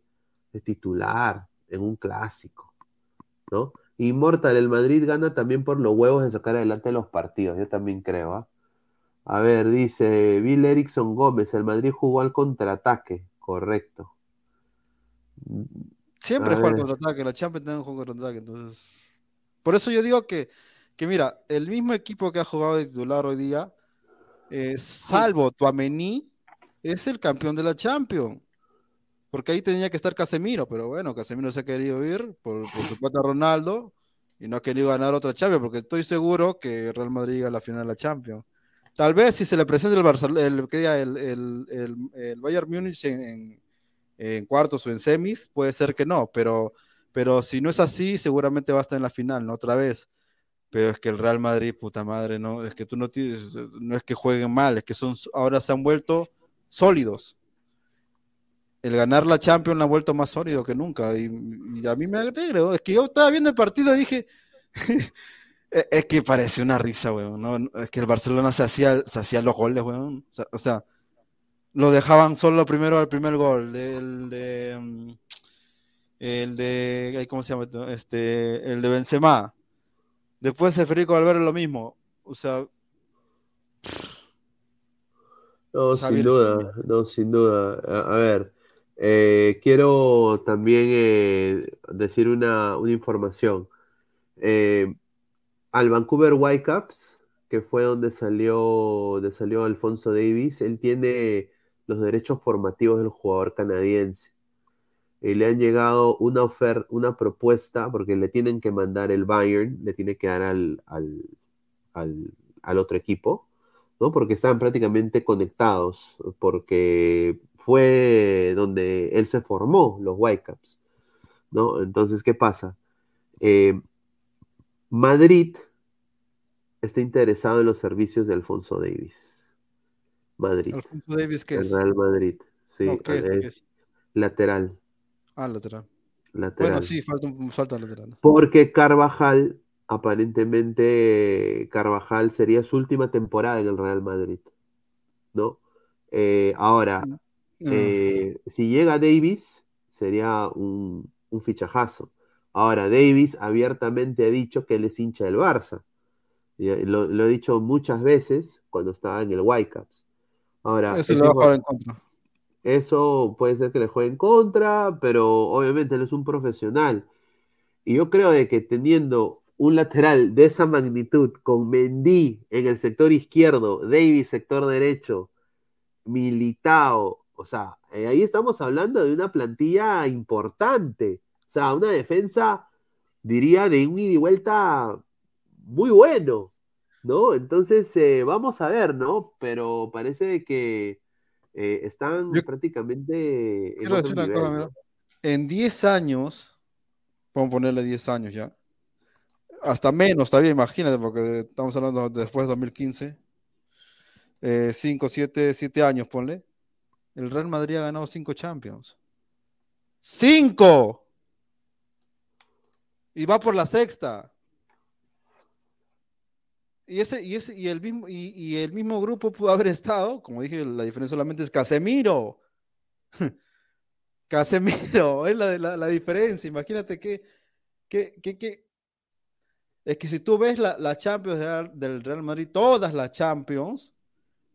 de titular en un clásico, ¿no? Inmortal, el Madrid gana también por los huevos de sacar adelante los partidos, yo también creo. ¿ah? A ver, dice Bill Erickson Gómez, el Madrid jugó al contraataque, correcto. Siempre juega al contraataque, la Champions también juega al contraataque, entonces. Por eso yo digo que que mira, el mismo equipo que ha jugado de titular hoy día, eh, salvo Tuamení, es el campeón de la Champions. Porque ahí tenía que estar Casemiro, pero bueno, Casemiro se ha querido ir por, su pata Ronaldo y no ha querido ganar otra Champions, porque estoy seguro que Real Madrid llega a la final de la Champions. Tal vez si se le presenta el, Barcelona, el, el, el, el, Bayern Múnich en, en, cuartos o en semis, puede ser que no, pero, pero si no es así, seguramente va a estar en la final, ¿no? Otra vez pero es que el Real Madrid, puta madre, no, es que tú no tienes, no es que jueguen mal, es que son, ahora se han vuelto sólidos. El ganar la Champions la ha vuelto más sólido que nunca, y, a mí me alegra, es que yo estaba viendo el partido y dije, <laughs> e, es que parece una risa, weón, ¿no? es que el Barcelona se hacía, se hacía los goles, weón, o sea, lo dejaban solo primero al primer gol, el de, mm, el de, ¿cómo se llama? Este, el de Benzema, Después Federico Valverde lo mismo. O sea. No, sin duda, no, sin duda. A, ver, eh, quiero también eh, decir una, información. Eh, al Vancouver Whitecaps, que fue donde salió, donde salió Alfonso Davis, él tiene los derechos formativos del jugador canadiense le han llegado una oferta, una propuesta, porque le tienen que mandar el Bayern, le tiene que dar al, al, otro equipo, ¿no? Porque estaban prácticamente conectados, porque fue donde él se formó, los Whitecaps, ¿no? Entonces, ¿qué pasa? Eh, Madrid está interesado en los servicios de Alfonso Davis. Madrid. Alfonso Davis, ¿qué es? Real Madrid, sí. Lateral. Ah, lateral. lateral. Bueno, sí, falta un falta lateral. Porque Carvajal, aparentemente, Carvajal sería su última temporada en el Real Madrid. ¿No? Eh, ahora, Mm. eh, si llega Davis, sería un, un fichajazo. Ahora, Davis abiertamente ha dicho que él es hincha del Barça. Eh, Lo, lo he dicho muchas veces cuando estaba en el Whitecaps. Ahora, Eso esa va a jugar en contra. Eso puede ser que le juegue en contra, pero obviamente él es un profesional. Y yo creo de que teniendo un lateral de esa magnitud, con Mendy en el sector izquierdo, Davis sector derecho, Militao, o sea, eh, ahí estamos hablando de una plantilla importante. O sea, una defensa, diría, de un ida y vuelta muy bueno, ¿no? Entonces, eh, vamos a ver, ¿no? Pero parece que eh, están Yo- prácticamente en otro nivel, cosa, ¿no? En 10 años, vamos a ponerle 10 años ya, hasta menos, todavía imagínate, porque estamos hablando después de 2015, 5, 7, 7 años, ponle. El Real Madrid ha ganado 5 Champions. ¡Cinco! Y va por la sexta. Y ese, y ese, y el mismo, y, el mismo grupo pudo haber estado, como dije, la diferencia solamente es Casemiro. <laughs> Casemiro, es la, la, diferencia. Imagínate que, es que si tú ves la, la Champions de- del Real Madrid, todas las Champions,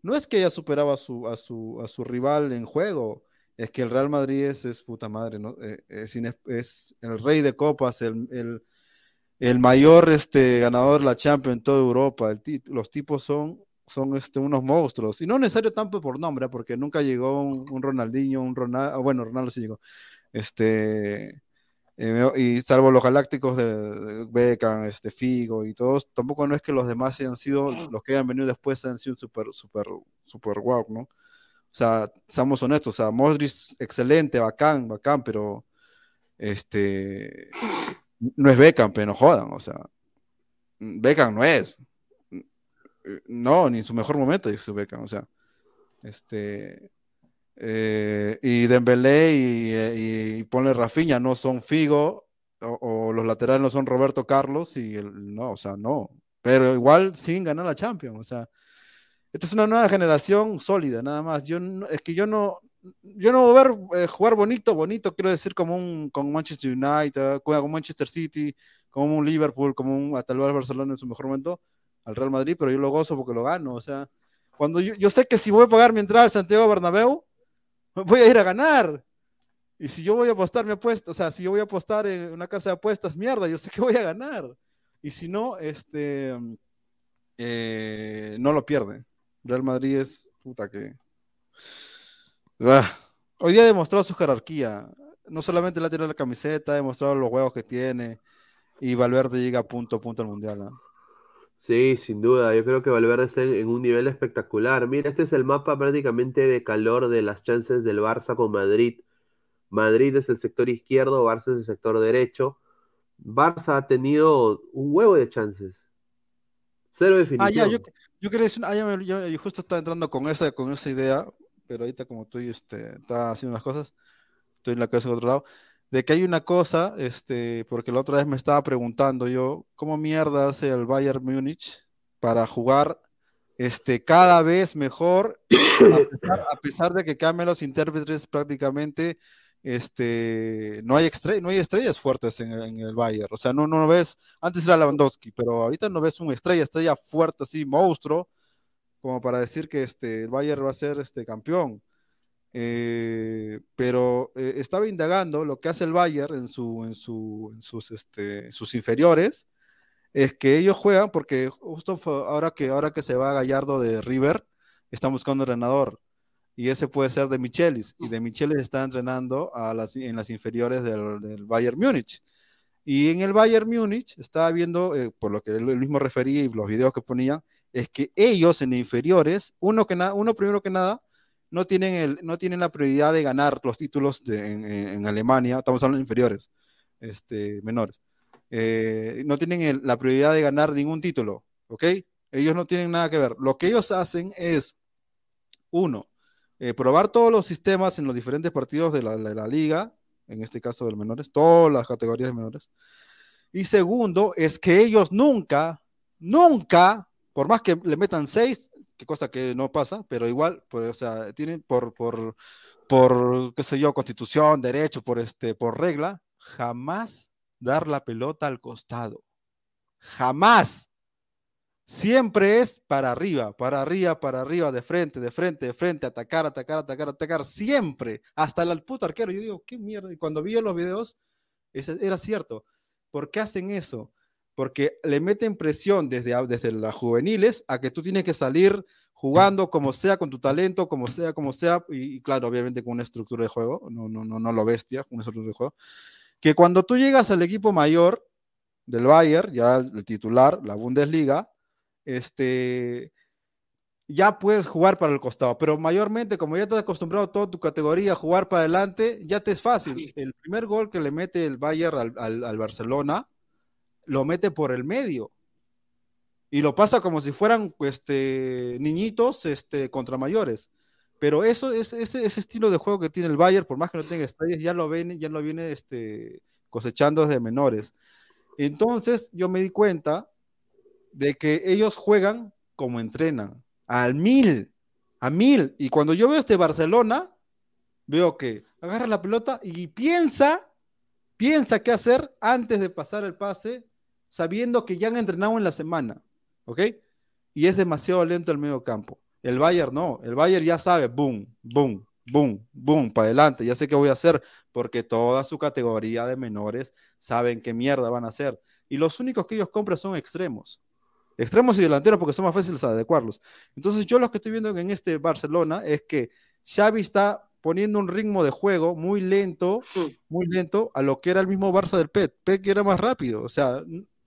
no es que ella superaba a su, a su, a su rival en juego, es que el Real Madrid es, es puta madre, ¿no? Eh, Es, ines- es el rey de copas, el, el mayor este, ganador de la Champions en toda Europa. Los tipos son, son este, unos monstruos. Y no necesario tanto por nombre, porque nunca llegó un, un Ronaldinho, un Ronaldo, bueno, Ronaldo sí llegó. Este, eh, y salvo los galácticos de, de Beckham, este, Figo y todos, tampoco no es que los demás hayan sido, los que hayan venido después han sido super, super, super guau, ¿no? O sea, seamos honestos, o sea, Modric, excelente, bacán, bacán, pero este, no es Beckham, pero no jodan, o sea, Beckham no es. No, ni en su mejor momento es Beckham, o sea, este, eh, y Dembélé y, y, y ponle Rafinha no son Figo, o, o, los laterales no son Roberto Carlos, y el, no, o sea, no, pero igual sin ganar la Champions, o sea, esta es una nueva generación sólida, nada más. Yo es que yo no, yo no voy a ver eh, jugar bonito, bonito, quiero decir, como un con Manchester United, como Manchester City, como un Liverpool, como un hasta el Barcelona en su mejor momento, al Real Madrid, pero yo lo gozo porque lo gano. O sea, cuando yo, yo sé que si voy a pagar mi entrada al Santiago Bernabéu, voy a ir a ganar. Y si yo voy a apostar mi apuesta, o sea, si yo voy a apostar en una casa de apuestas, mierda, yo sé que voy a ganar. Y si no, este, eh, no lo pierde. Real Madrid es puta que. Ah. Hoy día ha demostrado su jerarquía. No solamente le ha tirado la camiseta, ha demostrado los huevos que tiene. Y Valverde llega punto a punto al mundial. ¿no? Sí, sin duda. Yo creo que Valverde está en, en, un nivel espectacular. Mira, este es el mapa prácticamente de calor de las chances del Barça con Madrid. Madrid es el sector izquierdo, Barça es el sector derecho. Barça ha tenido un huevo de chances. Cero definición. Ah, ya, yo, yo quería decir, ah, ya yo, yo, justo estaba entrando con esa, con esa idea, pero ahorita como estoy, este, está haciendo unas cosas, estoy en la cabeza en otro lado, de que hay una cosa, este, porque la otra vez me estaba preguntando yo, ¿cómo mierda hace el Bayern Múnich para jugar este, cada vez mejor, a pesar, de que cambian los intérpretes prácticamente, este, no hay, estrell no hay estrellas fuertes en, en, el Bayern, o sea, no, no ves, antes era Lewandowski, pero ahorita no ves una estrella, estrella fuerte, así, monstruo, como para decir que este, el Bayern va a ser este, campeón. Eh, pero eh, estaba indagando lo que hace el Bayern en, su, en, su, en sus, este, sus inferiores, es que ellos juegan, porque justo ahora que, ahora que se va Gallardo de River, están buscando entrenador y ese puede ser de Michelis, y de Michelis está entrenando a las, en las inferiores del, del, Bayern Múnich. Y en el Bayern Múnich estaba viendo, eh, por lo que él mismo refería y los videos que ponía, es que ellos en inferiores, uno, que uno primero que nada, no tienen, el, no tienen la prioridad de ganar los títulos de, en, en, Alemania, estamos hablando de inferiores, este, menores, eh, no tienen el, la prioridad de ganar ningún título, ¿ok? Ellos no tienen nada que ver. Lo que ellos hacen es, uno, eh, probar todos los sistemas en los diferentes partidos de la, de la liga, en este caso de menores, todas las categorías de menores. Y segundo, es que ellos nunca, nunca, por más que le metan seis, que cosa que no pasa, pero igual, pues, o sea, tienen por, por, por, qué sé yo, constitución, derecho, por, este, por regla, jamás dar la pelota al costado. Jamás. Siempre es para arriba, para arriba, para arriba, de frente, de frente, de frente, atacar, atacar, atacar, atacar, siempre, hasta el puto arquero. Yo digo, qué mierda. Y cuando vi los videos, era cierto. ¿Por qué hacen eso? Porque le meten presión desde, desde las juveniles a que tú tienes que salir jugando como sea, con tu talento, como sea, como sea, y, claro, obviamente con una estructura de juego, no, no, no, no lo bestia, una estructura de juego, que cuando tú llegas al equipo mayor del Bayern, ya el titular, la Bundesliga, este, ya puedes jugar para el costado, pero mayormente como ya te has acostumbrado toda tu categoría a jugar para adelante, ya te es fácil. El primer gol que le mete el Bayern al, Barcelona, lo mete por el medio. Y lo pasa como si fueran este, niñitos este, contra mayores. Pero eso, es, ese, ese estilo de juego que tiene el Bayern, por más que no tenga estrellas, ya lo viene, ya lo viene este, cosechando desde menores. Entonces yo me di cuenta de que ellos juegan como entrenan, al mil, a mil. Y cuando yo veo este Barcelona, veo que agarra la pelota y piensa, piensa qué hacer antes de pasar el pase, sabiendo que ya han entrenado en la semana, ¿ok? Y es demasiado lento el medio campo. El Bayern no, el Bayern ya sabe, boom, boom, boom, boom, para adelante, ya sé qué voy a hacer, porque toda su categoría de menores saben qué mierda van a hacer. Y los únicos que ellos compran son extremos extremos y delanteros porque son más fáciles adecuarlos. Entonces yo lo que estoy viendo en este Barcelona es que Xavi está poniendo un ritmo de juego muy lento, muy lento a lo que era el mismo Barça del PET. PET que era más rápido, o sea,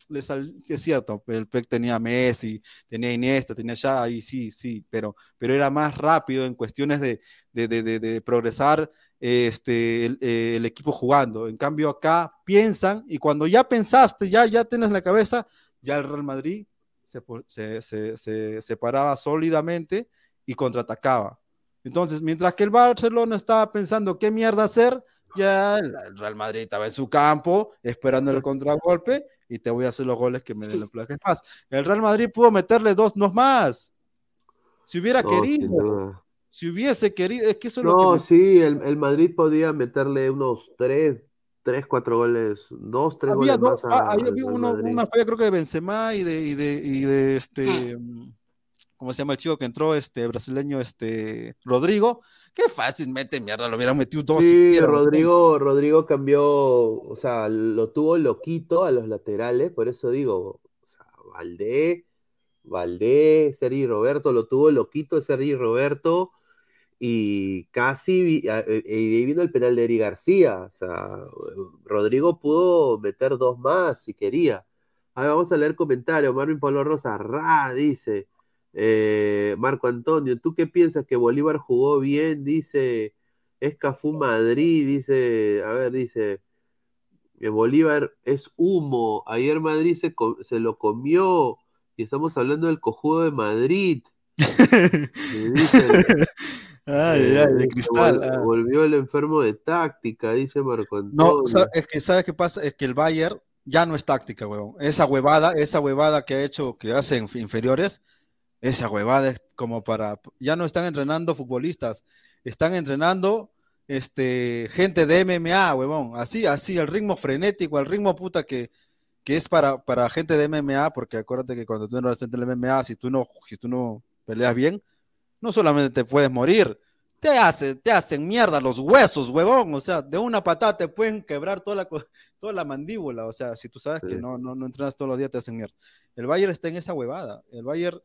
es cierto, el PEC tenía Messi, tenía Iniesta, tenía Xavi, sí, sí, pero, pero era más rápido en cuestiones de, de, de, de progresar este, el, el, equipo jugando. En cambio acá piensan y cuando ya pensaste, ya, ya tienes la cabeza, ya el Real Madrid se, se, paraba sólidamente y contraatacaba. Entonces, mientras que el Barcelona estaba pensando qué mierda hacer, ya el Real Madrid estaba en su campo esperando el contragolpe y te voy a hacer los goles que me den el plaje más. El Real Madrid pudo meterle dos no más. Si hubiera querido, si hubiese querido, es que eso no, sí, el, el, Madrid podía meterle unos tres, tres, cuatro goles, dos, tres goles más. Ah, había uno, una falla creo que de Benzema y de, y de, y de este, mm, ¿cómo se llama el chico que entró, este brasileño, este Rodrigo? Qué fácil mete mierda, lo hubiera metido dos. Sí, Rodrigo, Rodrigo cambió, o sea, lo tuvo loquito a los laterales, por eso digo, o sea, Valdé, Valdé, Sergi Roberto, lo tuvo loquito Sergi Roberto y casi, eh, y ahí vino el penal de Eri García, o sea, Rodrigo pudo meter dos más si quería. Ahora vamos a leer comentarios, Marvin Pablo Rosa, ra, dice, eh, Marco Antonio, ¿tú qué piensas que Bolívar jugó bien? Dice, es Cafú Madrid, dice, a ver, dice, que Bolívar es humo, ayer Madrid se, se lo comió, y estamos hablando del cojudo de Madrid. dice, <laughs> Ay, ay, de eh, cristal. Ah. Volvió el enfermo de táctica, dice Marco Antonio. No, es que ¿sabes qué pasa? Es que el Bayern ya no es táctica, weón. Esa huevada, esa huevada que ha hecho, que hacen inferiores, esa huevada es como para. Ya no están entrenando futbolistas, están entrenando este, gente de MMA, huevón. Así, así, el ritmo frenético, el ritmo puta que, que es para, para gente de MMA, porque acuérdate que cuando tú no en el MMA, si tú no, si tú no peleas bien, no solamente te puedes morir, te, hace, te hacen mierda los huesos, huevón. O sea, de una patada te pueden quebrar toda la, toda la mandíbula. O sea, si tú sabes que no, no, no entrenas todos los días, te hacen mierda. El Bayern está en esa huevada. El Bayern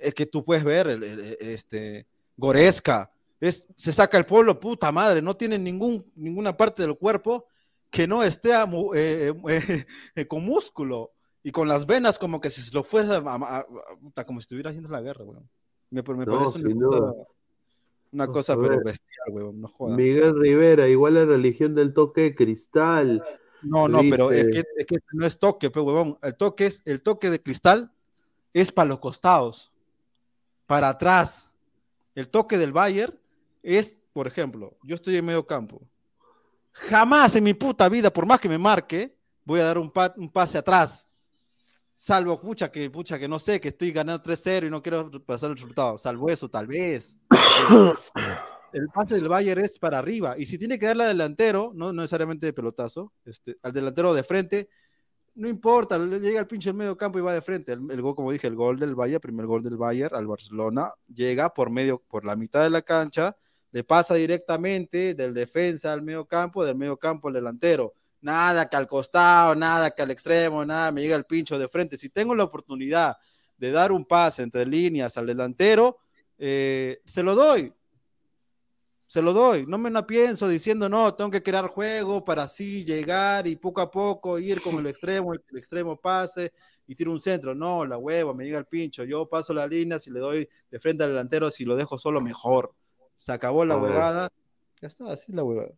es que tú puedes ver, el, este, Goresca, es, se saca el pueblo, puta madre, no tiene ningún, ninguna parte del cuerpo que no esté eh, eh, <laughs> eh, con músculo y con las venas como que si se lo fuese como si estuviera haciendo la guerra, weón. Me, parece una cosa, pero bestial, weón, no jodas. Miguel Rivera, igual la religión del toque de cristal. No, no, pero es que, es que, no es toque, pero huevón. El toque, es, el toque de cristal es para los costados, para atrás. El toque del Bayern es, por ejemplo, yo estoy en medio campo. Jamás en mi puta vida, por más que me marque, voy a dar un, un pase atrás. Salvo, pucha, que, pucha, que no sé, que estoy ganando 3-0 y no quiero pasar el resultado. Salvo eso, tal vez. el pase del Bayern es para arriba. Y si tiene que darle al delantero, no, necesariamente de pelotazo, este, al delantero de frente, no importa, llega al pinche del medio campo y va de frente. El, gol, como dije, el gol del Bayern, primer gol del Bayern al Barcelona, llega por medio, por la mitad de la cancha, le pasa directamente del defensa al medio campo, del medio campo al delantero. Nada que al costado, nada que al extremo, nada, me llega el pincho de frente. Si tengo la oportunidad de dar un pase entre líneas al delantero, eh, se lo doy. Se lo doy. No me la pienso diciendo, no, tengo que crear juego para así llegar y poco a poco ir con el <laughs> extremo, el extremo pase y tiro un centro. No, la hueva, me llega el pincho. Yo paso la línea, si le doy de frente al delantero, si lo dejo solo, mejor se acabó la huevada. Ya está, así la huevada.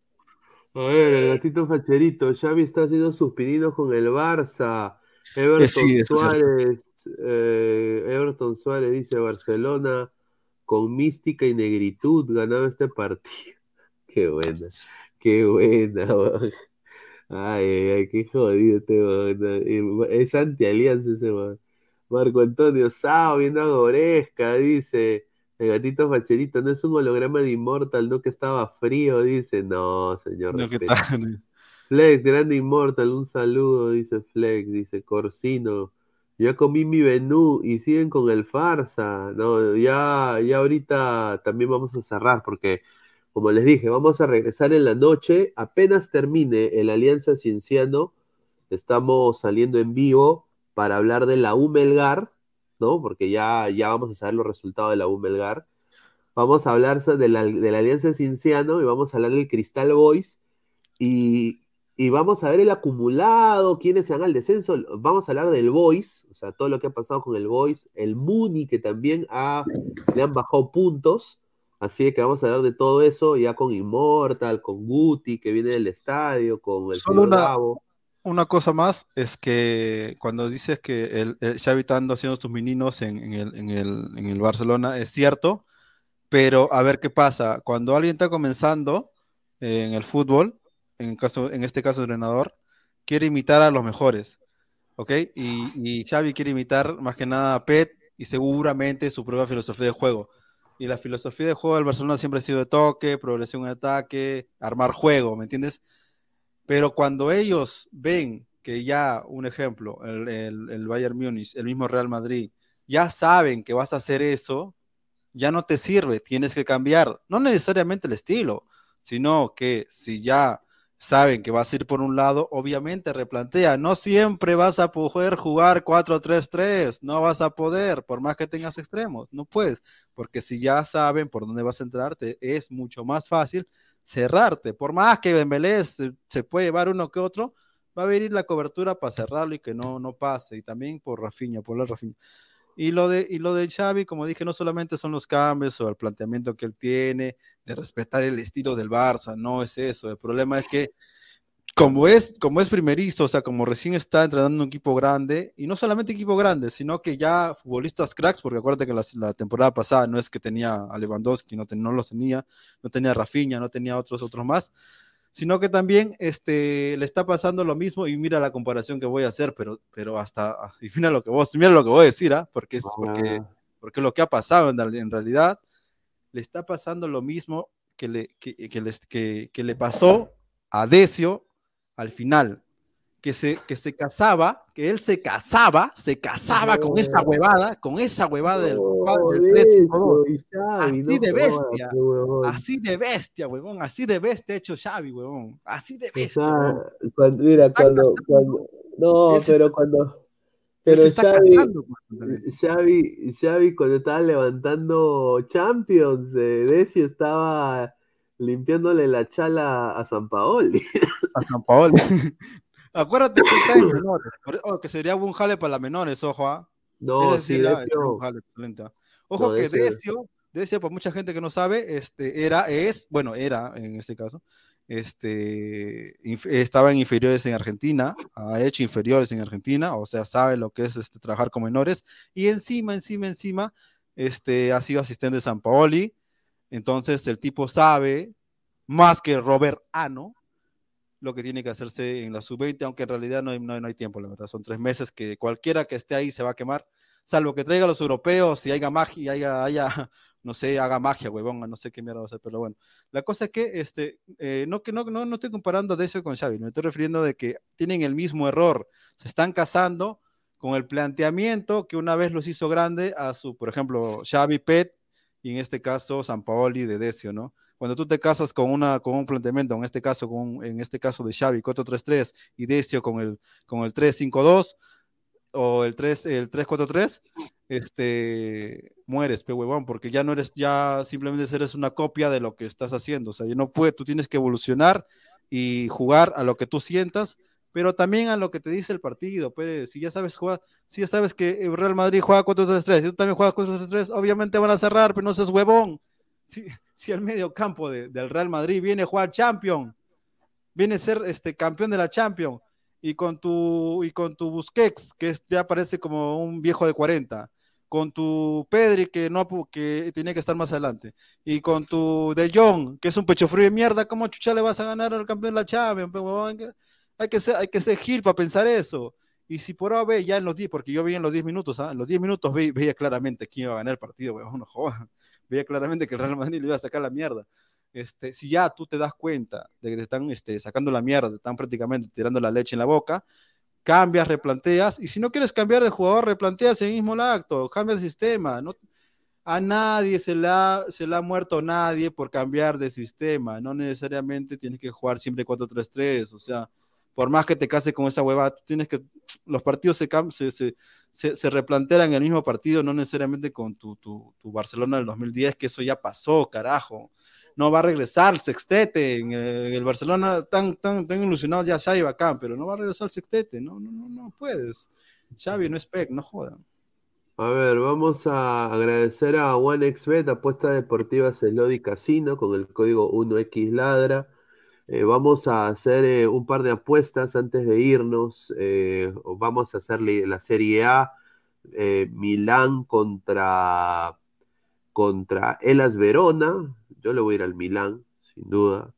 A ver, el gatito facherito, Xavi está haciendo sus pininos con el Barça. Everton Suárez, eh, Everton Suárez dice Barcelona con mística y negritud ganaba este partido. <laughs> Qué buena, qué buena. Ay, ay, qué jodido este Es anti-alianza ese man. Marco Antonio Sao viendo a Goresca, dice. El gatito facherito no es un holograma de Immortal, no que estaba frío, dice. No, señor. No, Flex, grande Immortal, un saludo, dice Flex, dice Corsino. Ya comí mi menú y siguen con el farsa. No, ya, ya ahorita también vamos a cerrar porque, como les dije, vamos a regresar en la noche. Apenas termine el Alianza Cienciano, estamos saliendo en vivo para hablar de la Humelgar ¿no? Porque ya, ya vamos a saber los resultados de la U Vamos a hablar de la, de la Alianza Cinciano y vamos a hablar del Cristal Boys y, vamos a ver el acumulado, quiénes se van al descenso. Vamos a hablar del Boys, o sea, todo lo que ha pasado con el Boys, el Muni que también ha, le han bajado puntos. Así que vamos a hablar de todo eso ya con Immortal, con Guti que viene del estadio, con el Solo una cosa más es que cuando dices que el, Xavi está haciendo sus meninos en, el, Barcelona, es cierto, pero a ver qué pasa. Cuando alguien está comenzando en el fútbol, en, caso, en este caso entrenador, quiere imitar a los mejores, ¿ok? Y, y Xavi quiere imitar más que nada a Pet y seguramente su propia filosofía de juego. Y la filosofía de juego del Barcelona siempre ha sido de toque, progresión en ataque, armar juego, ¿me entiendes? Pero cuando ellos ven que ya, un ejemplo, el, Bayern Múnich, el mismo Real Madrid, ya saben que vas a hacer eso, ya no te sirve, tienes que cambiar, no necesariamente el estilo, sino que si ya saben que vas a ir por un lado, obviamente replantea, no siempre vas a poder jugar 4-3-3, no vas a poder, por más que tengas extremos, no puedes, porque si ya saben por dónde vas a entrarte, es mucho más fácil cerrarte. Por más que Dembélé se, se, puede llevar uno que otro, va a venir la cobertura para cerrarlo y que no, no pase. Y también por Rafinha, por la Rafinha. Y lo, de, y lo de Xavi, como dije, no solamente son los cambios o el planteamiento que él tiene de respetar el estilo del Barça, no es eso. El problema es que como es, como es primerizo, o sea, como recién está entrenando un equipo grande, y no solamente equipo grande, sino que ya futbolistas cracks, porque acuérdate que la, temporada pasada no es que tenía a Lewandowski, no, no los tenía, no tenía a Rafinha, no tenía otros, otros más, sino que también este, le está pasando lo mismo, y mira la comparación que voy a hacer, pero, pero hasta, <laughs> y mira lo que vos, mira lo que voy a decir, ¿ah? porque, es, porque, ah. porque lo que ha pasado en, en realidad, le está pasando lo mismo que le, que, que, les, que, que le pasó a Decio al final, que se, que se casaba, que él se casaba, se casaba con esa huevada, con esa huevada del Así de bestia, así de bestia, huevón, así de bestia hecho Xavi, huevón, así de bestia. cuando, mira, cuando, cuando, no, pero cuando, pero Xavi, Xavi, Xavi, cuando estaba levantando Champions, eh, Desi estaba limpiándole la chala a San Paoli. A San Paoli. <laughs> Acuérdate que está en menores, oh, que sería un jale para las menores, ojo, ¿ah? No, sí, un jale, excelente. ¿ah? Ojo que Decio, Decio, para mucha gente que no sabe, este, era, es, bueno, era en este caso, este, estaba en inferiores en Argentina, ha hecho inferiores en Argentina, o sea, sabe lo que es este, trabajar con menores, y encima, encima, encima, este, ha sido asistente de San Paoli, entonces el tipo sabe más que Robert Ano, lo que tiene que hacerse en la sub-20, aunque en realidad no hay, no, hay tiempo, la verdad. Son tres meses que cualquiera que esté ahí se va a quemar, salvo que traiga a los europeos y haya magia, haya, haya, <laughs> no sé, haga magia, huevón, no sé qué mierda va a hacer, pero bueno. La cosa es que, este, eh, no, que no, no, no estoy comparando de eso con Xavi, me estoy refiriendo de que tienen el mismo error, se están casando con el planteamiento que una vez los hizo grande a su, por ejemplo, Xavi Pet y en este caso San Paoli de Decio, ¿no? Cuando tú te casas con, una, con un planteamiento, en este caso, con, en este caso de Xavi 4-3-3 y Decio con el, con el 3-5-2 o el 3 el 3-4-3, este, mueres, pe huevón, porque ya no eres, ya simplemente eres una copia de lo que estás haciendo, o sea, no puede, tú tienes que evolucionar y jugar a lo que tú sientas pero también a lo que te dice el partido. Pues, si ya sabes jugar, si ya sabes que el Real Madrid juega 4-3-3, y tú también juegas 4-3-3, obviamente van a cerrar, pero no seas huevón. Si, si el medio campo del Real Madrid viene a jugar Champion, viene a ser este, campeón de la Champions, y con tu, y con tu Busquets, que ya parece como un viejo de 40, con tu Pedri, que, no, que tiene que estar más adelante, y con tu De Jong, que es un pecho frío de mierda, ¿cómo chucha le vas a ganar al campeón de la Champions? Hay que ser, hay que ser gil para pensar eso. Y si por A ya en los 10, porque yo vi en los 10 minutos, ¿ah? en los 10 minutos veía, claramente quién iba a ganar el partido, weón, no Veía claramente que el Real Madrid le iba a sacar la mierda. Este, si ya tú te das cuenta de que te están este, sacando la mierda, te están prácticamente tirando la leche en la boca, cambias, replanteas, y si no quieres cambiar de jugador, replanteas el mismo acto, cambia el sistema. No, a nadie se le, ha, se le ha muerto nadie por cambiar de sistema, no necesariamente tienes que jugar siempre 4-3-3, o sea, por más que te case con esa hueva, tú tienes que, los partidos se, se, se, replantean en el mismo partido, no necesariamente con tu, Barcelona del 2010, que eso ya pasó, carajo. No va a regresar el sextete, en el, Barcelona tan, tan, tan ilusionado ya Xavi bacán, pero no va a regresar el sextete, no, no, no, no puedes. Xavi no es PEC, no jodan. A ver, vamos a agradecer a OneXBet, apuesta deportiva Celodi Casino, con el código 1XLadra eh, vamos a hacer eh, un par de apuestas antes de irnos. Eh, vamos a hacer la Serie A. Milán contra, contra Elas Verona. Yo le voy a ir al Milán, sin duda.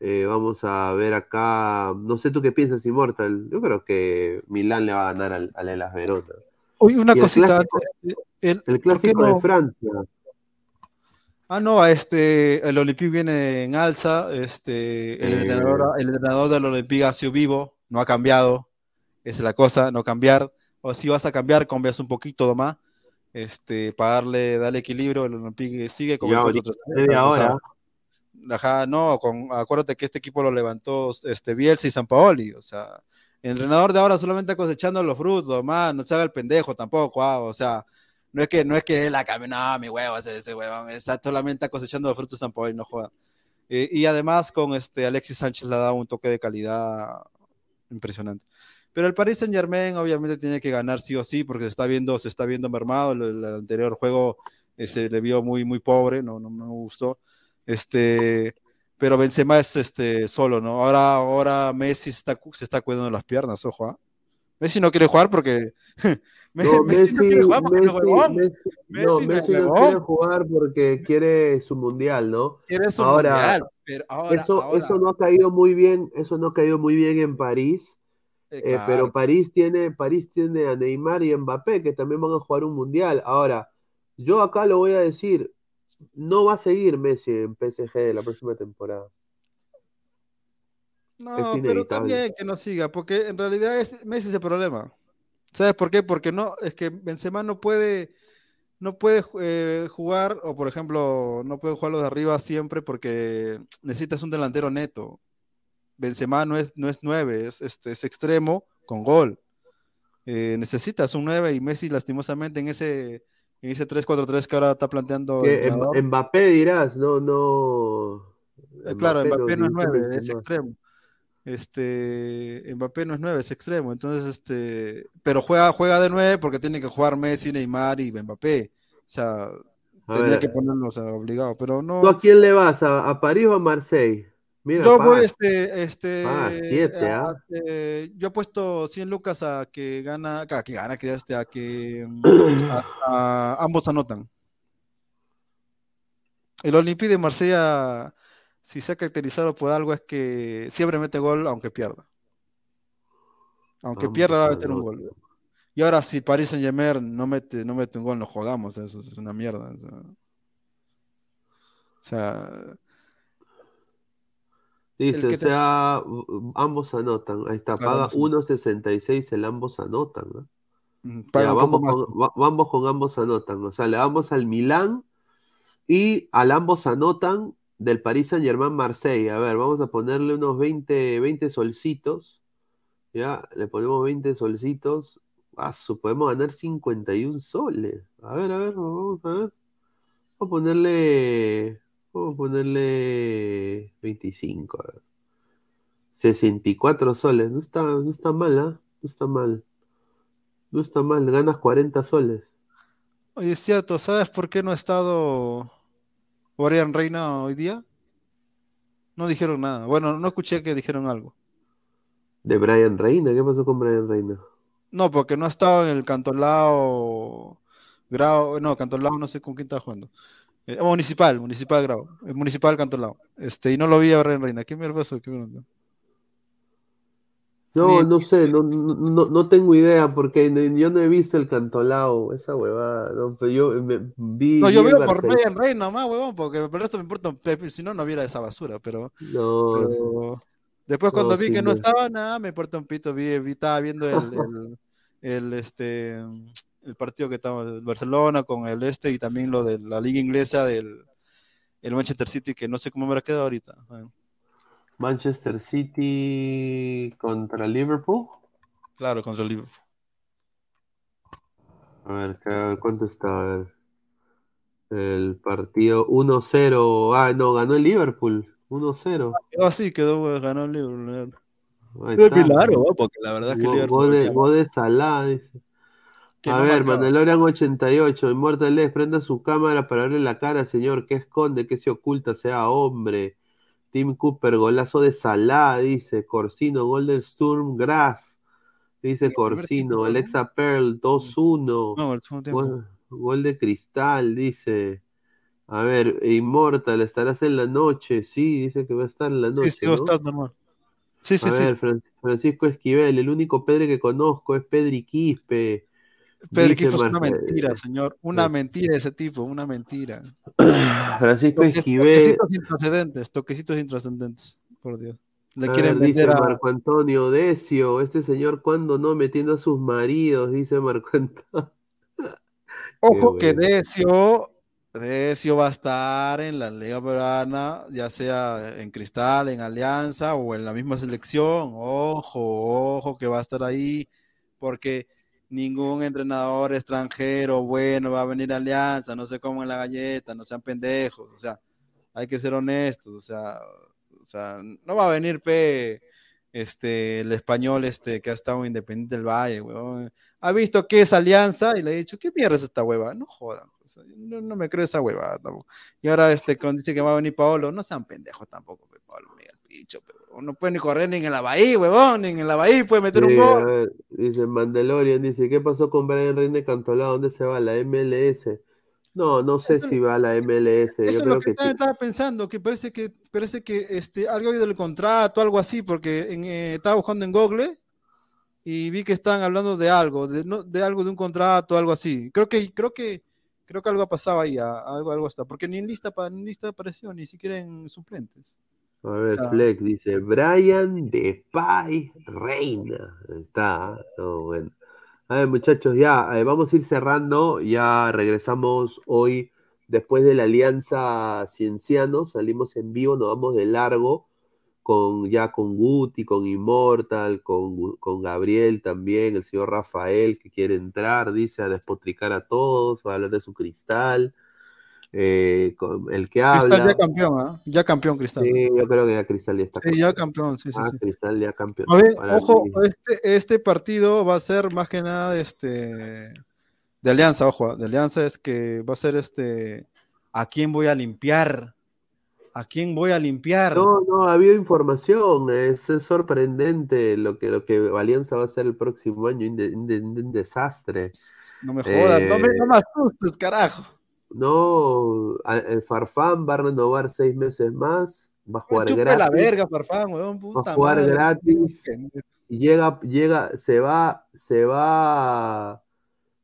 vamos a ver acá. No sé tú qué piensas, Immortal. Yo creo que Milán le va a ganar al, Elas Verona. Oye, una cosita. El clásico, de Francia. Ah, no, este, el Olympique viene en alza, este, el, entrenador, el entrenador del Olympique ha sido vivo, no ha cambiado, esa es la cosa, no cambiar, o si vas a cambiar, cambias un poquito más, este, para darle, darle equilibrio, el Olympique sigue con el media hora. Ajá, no, con, acuérdate que este equipo lo levantó este, Bielsa y San Paoli, o sea, el entrenador de ahora solamente cosechando los frutos, más, no se haga el pendejo tampoco, ah, o sea, no es que, no es que la no, mi huevo, ese, ese huevón, está solamente cosechando los frutos San y no juega. Eh, y además con este Alexis Sánchez le dado un toque de calidad impresionante. Pero el Paris Saint Germain obviamente tiene que ganar sí o sí porque se está viendo, se está viendo mermado. El, el anterior juego eh, se le vio muy, muy pobre, no, no, me gustó. Este, pero Benzema es este, solo, ¿no? Ahora, ahora Messi está, se está cuidando las piernas, ojo. ¿ah? Messi no quiere jugar porque <laughs> No, Messi, no quiere jugar porque no, Messi, no, quiere jugar porque quiere su mundial, ¿no? Quiere su ahora, mundial, pero ahora, eso, eso no ha caído muy bien, eso no ha caído muy bien en París. Eh, eh, pero París tiene, París tiene a Neymar y Mbappé que también van a jugar un mundial. Ahora, yo acá lo voy a decir, no va a seguir Messi en PSG la próxima temporada. No, pero también que no siga, porque en realidad es, Messi es el problema. ¿Sabes por qué? Porque no, es que Benzema no puede, no puede eh, jugar, o por ejemplo, no puede jugar los de arriba siempre porque necesitas un delantero neto. Benzema no es, no es nueve, es, este, es extremo con gol. Eh, necesitas un 9 y Messi lastimosamente en ese, en ese 3-4-3 que ahora está planteando. Mbappé dirás, no, no. Eh, claro, Mbappé no es 9, es extremo este Mbappé no es 9, es extremo, entonces este, pero juega, juega de 9 porque tiene que jugar Messi, Neymar y Mbappé. O sea, tendría que ponerlo obligado, pero no. ¿Tú a quién le vas? ¿A, París o a Marseille? Mira, yo voy este, este, ah, siete, ¿ah? este, yo he puesto 100 lucas a que gana, a que gana, que este, a que <clears throat> ambos anotan. El Olympique de Marsella si se ha caracterizado por algo es que siempre mete gol aunque pierda. Aunque pierda va a meter un gol. Y ahora si Paris Saint Germain no mete, no mete un gol, no jodamos, eso es una mierda. O sea, Dice, o sea, ambos anotan. Ahí está, paga 1.66 el ambos anotan. ¿no? vamos, con, vamos con ambos anotan. O sea, le vamos al Milán y al ambos anotan del Paris Saint Germain Marseille. A ver, vamos a ponerle unos 20, 20 solcitos. Ya, le ponemos 20 solcitos. Ah, podemos ganar 51 soles. A ver, a ver, vamos a ver. Vamos a ponerle. Vamos a ponerle 25. A ver. 64 soles. No está, no está mal, ¿ah? No está mal. No está mal. Ganas 40 soles. Oye, es cierto, ¿sabes por qué no ha estado Brian Reina hoy día? No dijeron nada. Bueno, no escuché que dijeron algo. ¿De Brian Reina? ¿Qué pasó con Brian Reina? No, porque no estaba en el Cantolao Grau, no, Cantolao no sé con quién estaba jugando. Eh, municipal, Municipal Grau, el Municipal Cantolao. Este, y no lo vi a Brian Reina. ¿Qué mierda pasó? ¿Qué mierda? No, no sé, no, no, no, tengo idea porque yo no he visto el cantolao, esa huevada, no, pero yo vi. No, yo veo por Rey Rey nomás, huevón, porque por esto me importa un pepe, si no, no viera esa basura, pero. No. después cuando vi que no estaba nada, me importa un pito, vi, estaba viendo <laughs> el, el, este, el partido que estaba el Barcelona con el este y también lo de la liga inglesa del el Manchester City, que no sé cómo me ha quedado ahorita. Manchester City contra Liverpool. Claro, contra Liverpool. A ver, ¿cuánto está? El partido 1-0. Ah, no, ganó el Liverpool. 1-0. Ah, sí, quedó, ganó el Liverpool. Claro, porque la verdad es que Liverpool. Gol de, Salah, dice. A ver, Mandalorian 88, Immortal prenda su cámara para verle la cara, señor. ¿Qué esconde? ¿Qué se oculta? Sea hombre. Tim Cooper, golazo de Salah, dice Corsino, gol del Sturm Grass, dice Corsino, Alexa Pearl, 2-1, gol, de Cristal, dice. A ver, Immortal, ¿estarás en la noche? Sí, dice que va a estar en la noche. Sí, sí, ¿no? estar, sí, sí, a ver, Francisco Esquivel, el único Pedro que conozco es Pedri Quispe. Pedro Quispe es una mentira, señor. Una mentira ese tipo, una mentira. <clears throat> Francisco Esquivel. Toquecitos intrascendentes, toquecitos intrascendentes, por Dios. Le quieren dice Marco Antonio Decio, este señor cuando no metiendo a sus maridos, dice Marco <laughs> Antonio. Ojo que Decio, Decio va a estar en la Liga Peruana, ya sea en Cristal, en Alianza o en la misma selección. Ojo, ojo que va a estar ahí, porque ningún entrenador extranjero bueno va a venir a Alianza, no sé cómo en la galleta, no sean pendejos, o sea, hay que ser honestos, o sea, o sea, no va a venir P este el español este que ha estado independiente del Valle, weón. Ha visto que es Alianza y le ha dicho, ¿qué mierda es esta hueva? No jodan, no, me creo esa hueva tampoco. Y ahora este cuando dice que va a venir Paolo, no sean pendejos tampoco, Paolo Miguel Picho, pero no puede ni correr ni en la Bahía, huevón, ni en la Bahía puede meter un gol. dice Mandalorian, dice, ¿qué pasó con Brian Reine Cantolao? ¿Dónde se va? ¿La MLS? No, no sé si va a la MLS. Eso es lo que, estaba pensando, que parece que parece que este, algo ha del contrato, algo así, porque eh, estaba buscando en Google y vi que estaban hablando de algo, de, de, algo de un contrato, algo así. Creo que, creo que, creo que algo pasaba ahí, algo, algo está, porque ni en lista, ni en lista apareció, ni siquiera en suplentes. A ver, Flex dice, Brian de Pai Reina. Está, no, bueno. A ver, muchachos, ya eh, vamos a ir cerrando. Ya regresamos hoy después de la Alianza Cienciano. Salimos en vivo, nos vamos de largo con ya con Guti, con Immortal, con, con Gabriel también, el señor Rafael que quiere entrar, dice, a despotricar a todos, va a hablar de su cristal. Eh, el que habla. Cristal ya campeón, ¿ah? Ya campeón Cristal. Sí, yo creo que ya Cristal ya está campeón. Sí, ya campeón, sí, sí. Ah, Cristal ya campeón. A ver, ojo, este, este, partido va a ser más que nada este de Alianza, ojo, de Alianza es que va a ser este ¿a quién voy a limpiar? ¿A quién voy a limpiar? No, no, ha habido información, es, sorprendente lo que, lo que Alianza va a ser el próximo año, un, desastre. No me jodas, no, me, no me asustes, carajo. No, el Farfán va a renovar seis meses más. Va a jugar gratis. la verga, weón, va a jugar gratis. Y llega, llega, se va, se va,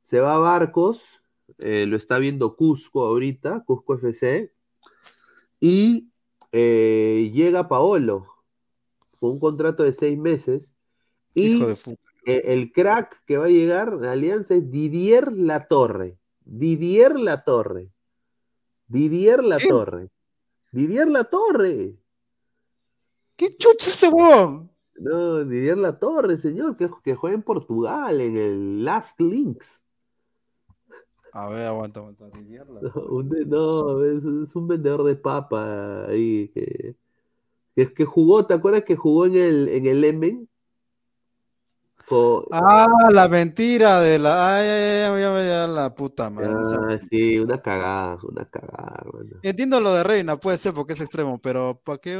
se va a Barcos. Eh, lo está viendo Cusco ahorita, Cusco FC. Y eh, llega Paolo con un contrato de seis meses. Y e, el crack que va a llegar de Alianza es Didier Latorre. Didier Latorre. Didier Latorre. Didier Latorre. ¿Qué chucha ese weón? No, Didier Latorre, señor, que, que juega en Portugal, en el Last Links. A ver, aguanta, aguanta. Didier <laughs> No, es, un vendedor de papa ahí que, que, que, jugó, ¿te acuerdas que jugó en el, en el Emen? Ah, la mentira de la. Ay, ay, ay, la puta madre. Ah, sí, una cagada, una cagada, Entiendo lo de Reina, puede ser porque es extremo, pero ¿para qué?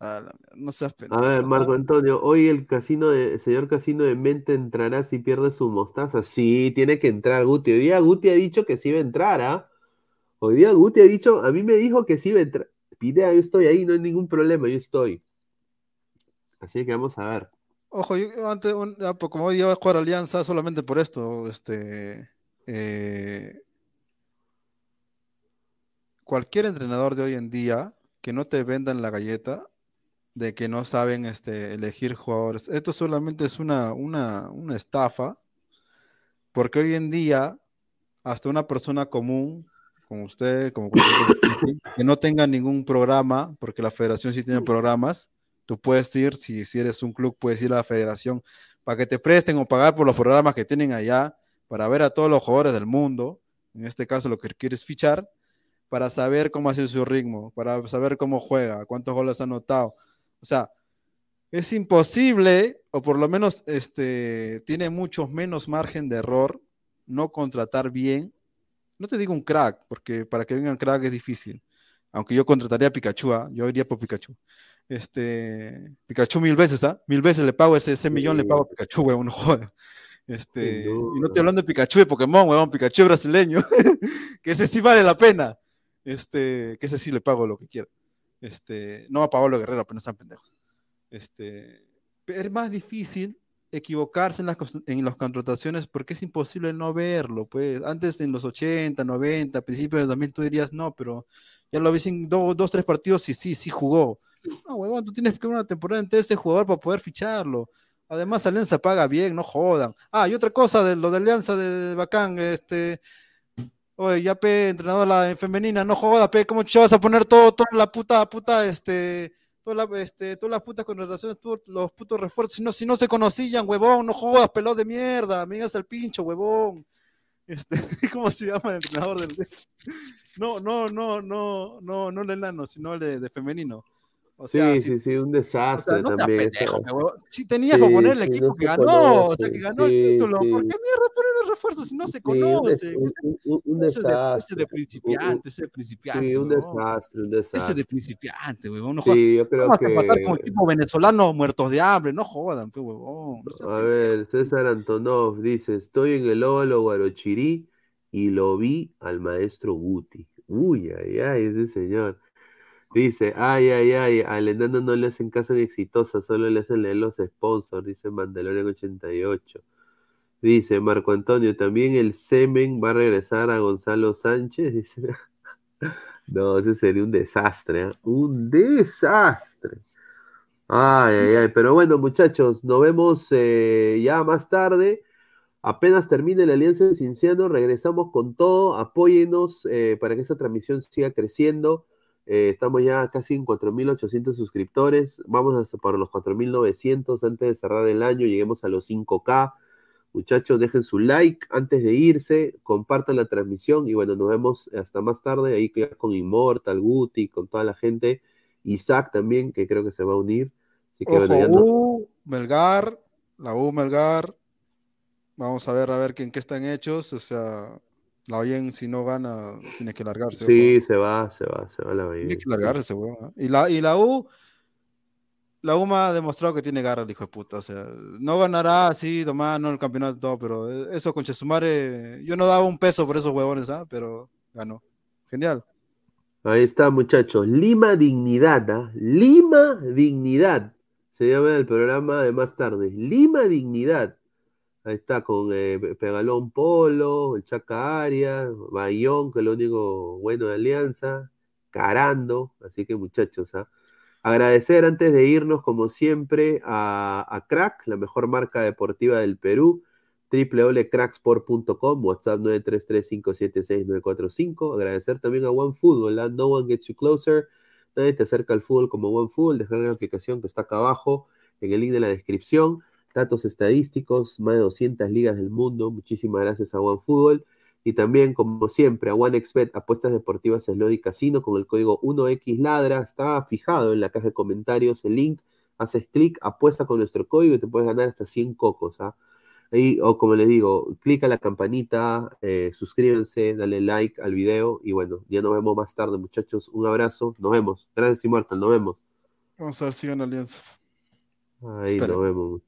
Ah, no seas A ver, Marco Antonio, hoy el casino de, señor casino de mente entrará si pierde su mostaza. Sí, tiene que entrar Guti. Hoy día Guti ha dicho que sí va a entrar, ¿ah? Hoy día Guti ha dicho, a mí me dijo que sí va a entrar. Pidea, yo estoy ahí, no hay ningún problema, yo estoy. Así que vamos a ver. Ojo, yo antes, pues, como hoy iba a jugar Alianza solamente por esto, este, eh, cualquier entrenador de hoy en día que no te vendan la galleta de que no saben este, elegir jugadores, esto solamente es una, una, una estafa, porque hoy en día hasta una persona común, como usted, como que no tenga ningún programa, porque la federación sí tiene programas, Tú puedes ir, si, eres un club, puedes ir a la federación para que te presten o pagar por los programas que tienen allá, para ver a todos los jugadores del mundo, en este caso lo que quieres fichar, para saber cómo hace su ritmo, para saber cómo juega, cuántos goles ha anotado. O sea, es imposible, o por lo menos este, tiene mucho menos margen de error, no contratar bien. No te digo un crack, porque para que venga un crack es difícil. Aunque yo contrataría a Pikachu, ¿ah? yo iría por Pikachu. Este, Pikachu mil veces, ¿ah? Mil veces le pago ese, ese millón, le pago a Pikachu, weón, no joda. Este, y no estoy hablando de Pikachu de Pokémon, weón, Pikachu brasileño, <laughs> que ese sí vale la pena. Este, que ese sí le pago lo que quiera. Este, no a Pablo Guerrero, apenas están pendejos. Este, es más difícil equivocarse en las, en las contrataciones porque es imposible no verlo. Pues antes en los 80, 90, principios de 2000 tú dirías no, pero ya lo viste en dos, tres partidos y sí, sí jugó. No, huevón, tú tienes que ver una temporada entera ese jugador para poder ficharlo. Además, Alianza paga bien, no jodan. Ah, y otra cosa de lo de Alianza de, Bacán, este. Oye, ya pe, entrenador la femenina, no joda, pe, ¿cómo te vas a poner todo, toda la puta, puta, este, toda la, este, todas las putas contrataciones, los putos refuerzos, si no, si no se conocían, huevón, no jodas, pelado de mierda, me digas el pincho, huevón. Este, <laughs> ¿cómo se llama el entrenador del <laughs> no, no, no, no, no, no el enano, sino el de femenino sí, sí, sí, un desastre también. si tenías que poner el equipo que ganó, o sea, que ganó el título, ¿por qué mierda poner el refuerzo si no se conoce? Un, desastre. Ese de principiante, ese de principiante. Sí, un desastre, un desastre. Ese de principiante, huevón. sí, yo creo que. matar como equipo venezolano muertos de hambre, no jodan, pues, huevón. A ver, César Antonov dice: Estoy en el óvalo Guarochirí y lo vi al maestro Guti. Uy, ay, ay, ese señor. Dice, ay, ay, ay, al enano no le hacen caso en exitosa, solo le hacen leer los sponsors, dice Mandalorian 88. Dice Marco Antonio, también el semen va a regresar a Gonzalo Sánchez. <laughs> Dice, no, ese sería un desastre, ¿eh? un desastre. Ay, ay, ay, pero bueno, muchachos, nos vemos eh, ya más tarde. Apenas termine la Alianza de Cinciano, regresamos con todo. Apóyenos eh, para que esta transmisión siga creciendo. Eh, estamos ya casi en 4.800 suscriptores. Vamos a por los 4.900 antes de cerrar el año. Lleguemos a los 5K. Muchachos, dejen su like antes de irse. Compartan la transmisión. Y bueno, nos vemos hasta más tarde. Ahí con Immortal, Guti, con toda la gente. Isaac también, que creo que se va a unir. Así que, U, Melgar, la U Melgar. Vamos a ver a ver en qué están hechos. O sea, la Oyen, si no gana, tiene que largarse. Sí, se va, se va, se va la Oyen. Tiene que largarse, weón. ¿eh? Y la, y la U, la U ha demostrado que tiene garra el hijo de puta. O sea, no ganará así, nomás, no el campeonato, todo, pero eso con Chesumare, yo no daba un peso por esos huevones, ¿ah? Pero ganó. Genial. Ahí está, muchachos. Lima Dignidad, ¿ah? Lima Dignidad. Se llama el programa de más tarde. Lima Dignidad. Ahí está con eh, Pegalón Polo, el Chaca Arias, Bayón, que es lo único bueno de Alianza, Carando. Así que, muchachos, ¿ah? agradecer antes de irnos, como siempre, a, a Crack, la mejor marca deportiva del Perú www.cracksport.com, WhatsApp 933576945. Agradecer también a OneFootball, ¿la? No One Gets You Closer. Nadie te acerca al fútbol como OneFootball. Dejar la aplicación que está acá abajo en el link de la descripción. Datos estadísticos, más de 200 ligas del mundo. Muchísimas gracias a OneFootball. Y también, como siempre, a OneXBet, apuestas deportivas Slody Casino con el código 1XLadra. Está fijado en la caja de comentarios el link. Haces clic, apuesta con nuestro código y te puedes ganar hasta 100 cocos. ¿ah? Ahí, o como les digo, clica la campanita, eh, suscríbanse, dale like al video y bueno, ya nos vemos más tarde, muchachos. Un abrazo, nos vemos. Gracias, Immortal, nos vemos. Vamos a ver si gana Alianza. Ahí nos vemos.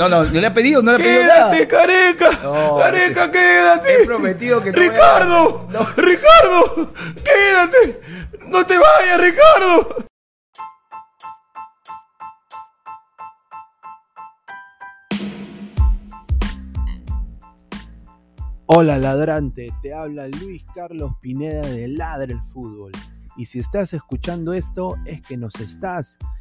No, no, no le ha pedido, no le ha pedido nada. Quédate, careca. careca, quédate. He prometido que no Ricardo, Ricardo, quédate. No te vayas, Ricardo. Hola ladrante, te habla Luis Carlos Pineda de Ladre el Fútbol. Y si estás escuchando esto es que nos estás